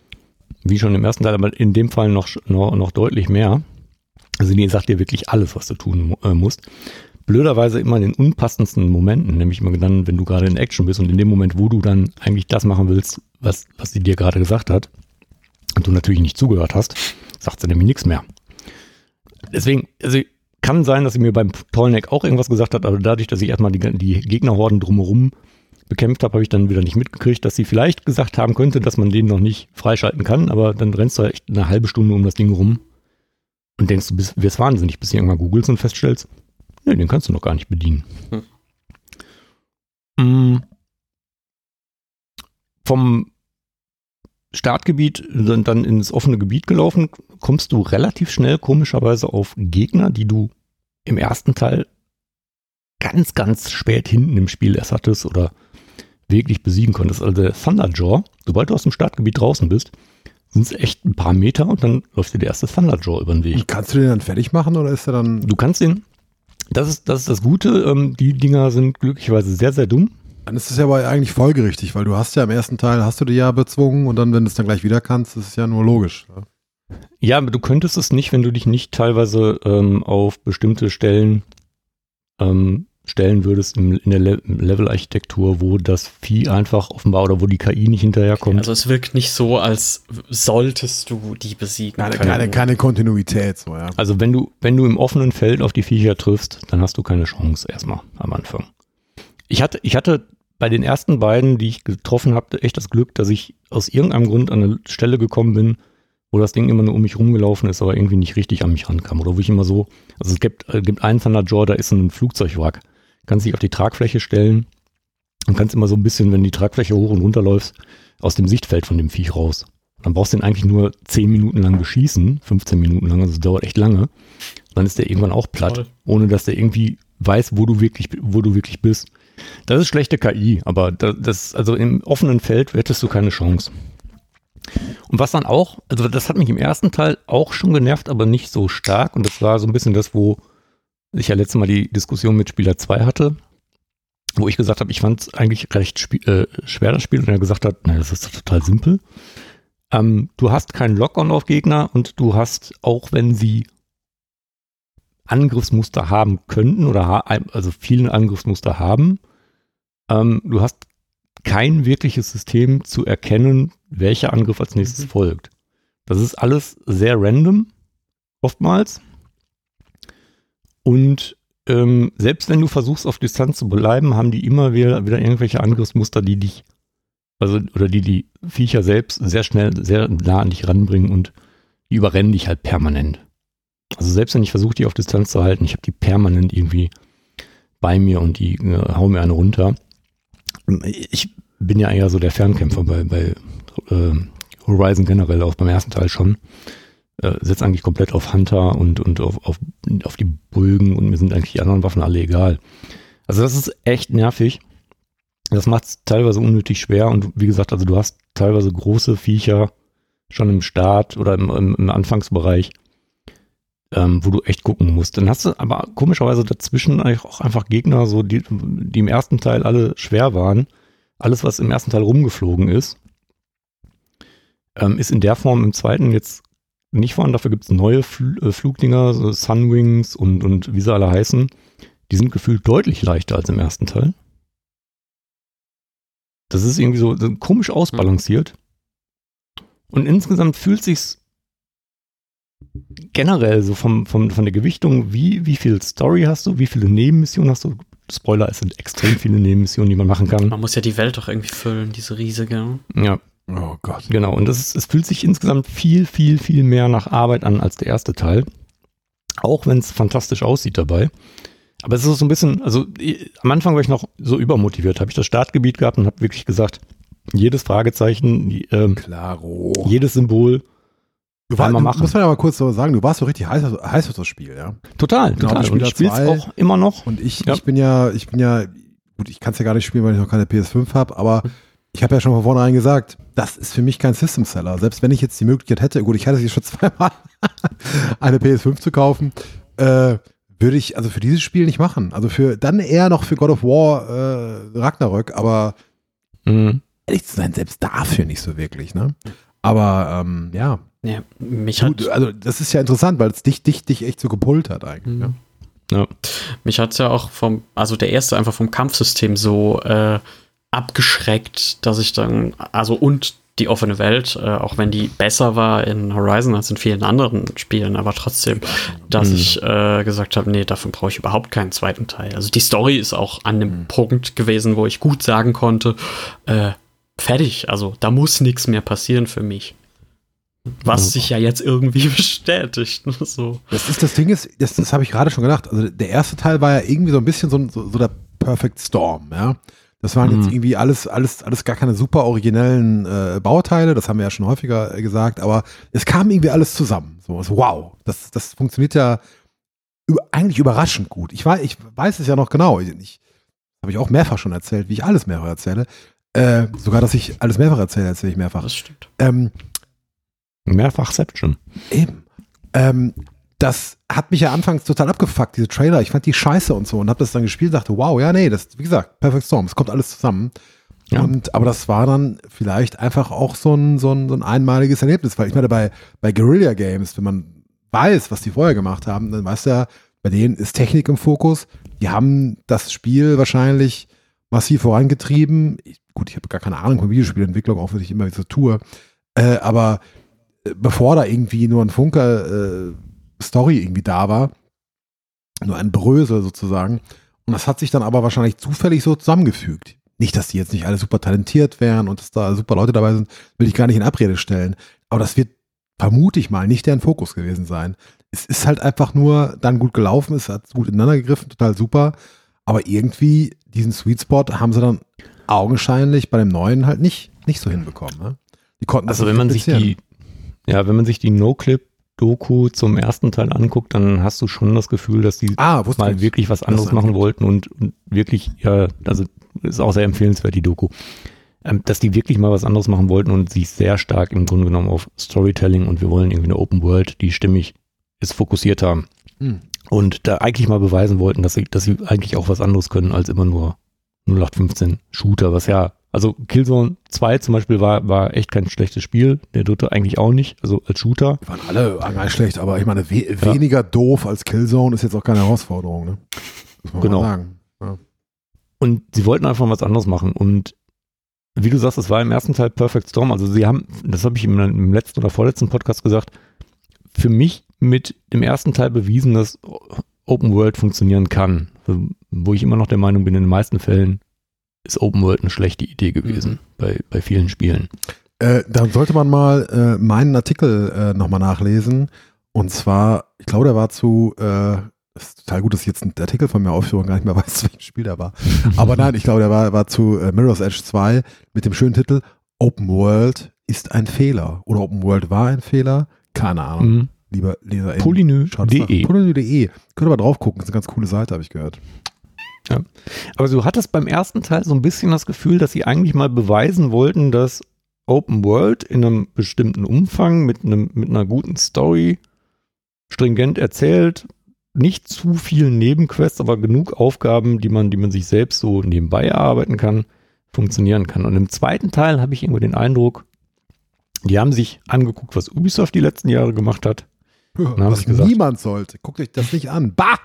wie schon im ersten Teil, aber in dem Fall noch, noch, noch deutlich mehr. Also die sagt dir wirklich alles, was du tun äh, musst. Blöderweise immer in den unpassendsten Momenten, nämlich immer dann, wenn du gerade in Action bist und in dem Moment, wo du dann eigentlich das machen willst, was, was sie dir gerade gesagt hat und du natürlich nicht zugehört hast, sagt sie nämlich nichts mehr. Deswegen, also kann sein, dass sie mir beim Tollneck auch irgendwas gesagt hat, aber dadurch, dass ich erstmal die, die Gegnerhorden drumherum bekämpft habe, habe ich dann wieder nicht mitgekriegt, dass sie vielleicht gesagt haben könnte, dass man den noch nicht freischalten kann, aber dann rennst du halt echt eine halbe Stunde um das Ding rum und denkst, du bist, wirst wahnsinnig, bis du irgendwann googelst und feststellst, nee, den kannst du noch gar nicht bedienen. Mm. Vom Startgebiet dann, dann ins offene Gebiet gelaufen, kommst du relativ schnell komischerweise auf Gegner, die du im ersten Teil ganz, ganz spät hinten im Spiel erst hattest oder wirklich besiegen konntest. Also der Thunderjaw, sobald du aus dem Startgebiet draußen bist, sind es echt ein paar Meter und dann läuft dir der erste Thunderjaw über den Weg. Und kannst du den dann fertig machen oder ist er dann. Du kannst den, das ist das, ist das Gute, ähm, die Dinger sind glücklicherweise sehr, sehr dumm. Dann ist es ja aber eigentlich folgerichtig, weil du hast ja im ersten Teil, hast du die ja bezwungen und dann, wenn du es dann gleich wieder kannst, ist es ja nur logisch. ne? Ja, aber du könntest es nicht, wenn du dich nicht teilweise ähm, auf bestimmte Stellen ähm, stellen würdest im, in der Le Level-Architektur, wo das Vieh einfach offenbar oder wo die KI nicht hinterherkommt. Also es wirkt nicht so, als solltest du die besiegen Keine, können. keine, keine Kontinuität, so, ja. Also wenn du, wenn du im offenen Feld auf die Viecher triffst, dann hast du keine Chance erstmal am Anfang. Ich hatte, ich hatte bei den ersten beiden, die ich getroffen habe, echt das Glück, dass ich aus irgendeinem Grund an eine Stelle gekommen bin, wo das Ding immer nur um mich rumgelaufen ist, aber irgendwie nicht richtig an mich rankam. Oder wo ich immer so, also es gibt, äh, gibt einen Thunderjaw, da ist ein Flugzeugwrack. Kannst dich auf die Tragfläche stellen und kannst immer so ein bisschen, wenn die Tragfläche hoch und runter läufst, aus dem Sichtfeld von dem Viech raus. Dann brauchst du den eigentlich nur 10 Minuten lang beschießen, 15 Minuten lang, also es dauert echt lange. Dann ist der irgendwann auch platt, Toll. ohne dass der irgendwie weiß, wo du wirklich, wo du wirklich bist. Das ist schlechte KI, aber das, also im offenen Feld hättest du keine Chance. Und was dann auch, also das hat mich im ersten Teil auch schon genervt, aber nicht so stark. Und das war so ein bisschen das, wo ich ja letztes Mal die Diskussion mit Spieler 2 hatte, wo ich gesagt habe, ich fand es eigentlich recht äh, schwer, das Spiel, und er gesagt hat, naja, das ist total simpel. Ähm, du hast keinen Lock-on auf Gegner und du hast, auch wenn sie Angriffsmuster haben könnten oder ha also viele Angriffsmuster haben, ähm, du hast kein wirkliches System zu erkennen, welcher Angriff als nächstes Mhm. folgt. Das ist alles sehr random, oftmals. Und ähm, selbst wenn du versuchst, auf Distanz zu bleiben, haben die immer wieder, wieder irgendwelche Angriffsmuster, die dich, also, oder die die Viecher selbst sehr schnell, sehr nah an dich ranbringen und die überrennen dich halt permanent. Also selbst wenn ich versuche, die auf Distanz zu halten, ich habe die permanent irgendwie bei mir und die äh, hauen mir eine runter. Ich bin ja eher so der Fernkämpfer bei, bei äh, Horizon generell, auch beim ersten Teil schon. Äh, setzt eigentlich komplett auf Hunter und, und auf, auf, auf die Bulgen und mir sind eigentlich die anderen Waffen alle egal. Also das ist echt nervig. Das macht es teilweise unnötig schwer und wie gesagt, also du hast teilweise große Viecher schon im Start oder im, im, im Anfangsbereich, ähm, wo du echt gucken musst. Dann hast du aber komischerweise dazwischen eigentlich auch einfach Gegner, so die, die im ersten Teil alle schwer waren. Alles, was im ersten Teil rumgeflogen ist, ähm, ist in der Form im zweiten jetzt nicht vorhanden. Dafür gibt es neue Fl äh, Flugdinger, so Sunwings und, und wie sie alle heißen. Die sind gefühlt deutlich leichter als im ersten Teil. Das ist irgendwie so, komisch ausbalanciert. Und insgesamt fühlt sich's generell so vom, vom, von der Gewichtung, wie, wie viel Story hast du, wie viele Nebenmissionen hast du? Spoiler, es sind extrem viele Nebenmissionen, die man machen kann. Man muss ja die Welt doch irgendwie füllen, diese riesige. Ja, Oh Gott. genau. Und das ist, es fühlt sich insgesamt viel, viel, viel mehr nach Arbeit an als der erste Teil. Auch wenn es fantastisch aussieht dabei. Aber es ist so ein bisschen, also ich, am Anfang war ich noch so übermotiviert, habe ich das Startgebiet gehabt und habe wirklich gesagt, jedes Fragezeichen, ähm, Klaro. jedes Symbol, Du, war, machen. muss man mal kurz so sagen, du warst so richtig heiß, heiß auf das Spiel, ja. total, Genau, total. ich Und ich auch immer noch. Und ich, Ja. ich bin ja, ich bin ja, gut, ich kann es ja gar nicht spielen, weil ich noch keine PS5 habe, aber ich habe ja schon von vornherein gesagt, das ist für mich kein System Seller. Selbst wenn ich jetzt die Möglichkeit hätte, gut, ich hatte sie schon zweimal, eine PS5 zu kaufen, äh, würde ich also für dieses Spiel nicht machen. Also für dann eher noch für God of War äh, Ragnarök, aber Mhm. ehrlich zu sein, selbst dafür nicht so wirklich, ne? Aber ähm, ja, Ja, mich du, hat, also das ist ja interessant, weil es dich, dich, dich echt so gepult hat eigentlich. Mhm. Ja. mich hat's ja auch vom, also der erste einfach vom Kampfsystem so äh, abgeschreckt, dass ich dann, also und die offene Welt, äh, auch wenn die besser war in Horizon als in vielen anderen Spielen, aber trotzdem, dass Mhm. ich äh, gesagt habe, nee, davon brauche ich überhaupt keinen zweiten Teil. Also die Story ist auch an dem Mhm. Punkt gewesen, wo ich gut sagen konnte, äh, fertig, also da muss nichts mehr passieren für mich. Was sich ja jetzt irgendwie bestätigt. ne, So. Das ist das Ding ist, das, das habe ich gerade schon gedacht. Also der erste Teil war ja irgendwie so ein bisschen so, so, so der Perfect Storm, ja. Das waren jetzt Mhm. irgendwie alles, alles, alles gar keine super originellen äh, Bauteile, das haben wir ja schon häufiger äh, gesagt, aber es kam irgendwie alles zusammen. So, so wow, das, das funktioniert ja eigentlich überraschend gut. Ich weiß, ich weiß es ja noch genau. Ich, ich habe ich auch mehrfach schon erzählt, wie ich alles mehrfach erzähle. Äh, sogar, dass ich alles mehrfach erzähle, erzähle ich mehrfach. Das stimmt. Ähm, Mehrfachception. Eben. Ähm, das hat mich ja anfangs total abgefuckt, diese Trailer. Ich fand die scheiße und so und habe das dann gespielt und dachte, wow, ja, nee, das, wie gesagt, Perfect Storm, es kommt alles zusammen. Ja. Und, aber das war dann vielleicht einfach auch so ein, so ein, so ein einmaliges Erlebnis, weil ich meine, bei, bei Guerilla Games, wenn man weiß, was die vorher gemacht haben, dann weißt du ja, bei denen ist Technik im Fokus. Die haben das Spiel wahrscheinlich massiv vorangetrieben. Ich, gut, ich habe gar keine Ahnung von Videospielentwicklung, auch wenn ich immer so tue. Äh, aber bevor da irgendwie nur ein Funker äh, Story irgendwie da war, nur ein Brösel sozusagen. Und das hat sich dann aber wahrscheinlich zufällig so zusammengefügt. Nicht, dass die jetzt nicht alle super talentiert wären und dass da super Leute dabei sind, will ich gar nicht in Abrede stellen. Aber das wird, vermute ich mal, nicht deren Fokus gewesen sein. Es ist halt einfach nur dann gut gelaufen, es hat gut ineinander gegriffen, total super. Aber irgendwie diesen Sweet Spot haben sie dann augenscheinlich bei dem neuen halt nicht, nicht so hinbekommen. Ne? Die konnten Also wenn man sich die, ja, wenn man sich die No-Clip-Doku zum ersten Teil anguckt, dann hast du schon das Gefühl, dass die ah, mal ich. wirklich was anderes machen angibt. wollten und, und wirklich, ja, also ist auch sehr empfehlenswert, die Doku, ähm, dass die wirklich mal was anderes machen wollten und sich sehr stark im Grunde genommen auf Storytelling und wir wollen irgendwie eine Open World, die stimmig ist, fokussiert haben. Hm. Und da eigentlich mal beweisen wollten, dass sie, dass sie eigentlich auch was anderes können als immer nur 0815 Shooter, was ja, also Killzone 2 zum Beispiel war, war echt kein schlechtes Spiel, der dritte eigentlich auch nicht, also als Shooter. Die waren alle eigentlich schlecht, aber ich meine, we weniger doof als Killzone ist jetzt auch keine Herausforderung, ne? Muss man Genau. Ja. Und sie wollten einfach was anderes machen. Und wie du sagst, es war im ersten Teil Perfect Storm. Also sie haben, das habe ich im, im letzten oder vorletzten Podcast gesagt, für mich mit dem ersten Teil bewiesen, dass Open World funktionieren kann. Wo ich immer noch der Meinung bin, in den meisten Fällen ist Open World eine schlechte Idee gewesen Mhm. bei, bei vielen Spielen. Äh, da sollte man mal äh, meinen Artikel äh, nochmal nachlesen. Und zwar, ich glaube, der war zu äh, das ist total gut, dass ich jetzt einen Artikel von mir aufführe und gar nicht mehr weiß, welches Spiel der war. Aber nein, ich glaube, der war, war zu äh, Mirror's Edge 2 mit dem schönen Titel Open World ist ein Fehler. Oder Open World war ein Fehler. Keine Ahnung. Mhm. Lieber Leser. schaut es Polynö.de. nach. Polynö.de. Könnt ihr mal drauf gucken. Das ist eine ganz coole Seite, habe ich gehört. Aber du hattest beim ersten Teil so ein bisschen das Gefühl, dass sie eigentlich mal beweisen wollten, dass Open World in einem bestimmten Umfang mit, einem, mit einer guten Story stringent erzählt, nicht zu viel Nebenquests, aber genug Aufgaben, die man, die man sich selbst so nebenbei erarbeiten kann, funktionieren kann. Und im zweiten Teil habe ich irgendwie den Eindruck, die haben sich angeguckt, was Ubisoft die letzten Jahre gemacht hat. haben Was gesagt. niemand sollte. Guckt euch das nicht an. Bah!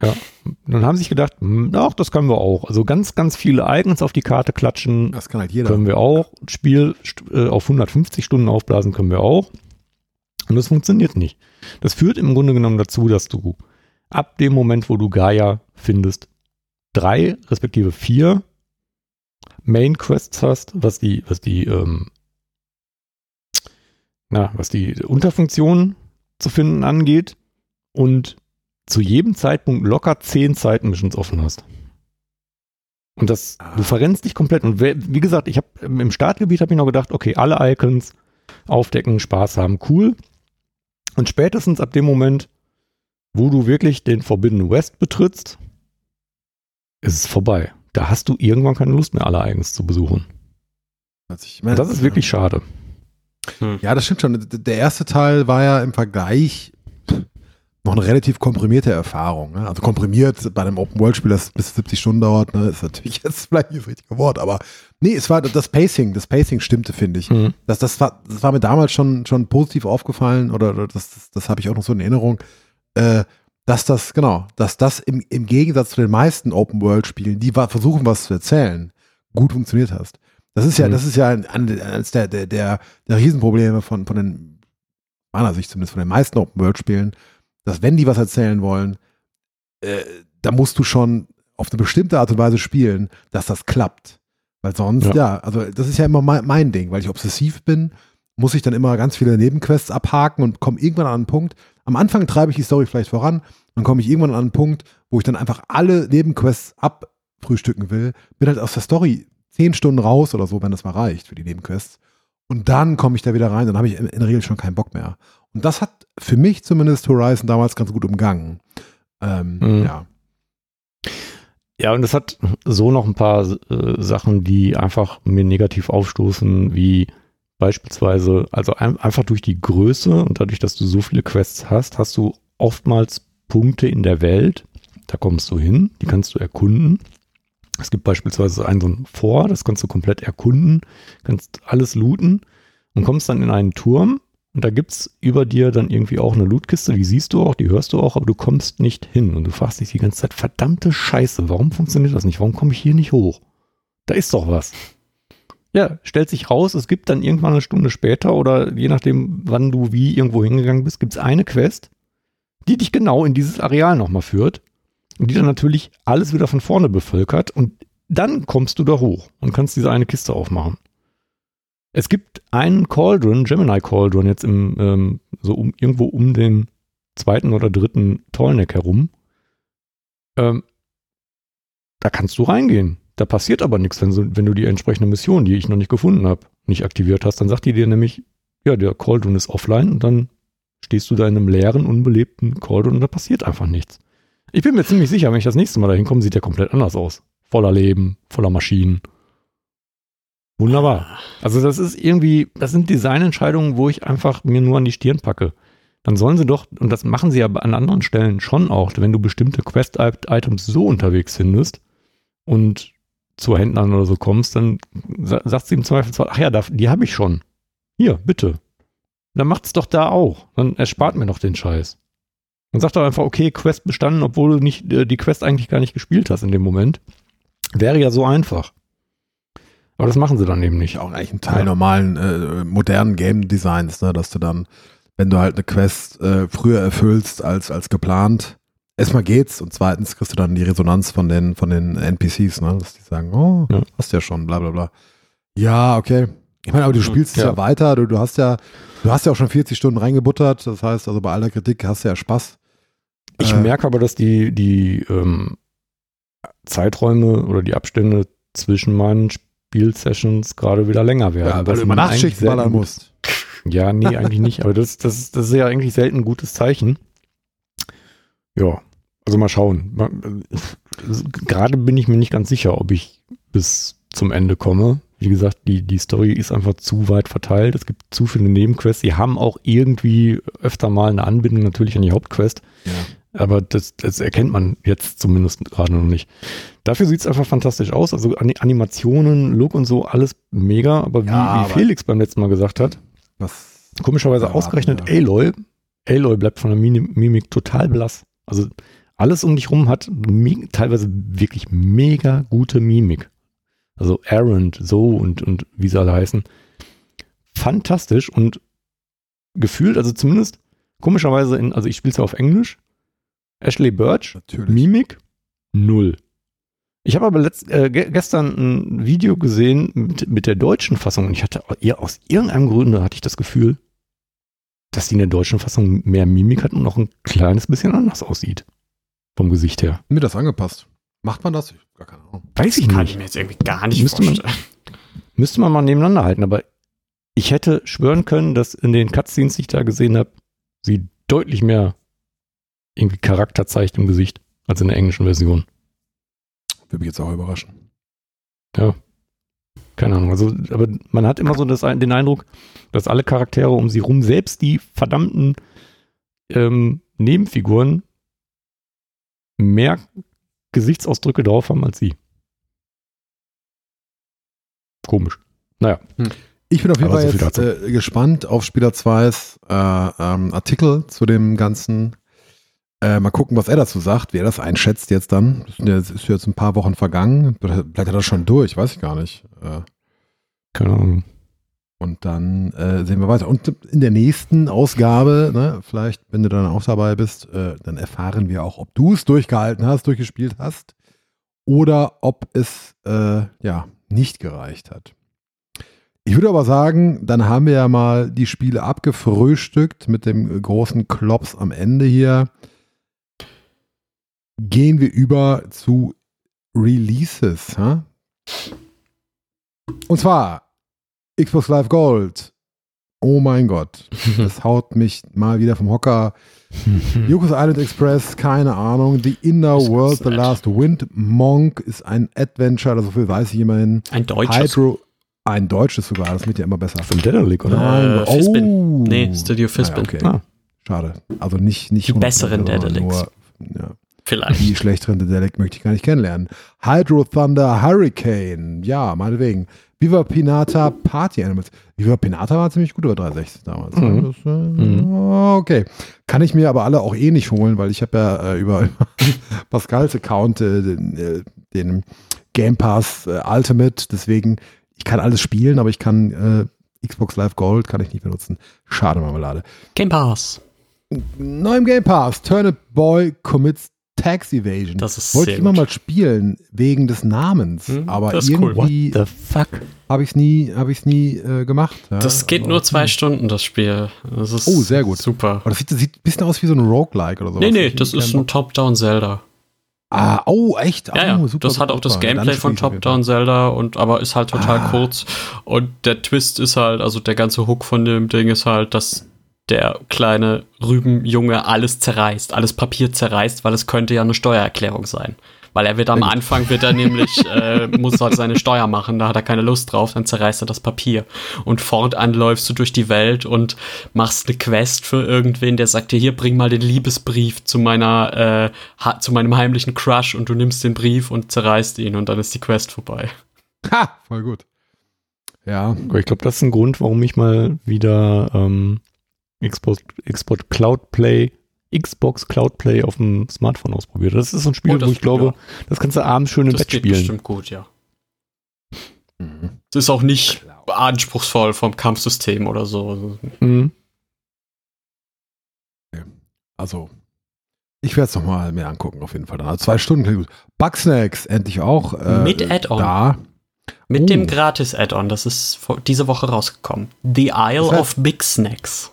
Und dann haben sie sich gedacht, hm, ach, das können wir auch. Also ganz, ganz viele Icons auf die Karte klatschen, Das kann halt jeder. können wir auch. Spiel äh, auf 150 Stunden aufblasen können wir auch. Und das funktioniert nicht. Das führt im Grunde genommen dazu, dass du ab dem Moment, wo du Gaia findest, drei respektive vier Main Quests hast, was die, was die, ähm, na, was die Unterfunktionen zu finden angeht und zu jedem Zeitpunkt locker zehn Zeitmissions offen hast. Und das, du verrennst dich komplett. Und wie gesagt, ich habe im Startgebiet habe ich noch gedacht, okay, alle Icons aufdecken, Spaß haben, cool. Und spätestens ab dem Moment, wo du wirklich den Forbidden West betrittst, ist es vorbei. Da hast du irgendwann keine Lust mehr, alle Icons zu besuchen. Ich Und meine, das ist wirklich schade. Ja, das stimmt schon. Der erste Teil war ja im Vergleich noch eine relativ komprimierte Erfahrung. Ne? Also komprimiert bei einem Open-World-Spiel, das bis 70 Stunden dauert, ne? ist natürlich jetzt vielleicht nicht das richtige Wort, aber nee, es war das Pacing, das Pacing stimmte, finde ich. Mhm. Das, das, war, das war mir damals schon, schon positiv aufgefallen oder, das, das, das habe ich auch noch so in Erinnerung, äh, dass das, genau, dass das im, im Gegensatz zu den meisten Open-World-Spielen, die versuchen, was zu erzählen, gut funktioniert hast. Das ist ja, Mhm. das ist ja ein, ein, eines der, der, der, der Riesenprobleme von, von den, meiner Sicht zumindest, von den meisten Open-World-Spielen, dass wenn die was erzählen wollen, äh, da musst du schon auf eine bestimmte Art und Weise spielen, dass das klappt. Weil sonst, ja, Ja. also das ist ja immer mein, mein Ding, weil ich obsessiv bin, muss ich dann immer ganz viele Nebenquests abhaken und komme irgendwann an einen Punkt. Am Anfang treibe ich die Story vielleicht voran, dann komme ich irgendwann an einen Punkt, wo ich dann einfach alle Nebenquests abfrühstücken will, bin halt aus der Story zehn Stunden raus oder so, wenn das mal reicht für die Nebenquests. Und dann komme ich da wieder rein, dann habe ich in, in der Regel schon keinen Bock mehr. Und das hat für mich zumindest Horizon damals ganz gut umgangen. Ähm, Mhm. Ja. Ja, und es hat so noch ein paar äh, Sachen, die einfach mir negativ aufstoßen, wie beispielsweise, also ein, einfach durch die Größe und dadurch, dass du so viele Quests hast, hast du oftmals Punkte in der Welt. Da kommst du hin, die kannst du erkunden. Es gibt beispielsweise ein so ein Vor, das kannst du komplett erkunden, kannst alles looten und kommst dann in einen Turm und da gibt's über dir dann irgendwie auch eine Lootkiste, die siehst du auch, die hörst du auch, aber du kommst nicht hin und du fragst dich die ganze Zeit, verdammte Scheiße, warum funktioniert das nicht? Warum komme ich hier nicht hoch? Da ist doch was. Ja, stellt sich raus, es gibt dann irgendwann eine Stunde später oder je nachdem, wann du wie irgendwo hingegangen bist, gibt's eine Quest, die dich genau in dieses Areal nochmal führt und die dann natürlich alles wieder von vorne bevölkert und dann kommst du da hoch und kannst diese eine Kiste aufmachen. Es gibt einen Cauldron, Gemini Cauldron, jetzt im, ähm, so um, irgendwo um den zweiten oder dritten Tollneck herum. Ähm, da kannst du reingehen. Da passiert aber nichts, wenn, wenn du die entsprechende Mission, die ich noch nicht gefunden habe, nicht aktiviert hast. Dann sagt die dir nämlich, ja, der Cauldron ist offline und dann stehst du da in einem leeren, unbelebten Cauldron und da passiert einfach nichts. Ich bin mir ziemlich sicher, wenn ich das nächste Mal da hinkomme, sieht der komplett anders aus. Voller Leben, voller Maschinen. Wunderbar. Also das ist irgendwie, das sind Designentscheidungen, wo ich einfach mir nur an die Stirn packe. Dann sollen sie doch, und das machen sie ja an anderen Stellen schon auch, wenn du bestimmte Quest-Items so unterwegs findest und zu Händlern oder so kommst, dann sa- sagt sie im Zweifelsfall, ach ja, die habe ich schon. Hier, bitte. Dann macht's doch da auch. Dann erspart mir doch den Scheiß. Und sagt doch einfach, okay, Quest bestanden, obwohl du nicht, äh, die Quest eigentlich gar nicht gespielt hast in dem Moment. Wäre ja so einfach. Aber das machen sie dann eben nicht. Auch eigentlich ein Teil Ja. normalen, äh, modernen Game Designs, ne? dass du dann, wenn du halt eine Quest äh, früher erfüllst als, als geplant, erstmal geht's und zweitens kriegst du dann die Resonanz von den, von den NPCs, ne? dass die sagen, oh, Ja. hast ja schon, bla bla bla. Ja, okay. Ich meine, aber du spielst es Ja. ja weiter, du, du hast ja, du hast ja auch schon 40 Stunden reingebuttert, das heißt, also bei aller Kritik hast du ja Spaß. Ich Äh, merke aber, dass die, die ähm, Zeiträume oder die Abstände zwischen meinen Spielsessions gerade wieder länger werden. Ja, weil du immer Nachtschichten ballern musst. Ja, nee, eigentlich nicht. Aber das, das, das ist ja eigentlich selten ein gutes Zeichen. Ja, also mal schauen. Gerade bin ich mir nicht ganz sicher, ob ich bis zum Ende komme. Wie gesagt, die, die Story ist einfach zu weit verteilt. Es gibt zu viele Nebenquests. Die haben auch irgendwie öfter mal eine Anbindung natürlich an die Hauptquest. Ja. Aber das, das erkennt man jetzt zumindest gerade noch nicht. Dafür sieht es einfach fantastisch aus. Also Ani- Animationen, Look und so, alles mega. Aber wie, Ja, wie Felix beim letzten Mal gesagt hat, Was? Komischerweise ausgerechnet ja. Aloy. Aloy bleibt von der Mimik total blass. Also alles um dich rum hat teilweise wirklich mega gute Mimik. Also Aaron, so und, und wie sie alle heißen. Fantastisch und gefühlt, also zumindest komischerweise in, also ich spiele es ja auf Englisch. Ashley Birch, Natürlich. Mimik, null. Ich habe aber letzt, äh, ge gestern ein Video gesehen mit, mit der deutschen Fassung und ich hatte ihr aus irgendeinem Grunde hatte ich das Gefühl, dass die in der deutschen Fassung mehr Mimik hat und noch ein kleines bisschen anders aussieht. Vom Gesicht her. Mir das angepasst. Macht man das? Gar keine Ahnung. Weiß ich Kann nicht. ich mir jetzt irgendwie gar nicht Müsste man- vorstellen. Müsste man mal nebeneinander halten, aber ich hätte schwören können, dass in den Cutscenes, die ich da gesehen habe, sie deutlich mehr irgendwie Charakter zeigt im Gesicht als in der englischen Version. Würde mich jetzt auch überraschen. Keine Ahnung. Also, aber man hat immer so das, den Eindruck, dass alle Charaktere um sie rum, selbst die verdammten ähm, Nebenfiguren, mehr Gesichtsausdrücke drauf haben als sie. Komisch. Naja, Ich bin auf jeden Fall so jetzt äh, gespannt auf Spieler 2s äh, ähm, Artikel zu dem Ganzen. Äh, mal gucken, was er dazu sagt, wie er das einschätzt jetzt dann. Das ist jetzt ein paar Wochen vergangen. Hat er das schon durch, weiß ich gar nicht. Äh, keine Ahnung. und dann äh, sehen wir weiter. Und in der nächsten Ausgabe, ne, vielleicht, wenn du dann auch dabei bist, äh, dann erfahren wir auch, ob du es durchgehalten hast, durchgespielt hast oder ob es äh, ja nicht gereicht hat. Ich würde aber sagen, dann haben wir ja mal die Spiele abgefrühstückt mit dem großen Klops am Ende hier. Gehen wir über zu Releases. Ha? Und zwar Xbox Live Gold. Oh mein Gott, das haut mich mal wieder vom Hocker. Yokos Island Express, keine Ahnung. The Inner ganz World, The. Last Wind. Monk ist ein Adventure, so viel weiß ich immerhin. Ein deutsches. Hydro, ein deutsches sogar, das wird ja immer besser. Von Dedalic, oder? Äh, oh. Fizbin. Nee, Studio Fizbin. okay. Ah. Schade. Also nicht, nicht Die 100%, besseren Dedalics. Ja. Vielleicht. Die schlechteren Dedelic möchte ich gar nicht kennenlernen. Hydro Thunder Hurricane. Ja, meinetwegen. Viva Pinata Party Animals. Viva Pinata war ziemlich gut über 360 damals. ne? Mhm. Das, äh, Okay. Kann ich mir aber alle auch eh nicht holen, weil ich habe ja äh, über Pascals Account äh, den, äh, den Game Pass äh, Ultimate. Deswegen, ich kann alles spielen, aber ich kann äh, Xbox Live Gold kann ich nicht benutzen. Schade Marmelade. Game Pass. Neu im Game Pass. Turnip Boy commits Tax Evasion. Das ist Wollte ich immer gut. mal spielen, wegen des Namens. Hm, aber cool. irgendwie The fuck? habe ich es nie, hab ich's nie äh, gemacht. Ja, Das geht aber- nur zwei Stunden, das Spiel. Das ist Oh, sehr gut. Super. Aber das sieht, das sieht ein bisschen aus wie so ein Roguelike oder so. Nee, nee, das ist ein Top-Down-Zelda. Ah, oh, echt? Ja, ja, oh, super, das hat auch das super. Gameplay von Top-Down Zelda und aber ist halt total Ah. kurz. Und der Twist ist halt, also der ganze Hook von dem Ding ist halt, dass der kleine Rübenjunge alles zerreißt, alles Papier zerreißt, weil es könnte ja eine Steuererklärung sein. Weil er wird am Anfang, wird er nämlich, äh, muss halt seine Steuer machen, da hat er keine Lust drauf, dann zerreißt er das Papier. Und fortan läufst du durch die Welt und machst eine Quest für irgendwen, der sagt dir, hier, bring mal den Liebesbrief zu meiner, äh, zu meinem heimlichen Crush und du nimmst den Brief und zerreißt ihn und dann ist die Quest vorbei. Ha, voll gut. Ja, Aber Ich glaube, das ist ein Grund, warum ich mal wieder ähm, Xbox, Xbox Cloud Play, Xbox Cloud Play auf dem Smartphone ausprobiert. Das ist so ein Spiel, Oh, das wo ich geht, glaube, ja. das kannst du abends schön im Das Bett geht spielen. bestimmt gut, ja. Mhm. Es ist auch nicht anspruchsvoll vom Kampfsystem oder so. Mhm. also ich werde es nochmal mir angucken, auf jeden Fall. Dann. Also zwei Stunden. Bugsnacks endlich auch. Äh, Mit Add-on. Da. Mit Oh. dem Gratis-Add-on, das ist diese Woche rausgekommen. The Isle Das heißt- of Big Snacks.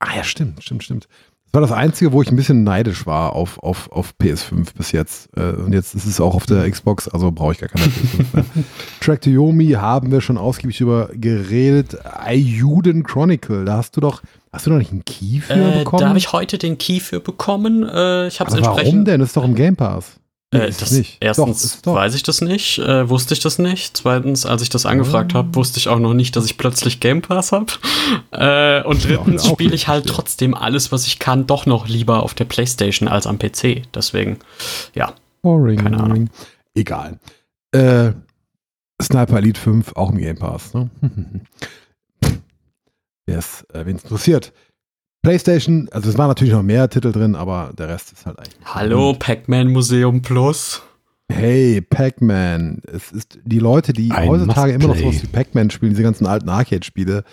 Ah ja, stimmt, stimmt, stimmt. Das war das Einzige, wo ich ein bisschen neidisch war auf, auf, auf PS5 bis jetzt. Äh, und jetzt ist es auch auf der Xbox, also brauche ich gar keine PS5 mehr. Track to Yomi haben wir schon ausgiebig über geredet. Ayuden Chronicle, da hast du doch, hast du noch nicht einen Key für Äh, bekommen? da habe ich heute den Key für bekommen. Äh, ich habe es Aber warum entsprechend. denn? Das ist doch im Game Pass. Nee, Äh, das, nicht. Erstens Doch, doch. weiß ich das nicht, äh, wusste ich das nicht. Zweitens, als ich das angefragt Ah. habe, wusste ich auch noch nicht, dass ich plötzlich Game Pass habe. Äh, und Ja, drittens auch spiele ich halt ja. trotzdem alles, was ich kann, doch noch lieber auf der PlayStation als am PC. Deswegen, ja. Boring. Keine Ahnung. Egal. Äh, Sniper Elite 5 auch im Game Pass. Ne? Wer es äh, wen es interessiert. PlayStation, also es waren natürlich noch mehr Titel drin, aber der Rest ist halt eigentlich. Hallo, Pac-Man Museum Plus. Hey, Pac-Man. Es ist die Leute, die Ein heutzutage immer noch sowas wie Pac-Man spielen, diese ganzen alten Arcade-Spiele,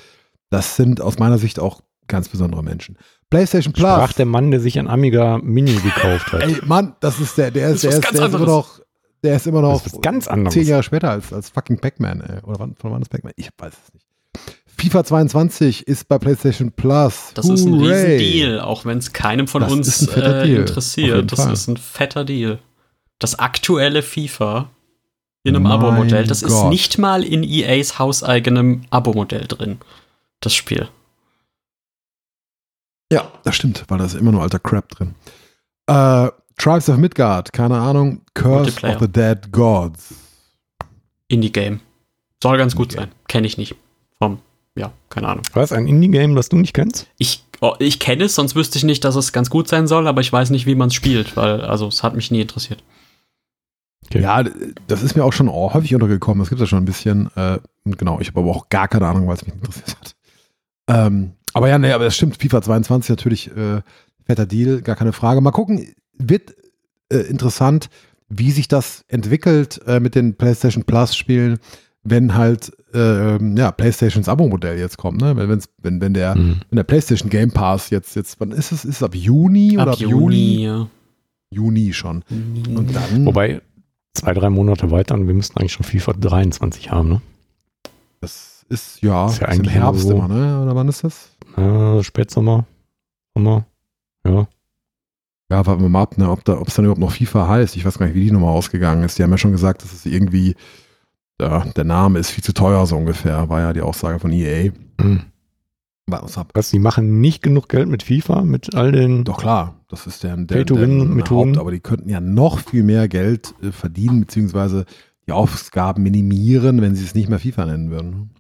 das sind aus meiner Sicht auch ganz besondere Menschen. PlayStation Plus. Sprach der Mann, der sich ein Amiga Mini gekauft hat. Ey, Mann, das ist der, der ist, der ist der ist immer noch, der ist immer noch Das ist ganz anderes. zehn Jahre später als, als fucking Pac-Man, ey. Oder wann, von wann ist Pac-Man? Ich weiß es nicht. FIFA 22 ist bei PlayStation Plus. Das ist ein Hooray. Riesen-Deal, auch wenn es keinem von Das uns ist äh, interessiert. Das ist ein fetter Deal. Das aktuelle FIFA in einem Abo-Modell, das ist Gott. nicht mal in EAs hauseigenem Abo-Modell drin. Das Spiel. Ja, das stimmt, weil da ist immer nur alter Crap drin. Äh, Tribes of Midgard, keine Ahnung. Curse of the Dead Gods. Indie-Game. Soll ganz gut Indie-Game. sein. Kenne ich nicht. Vom, ja, keine Ahnung. Was, ein Indie-Game, das du nicht kennst? Ich, oh, ich kenne es, sonst wüsste ich nicht, dass es ganz gut sein soll, aber ich weiß nicht, wie man es spielt, weil, also, es hat mich nie interessiert. Okay. Ja, das ist mir auch schon häufig untergekommen. Das gibt es ja schon ein bisschen. Äh, und genau, ich habe aber auch gar keine Ahnung, weil es mich interessiert hat. Ähm, aber ja, nee, aber das stimmt. FIFA 22 natürlich äh, fetter Deal, gar keine Frage. Mal gucken, wird äh, interessant, wie sich das entwickelt äh, mit den PlayStation Plus Spielen, wenn halt ähm, ja PlayStations Abo-Modell jetzt kommt. Ne? Wenn, wenn's, wenn, wenn der Hm. wenn der PlayStation Game Pass jetzt jetzt wann ist es ist es ab Juni oder Ab Juni, ja. Juni schon. Und dann Wobei, zwei, drei Monate weiter und wir müssten eigentlich schon FIFA 23 haben, ne? Das ist ja, Ist ja ist im eigentlich Herbst immer so. immer, ne? Oder wann ist das? Äh, Spätsommer, Sommer, ja. Ja, warten wir mal ab, ne, ob da, ob es dann überhaupt noch FIFA heißt. Ich weiß gar nicht, wie die nochmal ausgegangen ist. Die haben ja schon gesagt, dass es irgendwie, ja, der Name ist viel zu teuer, so ungefähr, war ja die Aussage von EA. Hm. Ab. Was, die machen nicht genug Geld mit FIFA, mit all den. Doch klar, das ist der, der, Pay-to-win-Methoden. Haupt, aber die könnten ja noch viel mehr Geld äh, verdienen, beziehungsweise die Ausgaben minimieren, wenn sie es nicht mehr FIFA nennen würden.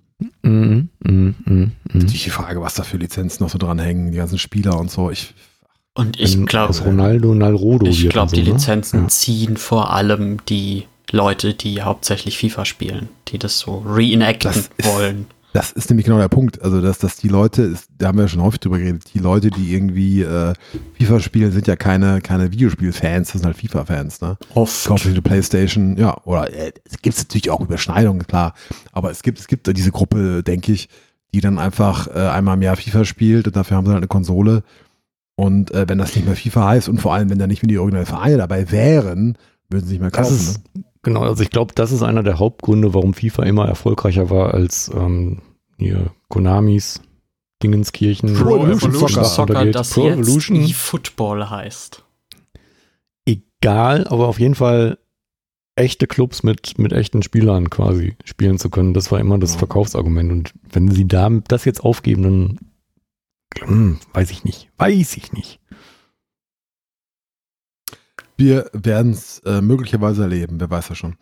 Mhm, mhm, mhm, mhm. Natürlich die Frage, was da für Lizenzen noch so dran hängen, die ganzen Spieler und so. Ich, Und ich glaube, Ronaldo Nalrodo ich glaube, die so, ne? Lizenzen Ja. ziehen vor allem die Leute, die hauptsächlich FIFA spielen, die das so reenacten Das ist- wollen. Das ist nämlich genau der Punkt. Also, dass, dass die Leute, ist, da haben wir ja schon häufig drüber geredet, die Leute, die irgendwie äh, FIFA spielen, sind ja keine, keine Videospielfans, das sind halt FIFA-Fans, ne? Oft. Eine Playstation, ja, oder äh, es gibt natürlich auch Überschneidungen, klar. Aber es gibt, es gibt diese Gruppe, denke ich, die dann einfach äh, einmal im Jahr FIFA spielt und dafür haben sie halt eine Konsole. Und äh, wenn das nicht mehr FIFA heißt und vor allem, wenn da nicht mehr die originalen Vereine dabei wären, würden sie nicht mehr Das kaufen. ist, ne? Genau, also ich glaube, das ist einer der Hauptgründe, warum FIFA immer erfolgreicher war als ähm, hier Konamis, Dingenskirchen. Pro Evolution Soccer Soccer, das Pro jetzt Evolution, E-Football heißt. egal, aber auf jeden Fall echte Clubs mit, mit echten Spielern quasi spielen zu können. Das war immer das Ja. Verkaufsargument. Und wenn sie da das jetzt aufgeben, dann hm, weiß ich nicht. Weiß ich nicht. Wir werden es äh, möglicherweise erleben, wer weiß ja schon.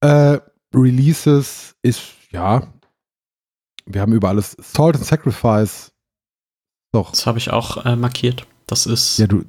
Äh, Releases ist, ja, wir haben über alles. Salt and Sacrifice. Doch. Das habe ich auch äh, markiert. Das ist Ja, du,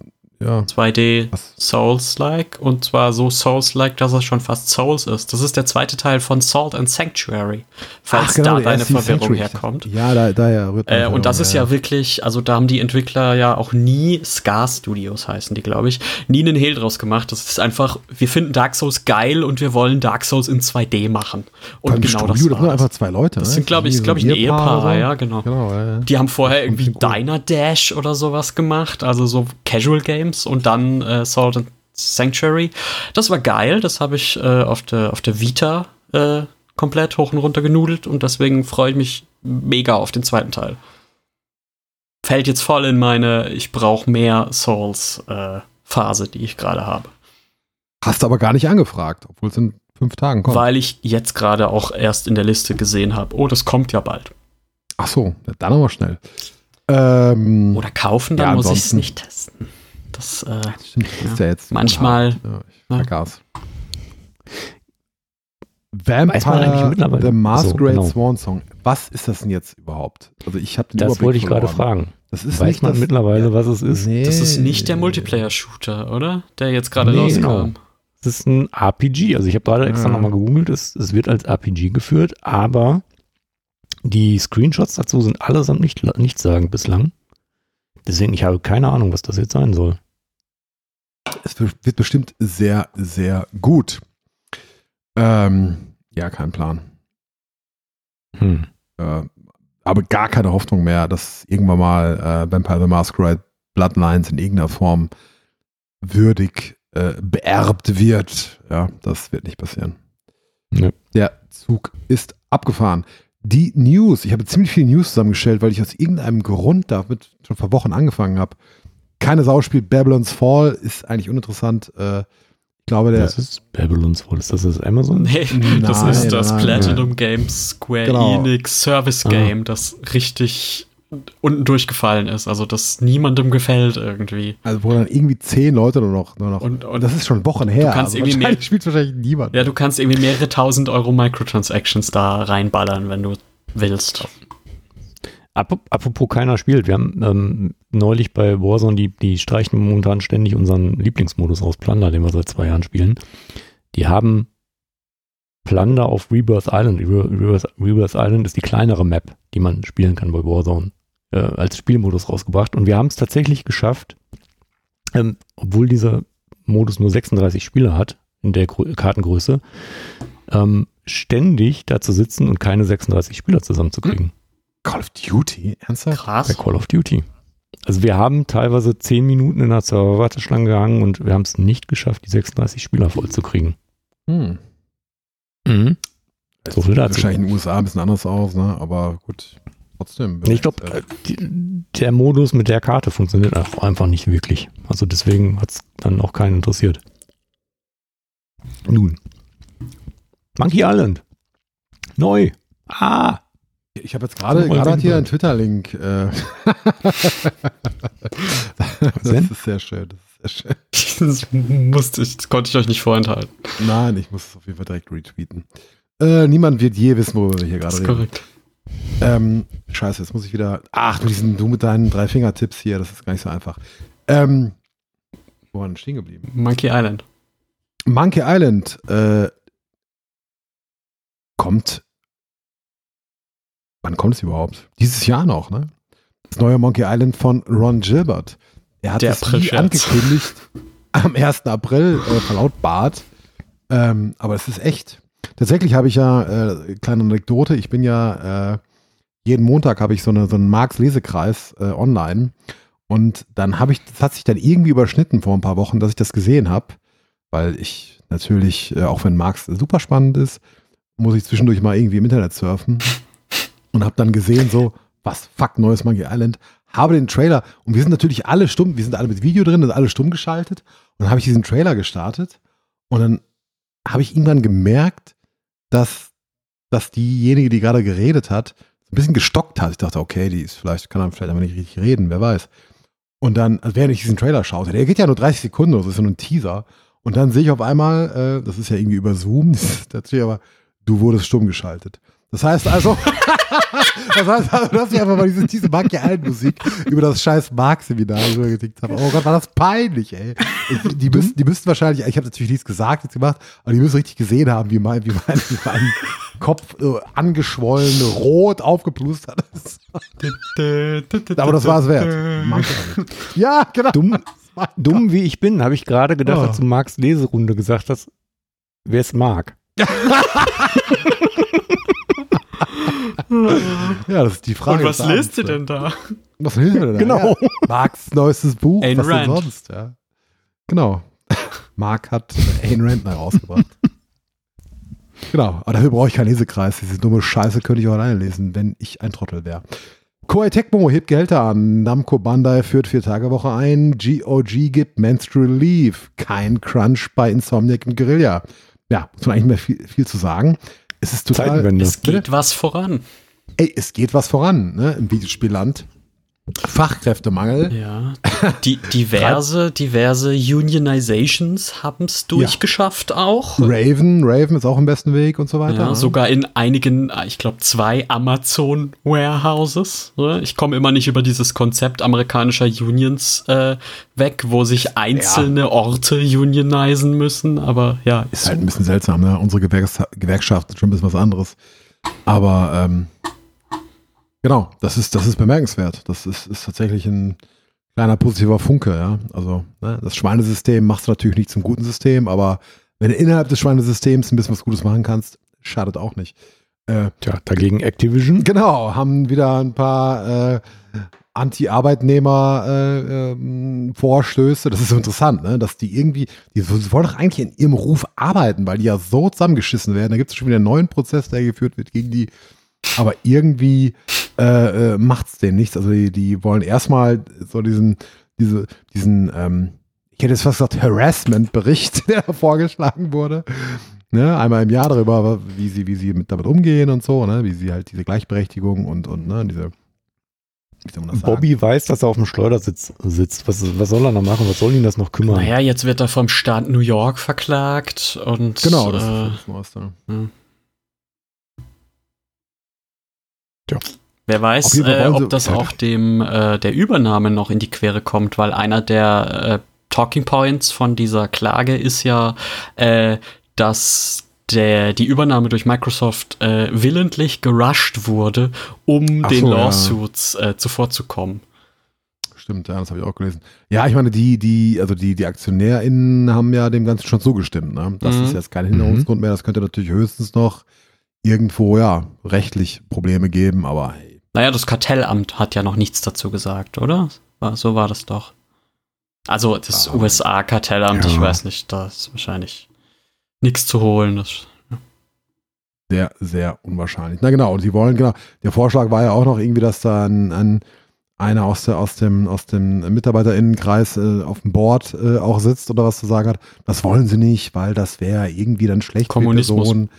ja. 2D Was? Souls-like und zwar so Souls-like, dass es schon fast Souls ist. Das ist der zweite Teil von Salt and Sanctuary, falls da genau, der deine Verwirrung Sanctuary. herkommt. Ja, da, daher rührt Äh, und das ist ja her. wirklich, also da haben die Entwickler ja auch nie, Scar Studios heißen die, glaube ich, nie einen Hehl draus gemacht. Das ist einfach, wir finden Dark Souls geil und wir wollen Dark Souls in 2D machen. Und Beim genau Studio, das das sind einfach zwei Leute. Das ne? sind, glaube ich, So glaube ich, ein Ehepaar, so. ja, genau. Genau, ja, ja. Die haben vorher irgendwie. Diner Dash oder sowas gemacht, also so Casual Games und dann äh, Salt and Sanctuary. Das war geil, das habe ich äh, auf, der, auf der Vita äh, komplett hoch und runter genudelt und deswegen freue ich mich mega auf den zweiten Teil. fällt jetzt voll in meine Ich brauche mehr Souls-Phase, die ich gerade habe. Hast du aber gar nicht angefragt, obwohl es in fünf Tagen kommt. Weil ich jetzt gerade auch erst in der Liste gesehen habe, oh, das kommt ja bald. Ach so, dann aber schnell. Ähm, Oder kaufen, dann Ja, muss ich es nicht testen. Das, äh, stimmt, das ist ja jetzt Manchmal- Ja, ich Ja. vergaß. Weiß man eigentlich Vampire mittlerweile? The Masquerade So, genau. Swan Song. Was ist das denn jetzt überhaupt? Also ich habe Das Überblick wollte ich gerade fragen. Das ist Weiß nicht man das, mittlerweile, was es ist? Nee. das ist nicht der Multiplayer-Shooter, oder? Der jetzt gerade Nee, rauskam. genau. Es ist ein RPG. Also ich habe gerade extra Ah. nochmal gegoogelt. Es, es wird als RPG geführt, aber die Screenshots dazu sind allesamt nicht, nichts sagen bislang. Deswegen, ich habe keine Ahnung, was das jetzt sein soll. Es wird bestimmt sehr, sehr gut. Ähm, ja, kein Plan. Hm. Äh, aber gar keine Hoffnung mehr, dass irgendwann mal äh, Vampire the Masquerade Bloodlines in irgendeiner Form würdig äh, beerbt wird. Ja, das wird nicht passieren. Ja. Der Zug ist abgefahren. Die News, ich habe ziemlich viele News zusammengestellt, weil ich aus irgendeinem Grund damit schon vor Wochen angefangen habe. Keine Sau spielt Babylon's Fall, ist eigentlich uninteressant. Äh, ich glaube, der. Das ist Babylon's Fall. Ist das das Amazon? Nee, das Nein, ist das nein, Platinum Games Square Genau. Enix Service Ah. Game, das richtig unten durchgefallen ist. Also, das niemandem gefällt irgendwie. Also wo dann irgendwie zehn Leute nur noch, nur noch. Und- und das ist schon Wochen her. kannst also irgendwie wahrscheinlich mehr- spielt wahrscheinlich niemand. Ja, du kannst irgendwie mehrere tausend Euro Microtransactions da reinballern, wenn du willst. Ap- Apropos keiner spielt. Wir haben ähm, neulich bei Warzone, die, die streichen momentan ständig unseren Lieblingsmodus aus Plunder, den wir seit zwei Jahren spielen. Die haben Plunder auf Rebirth Island. Re- Rebirth, Rebirth Island ist die kleinere Map, die man spielen kann bei Warzone, äh, als Spielmodus rausgebracht. Und wir haben es tatsächlich geschafft, ähm, obwohl dieser Modus nur 36 Spieler hat, in der Grö Kartengröße, ähm, ständig da zu sitzen und keine 36 Spieler zusammenzukriegen. Call of Duty? Ernsthaft? bei Krass. Call of Duty. Also wir haben teilweise 10 Minuten in der Serverwarteschlange gehangen und wir haben es nicht geschafft, die 36 Spieler vollzukriegen. Hm. Mhm. So viel dazu. Wahrscheinlich in den USA ein bisschen anders aus, ne? Aber gut, trotzdem. Ich glaube, der Modus mit der Karte funktioniert auch einfach nicht wirklich. Also deswegen hat es dann auch keinen interessiert. Nun. Monkey Island. Neu. Ah. Ich habe jetzt gerade gerade hat hier den- einen Twitter-Link. Äh. das ist sehr schön. Das ist sehr schön. Das musste ich, das konnte ich euch nicht vorenthalten. Nein, ich muss es auf jeden Fall direkt retweeten. Äh, niemand wird je wissen, worüber wir hier Das gerade ist reden. korrekt. Ähm, scheiße, jetzt muss ich wieder. Ach, du, diesen, du mit deinen drei Fingertipps hier, das ist gar nicht so einfach. Ähm, wo waren wir stehen geblieben? Monkey Island. Monkey Island äh, kommt. Wann kommt es überhaupt? Dieses Jahr noch, ne? Das neue Monkey Island von Ron Gilbert. Er hat Der es Aprilscherz. angekündigt am 1. April äh, verlautbart. Ähm, aber es ist echt. Tatsächlich habe ich ja, äh, kleine Anekdote, ich bin ja, äh, jeden Montag habe ich so, eine, so einen Marx-Lesekreis äh, online. Und dann habe ich, das hat sich dann irgendwie überschnitten vor ein paar Wochen, dass ich das gesehen habe weil ich natürlich, äh, auch wenn Marx super spannend ist, muss ich zwischendurch mal irgendwie im Internet surfen und habe dann gesehen, so, was, fuck, neues Monkey Island, habe den Trailer und wir sind natürlich alle stumm, wir sind alle mit Video drin, sind alle stumm geschaltet und dann habe ich diesen Trailer gestartet und dann habe ich irgendwann gemerkt, dass, dass diejenige, die gerade geredet hat, ein bisschen gestockt hat. Ich dachte, okay, die ist vielleicht, kann dann vielleicht aber nicht richtig reden, wer weiß. Und dann, also während ich diesen Trailer schaute, der geht ja nur 30 Sekunden so, ist ja nur ein Teaser. Und dann sehe ich auf einmal, äh, das ist ja irgendwie über Zoom, da steht aber, du wurdest stumm geschaltet. Das heißt also, das heißt also, dass ich einfach mal diese, diese Island Musik über das scheiß Marx-Seminar übergetickt habe. Oh Gott, war das peinlich, ey. Ich, die, müssten, die müssten wahrscheinlich, ich habe natürlich nichts gesagt, nichts gemacht, aber die müssen richtig gesehen haben, wie mein, wie mein, wie mein Kopf äh, angeschwollen, rot aufgeplustert ist. Aber das war es wert. Ja, genau. Dumm, dumm wie ich bin, habe ich gerade gedacht, Oh. als du Marx Leserunde gesagt hast, wer es mag. Ja, das ist die Frage. Und was lest ihr denn da? Was lesen wir denn da? Genau. Ja. Marks neuestes Buch. Ayn was Rand. denn sonst? Ja. Genau. Mark hat Ayn Rand herausgebracht. genau. Aber dafür brauche ich keinen Lesekreis. Diese dumme Scheiße könnte ich auch alleine lesen, wenn ich ein Trottel wäre. Koei Tecmo hebt Gehälter an. Namco Bandai führt Vier-Tage-Woche ein. GOG gibt Menstrual Leave. Kein Crunch bei Insomniac und Guerilla. Ja, muss man eigentlich mehr viel, viel zu sagen. Es ist total. Es geht was voran. Ey, es geht was voran, ne, im Videospielland. Fachkräftemangel. Ja. Die diverse, diverse Unionizations haben es durchgeschafft auch. Raven, Raven ist auch im besten Weg und so weiter. Ja, ne? sogar in einigen, ich glaube, zwei Amazon Warehouses. ne? Ich komme immer nicht über dieses Konzept amerikanischer Unions äh, weg, wo sich einzelne Orte unionizen müssen. Aber ja, Ist halt ein bisschen seltsam, ne? Unsere Gewerks Gewerkschaft ist schon ein bisschen was anderes. Aber ähm, genau, das ist, das ist bemerkenswert. Das ist, ist tatsächlich ein kleiner positiver Funke, ja. Also, ne? das Schweinesystem machst du natürlich nicht zum guten System, aber wenn du innerhalb des Schweinesystems ein bisschen was Gutes machen kannst, schadet auch nicht. Äh, Tja, dagegen Activision. Genau, haben wieder ein paar äh, Anti-Arbeitnehmer-Vorstöße. das ist so interessant, ne? dass die irgendwie, die wollen doch eigentlich in ihrem Ruf arbeiten, weil die ja so zusammengeschissen werden. Da gibt es schon wieder einen neuen Prozess, der geführt wird gegen die. Aber irgendwie äh, äh, macht es denen nichts. Also die, die wollen erstmal so diesen, diese, diesen, ähm, ich hätte jetzt fast gesagt, Harassment-Bericht, der vorgeschlagen wurde. Ne, einmal im Jahr darüber, wie sie, wie sie mit, damit umgehen und so, ne, wie sie halt diese Gleichberechtigung und, und ne, diese? Bobby weiß, dass er auf dem Schleudersitz sitzt. Was, was soll er noch machen? Was soll ihn das noch kümmern? naja, jetzt wird er vom Staat New York verklagt und Genau, das äh, ist das Neueste. Wer weiß, äh, ob das auch dem äh, der Übernahme noch in die Quere kommt, weil einer der äh, Talking Points von dieser Klage ist ja, äh, dass der, die Übernahme durch Microsoft äh, willentlich gerusht wurde, um Ach den so, ja. Lawsuits äh, zuvorzukommen. Stimmt, ja, das habe ich auch gelesen. Ja, ich meine, die, die, also die, die AktionärInnen haben ja dem Ganzen schon zugestimmt. Ne? Das Mhm. ist jetzt kein Hinderungsgrund mehr. Das könnte natürlich höchstens noch irgendwo, ja, rechtlich Probleme geben, aber Naja, das Kartellamt hat ja noch nichts dazu gesagt, oder? So war das doch. Also das Ah. USA-Kartellamt, Ja. ich weiß nicht, da ist wahrscheinlich nichts zu holen. Das, sehr, sehr unwahrscheinlich. Na genau, und sie wollen, genau, der Vorschlag war ja auch noch irgendwie, dass da ein, ein einer aus, der, aus dem, aus dem MitarbeiterInnenkreis äh, auf dem Board äh, auch sitzt oder was zu sagen hat. Das wollen sie nicht, weil das wäre irgendwie dann schlecht Kommunismus. für die Person.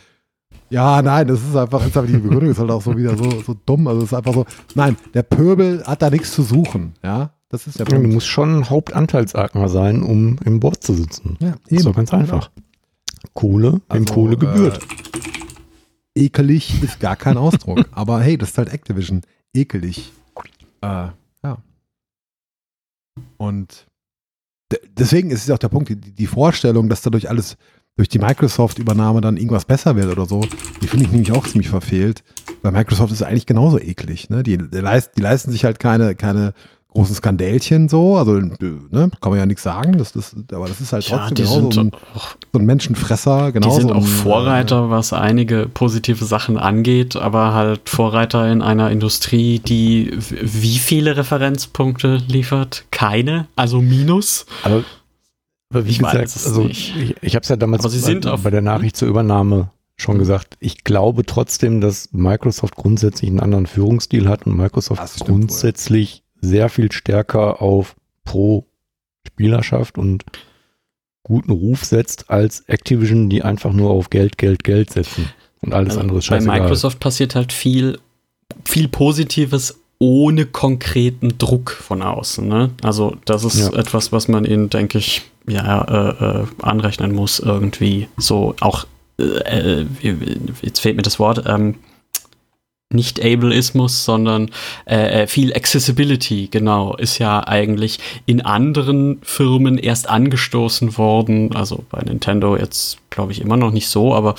Ja, nein, das ist einfach, ist einfach die Begründung ist halt auch so wieder so, so dumm. Also es ist einfach so, nein, der Pöbel hat da nichts zu suchen. Ja, das ist der Ja, du Punkt. musst schon Hauptanteilseigner sein, um im Board zu sitzen. Ja, ist doch ganz einfach. Kohle, wem Also, Kohle gebührt. Äh, ekelig ist gar kein Ausdruck. aber hey, das ist halt Activision. Ekelig. Äh, ja. Und de- deswegen ist es auch der Punkt, die, die Vorstellung, dass dadurch alles durch die Microsoft-Übernahme dann irgendwas besser wird oder so, die finde ich nämlich auch ziemlich verfehlt. Weil Microsoft ist eigentlich genauso eklig. Ne? Die, die, leist, die leisten sich halt keine, keine großen Skandälchen so, also ne, kann man ja nichts sagen, das, das, aber das ist halt ja, trotzdem die genauso sind, so ein, auch, so ein Menschenfresser, die genauso sind auch ein, Vorreiter, was einige positive Sachen angeht, aber halt Vorreiter in einer Industrie, die wie viele Referenzpunkte liefert? Keine, also Minus. Aber, aber wie Ich gesagt, es also nicht. ich, ich habe es ja damals bei, bei der Nachricht zur Übernahme schon gesagt. Ich glaube trotzdem, dass Microsoft grundsätzlich einen anderen Führungsstil hat und Microsoft Das stimmt wohl. grundsätzlich sehr viel stärker auf Pro-Spielerschaft und guten Ruf setzt als Activision, die einfach nur auf Geld, Geld, Geld setzen. Und alles Also andere ist bei scheißegal. Microsoft passiert halt viel, viel Positives ohne konkreten Druck von außen. Ne? Also das ist Ja. etwas, was man ihnen, denke ich, ja äh, äh, anrechnen muss irgendwie. So auch, äh, äh, jetzt fehlt mir das Wort. Ähm, nicht Ableismus, sondern äh, äh, viel Accessibility, genau, ist ja eigentlich in anderen Firmen erst angestoßen worden. Also bei Nintendo jetzt, glaube ich, immer noch nicht so, aber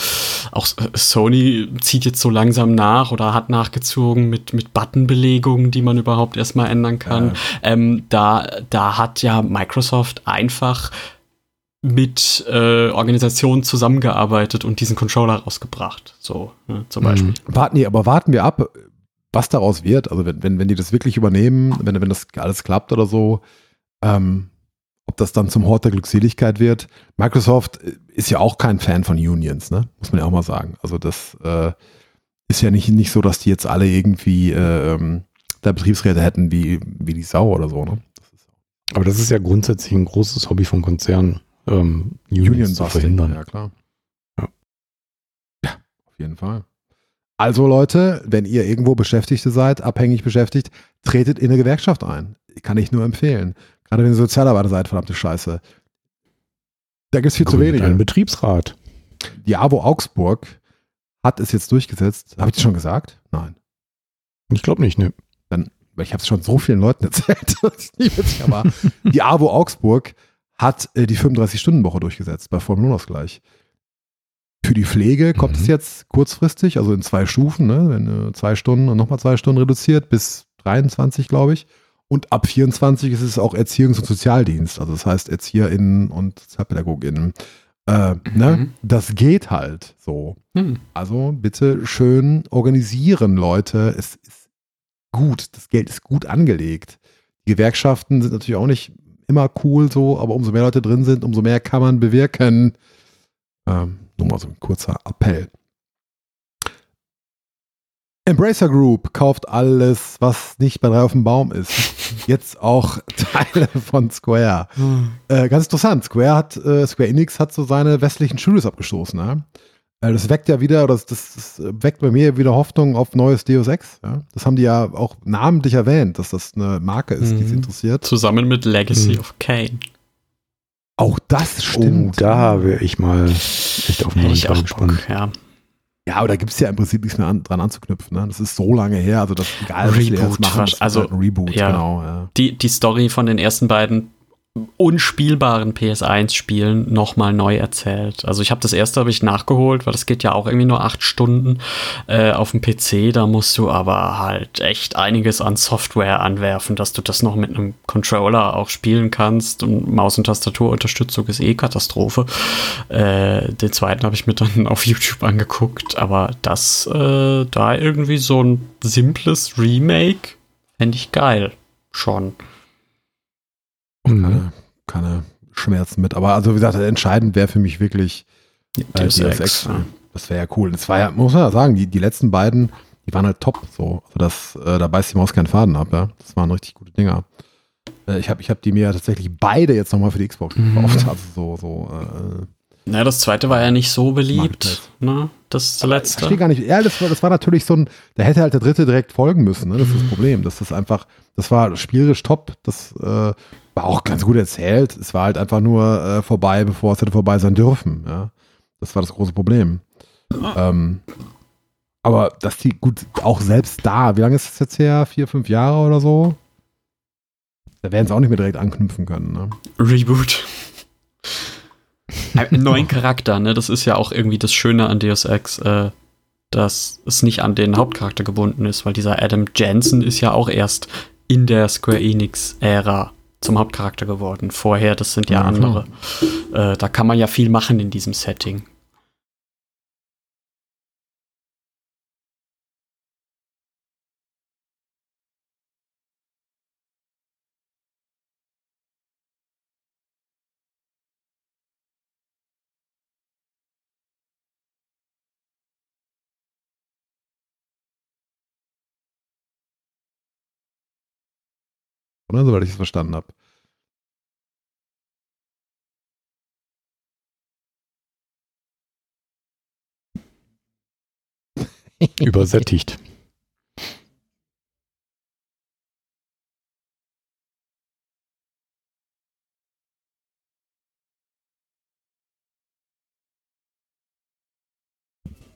auch Sony zieht jetzt so langsam nach oder hat nachgezogen mit, mit Buttonbelegungen, die man überhaupt erstmal ändern kann. Ähm, da, da hat ja Microsoft einfach mit äh, Organisationen zusammengearbeitet und diesen Controller rausgebracht. So, ne, zum Beispiel. Warten, nee, aber warten wir ab, was daraus wird. Also wenn, wenn, wenn die das wirklich übernehmen, wenn, wenn das alles klappt oder so, ähm, ob das dann zum Hort der Glückseligkeit wird. Microsoft ist ja auch kein Fan von Unions, ne? Muss man ja auch mal sagen. Also das äh, ist ja nicht, nicht so, dass die jetzt alle irgendwie äh, ähm, da Betriebsräte hätten wie, wie die Sau oder so, ne? Aber das ist ja grundsätzlich ein großes Hobby von Konzernen, ähm, Union zu verhindern. Ja, klar. Ja. Ja, auf jeden Fall. Also Leute, wenn ihr irgendwo Beschäftigte seid, abhängig beschäftigt, tretet in eine Gewerkschaft ein. Kann ich nur empfehlen. Gerade wenn ihr Sozialarbeiter seid, verdammte Scheiße. Da gibt es viel zu Gründet wenig. Ein Betriebsrat. Die AWO Augsburg hat es jetzt durchgesetzt. Habe ich das schon gesagt? Nein. Ich glaube nicht, ne. weil ich habe es schon so vielen Leuten erzählt, aber die AWO Augsburg hat äh, die 35-Stunden-Woche durchgesetzt bei vollem Lohnausgleich. Für die Pflege kommt Mhm. es jetzt kurzfristig, also in zwei Stufen, ne? wenn äh, zwei Stunden und nochmal zwei Stunden reduziert, bis 23, glaube ich. Und ab 24 ist es auch Erziehungs- und Sozialdienst, also das heißt ErzieherInnen und SozialpädagogInnen. Äh, ne? Mhm. Das geht halt so. Hm. Also bitte schön organisieren, Leute. Es ist gut. Das Geld ist gut angelegt. Die Gewerkschaften sind natürlich auch nicht immer cool so, aber umso mehr Leute drin sind, umso mehr kann man bewirken. Ähm, nur mal so ein kurzer Appell. Embracer Group kauft alles, was nicht bei drei auf dem Baum ist. Jetzt auch Teile von Square. Äh, ganz interessant. Square hat, äh, Square Enix hat so seine westlichen Studios abgestoßen. Ja? Äh, das weckt ja wieder, das, das, das weckt bei mir wieder Hoffnung auf neues Deus Ex. Ja? Das haben die ja auch namentlich erwähnt, dass das eine Marke ist, die sie Mhm. interessiert. Zusammen mit Legacy Hm. of Kane. Auch das stimmt. Oh, da wäre ich mal echt auf Hätte neuen gespannt. Ja. Ja, aber da gibt es ja im Prinzip nichts mehr an, dran anzuknüpfen. Ne? Das ist so lange her, also das egal, was die Reboot, jetzt machen, das ist also, halt ein Reboot, ja. genau. Ja. Die, die Story von den ersten beiden unspielbaren PS1-Spielen nochmal neu erzählt. Also ich habe das erste habe ich nachgeholt, weil das geht ja auch irgendwie nur acht Stunden äh, auf dem PC. Da musst du aber halt echt einiges an Software anwerfen, dass du das noch mit einem Controller auch spielen kannst. Und Maus- und Tastaturunterstützung ist eh Katastrophe. Äh, den zweiten habe ich mir dann auf YouTube angeguckt. Aber das äh, da irgendwie so ein simples Remake fände ich geil. Schon. Mhm. Keine, keine Schmerzen mit. Aber also wie gesagt, entscheidend wäre für mich wirklich äh, Ex, Ex. ja. Das wäre ja cool. Das war ja, muss man ja sagen, die, die letzten beiden, die waren halt top. So, also das, äh, da beißt die Maus keinen Faden ab. Ja? Das waren richtig gute Dinger. Äh, ich habe ich hab die mir ja tatsächlich beide jetzt nochmal für die Xbox Mhm. gekauft. Also so, so äh, Na, das zweite war ja nicht so beliebt. Ne? Das der Ich letzte. gar nicht. Ja, das war, das war natürlich so ein, da hätte halt der dritte direkt folgen müssen. Ne? Das ist das Problem. Das ist einfach, das war spielerisch top. Das äh, war auch ganz gut erzählt. Es war halt einfach nur äh, vorbei, bevor es hätte vorbei sein dürfen. Ja? Das war das große Problem. Ähm, aber dass die, gut, auch selbst da, wie lange ist das jetzt her? Vier, fünf Jahre oder so? Da werden sie auch nicht mehr direkt anknüpfen können. Ne? Reboot. Einen neuen Charakter, ne? Das ist ja auch irgendwie das Schöne an Deus Ex, äh, dass es nicht an den Hauptcharakter gebunden ist, weil dieser Adam Jensen ist ja auch erst in der Square Enix-Ära zum Hauptcharakter geworden. Vorher, das sind ja, klar. andere. Äh, da kann man ja viel machen in diesem Setting. Oder? Soweit ich es verstanden habe. Übersättigt.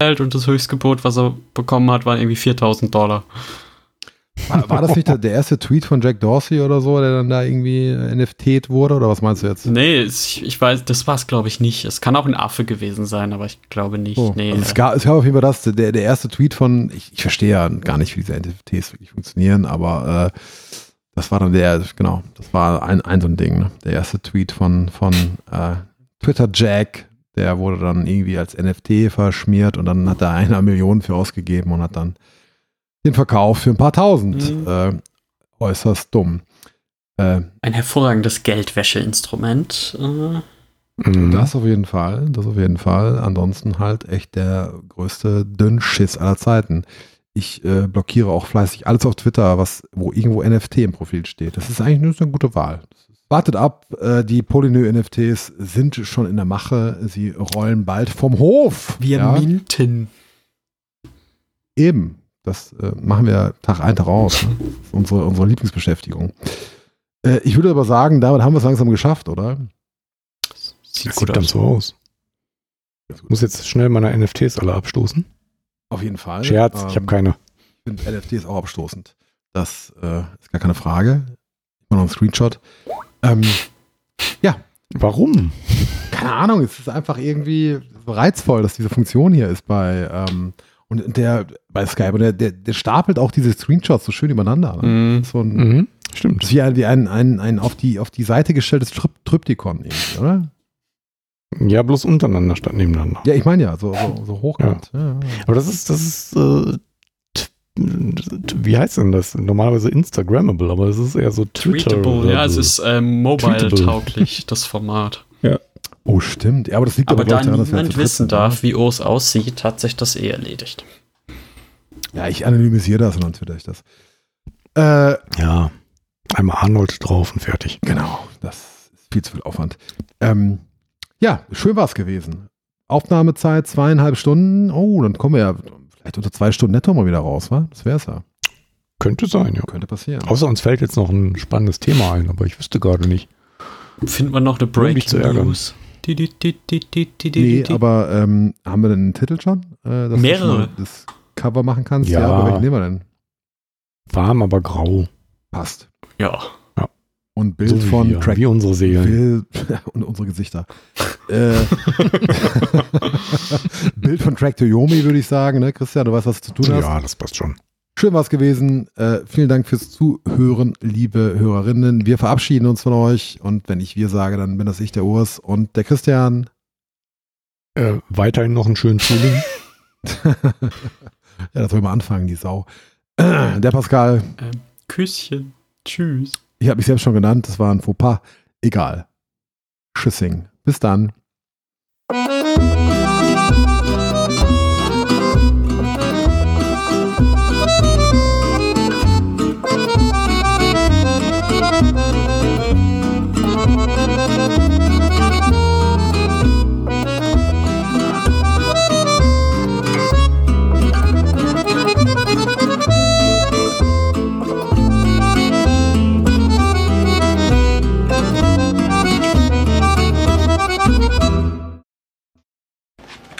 Und das Höchstgebot, was er bekommen hat, waren irgendwie 4000 Dollar. War, war das nicht der, der erste Tweet von Jack Dorsey oder so, der dann da irgendwie NFT't wurde? Oder was meinst du jetzt? Nee, es- ich weiß, das war es, glaube ich, nicht. Es kann auch ein Affe gewesen sein, aber ich glaube nicht. So, nee, also es, gab, es gab auf jeden Fall das, der, der erste Tweet von, ich, ich verstehe ja gar nicht, wie diese NFTs wirklich funktionieren, aber äh, das war dann der, genau, das war ein, ein so ein Ding, ne? der erste Tweet von, von äh, Twitter Jack, der wurde dann irgendwie als NFT verschmiert und dann hat er einer Million für ausgegeben und hat dann den Verkauf für ein paar tausend. Mhm. Äh, äußerst dumm. Äh, ein hervorragendes Geldwäscheinstrument. Äh, Mhm. Das auf jeden Fall, das auf jeden Fall. Ansonsten halt echt der größte Dünnschiss aller Zeiten. ich äh, blockiere auch fleißig alles auf Twitter, was, wo irgendwo NFT im Profil steht. Das ist eigentlich nur so eine gute Wahl. Wartet ab, äh, die Polynö-NFTs sind schon in der Mache. Sie rollen bald vom Hof. Wir ja? minten. Eben. Das äh, machen wir Tag ein, Tag aus. Ne? Unsere, unsere Lieblingsbeschäftigung. Äh, ich würde aber sagen, damit haben wir es langsam geschafft, oder? Sieht Das gut sieht so aus. Ich muss jetzt schnell meine NFTs alle abstoßen. Auf jeden Fall. Scherz, ich habe Ähm, keine. Ich finde NFTs auch abstoßend. Das äh, ist gar keine Frage. Ich mache noch einen Screenshot. Ähm, Warum? keine Ahnung, es ist einfach irgendwie reizvoll, dass diese Funktion hier ist bei ähm, und der bei Skype und der, der, der stapelt auch diese Screenshots so schön übereinander. Ne? Mhm. Das ist so ein, Mhm. Stimmt. wie ein, wie ein, ein, ein auf, die, auf die Seite gestelltes Tryp Tryptikon irgendwie, oder? Ja, bloß untereinander statt nebeneinander. Ja, ich meine ja, so, so, so hochkant. Ja. Ja, Aber das ist, das ist, äh, wie heißt denn das? Normalerweise Instagrammable, aber es ist eher so Twitter. Tweetable, ja, es ist ähm, mobile-tauglich, das Format. Oh, stimmt. Ja, aber das liegt Aber aber, da daran, dass wir niemand wissen sind, ne? darf, wie OS aussieht, hat sich das eh erledigt. Ja, ich anonymisiere das und dann twitter ich das. Äh, Ja, einmal Arnold drauf und fertig. Genau, das ist viel zu viel Aufwand. Ähm, ja, schön war es gewesen. Aufnahmezeit zweieinhalb Stunden. Oh, dann kommen wir ja vielleicht unter zwei Stunden netto mal wieder raus, wa? Das wäre es ja. Könnte sein, ja. Könnte passieren. Außer uns fällt jetzt noch ein spannendes Thema ein, aber ich wüsste gerade nicht. Findet man noch eine Um Breaking. News? Nee, aber ähm, haben wir denn einen Titel schon? Äh, dass Mehrere. Du schon das Cover machen kannst? Ja. aber welchen nehmen wir denn? Warm, aber grau. Passt. Ja. Und Bild so von wir, Track. wie unsere Seelen. Bild, und unsere Gesichter. äh, Bild von Track to Yomi, würde ich sagen, ne? Christian, du weißt, was du zu tun hast. Ja, das passt schon. Schön war es gewesen. Äh, vielen Dank fürs Zuhören, liebe Hörerinnen. Wir verabschieden uns von euch. Und wenn ich wir sage, dann bin das ich, der Urs und der Christian. Äh, weiterhin noch einen schönen Frühling. ja, das soll mal anfangen, die Sau. der Pascal. Ähm, Küsschen. Tschüss. Ich habe mich selbst schon genannt. Das war ein Fauxpas. Egal. Tschüssing. Bis dann.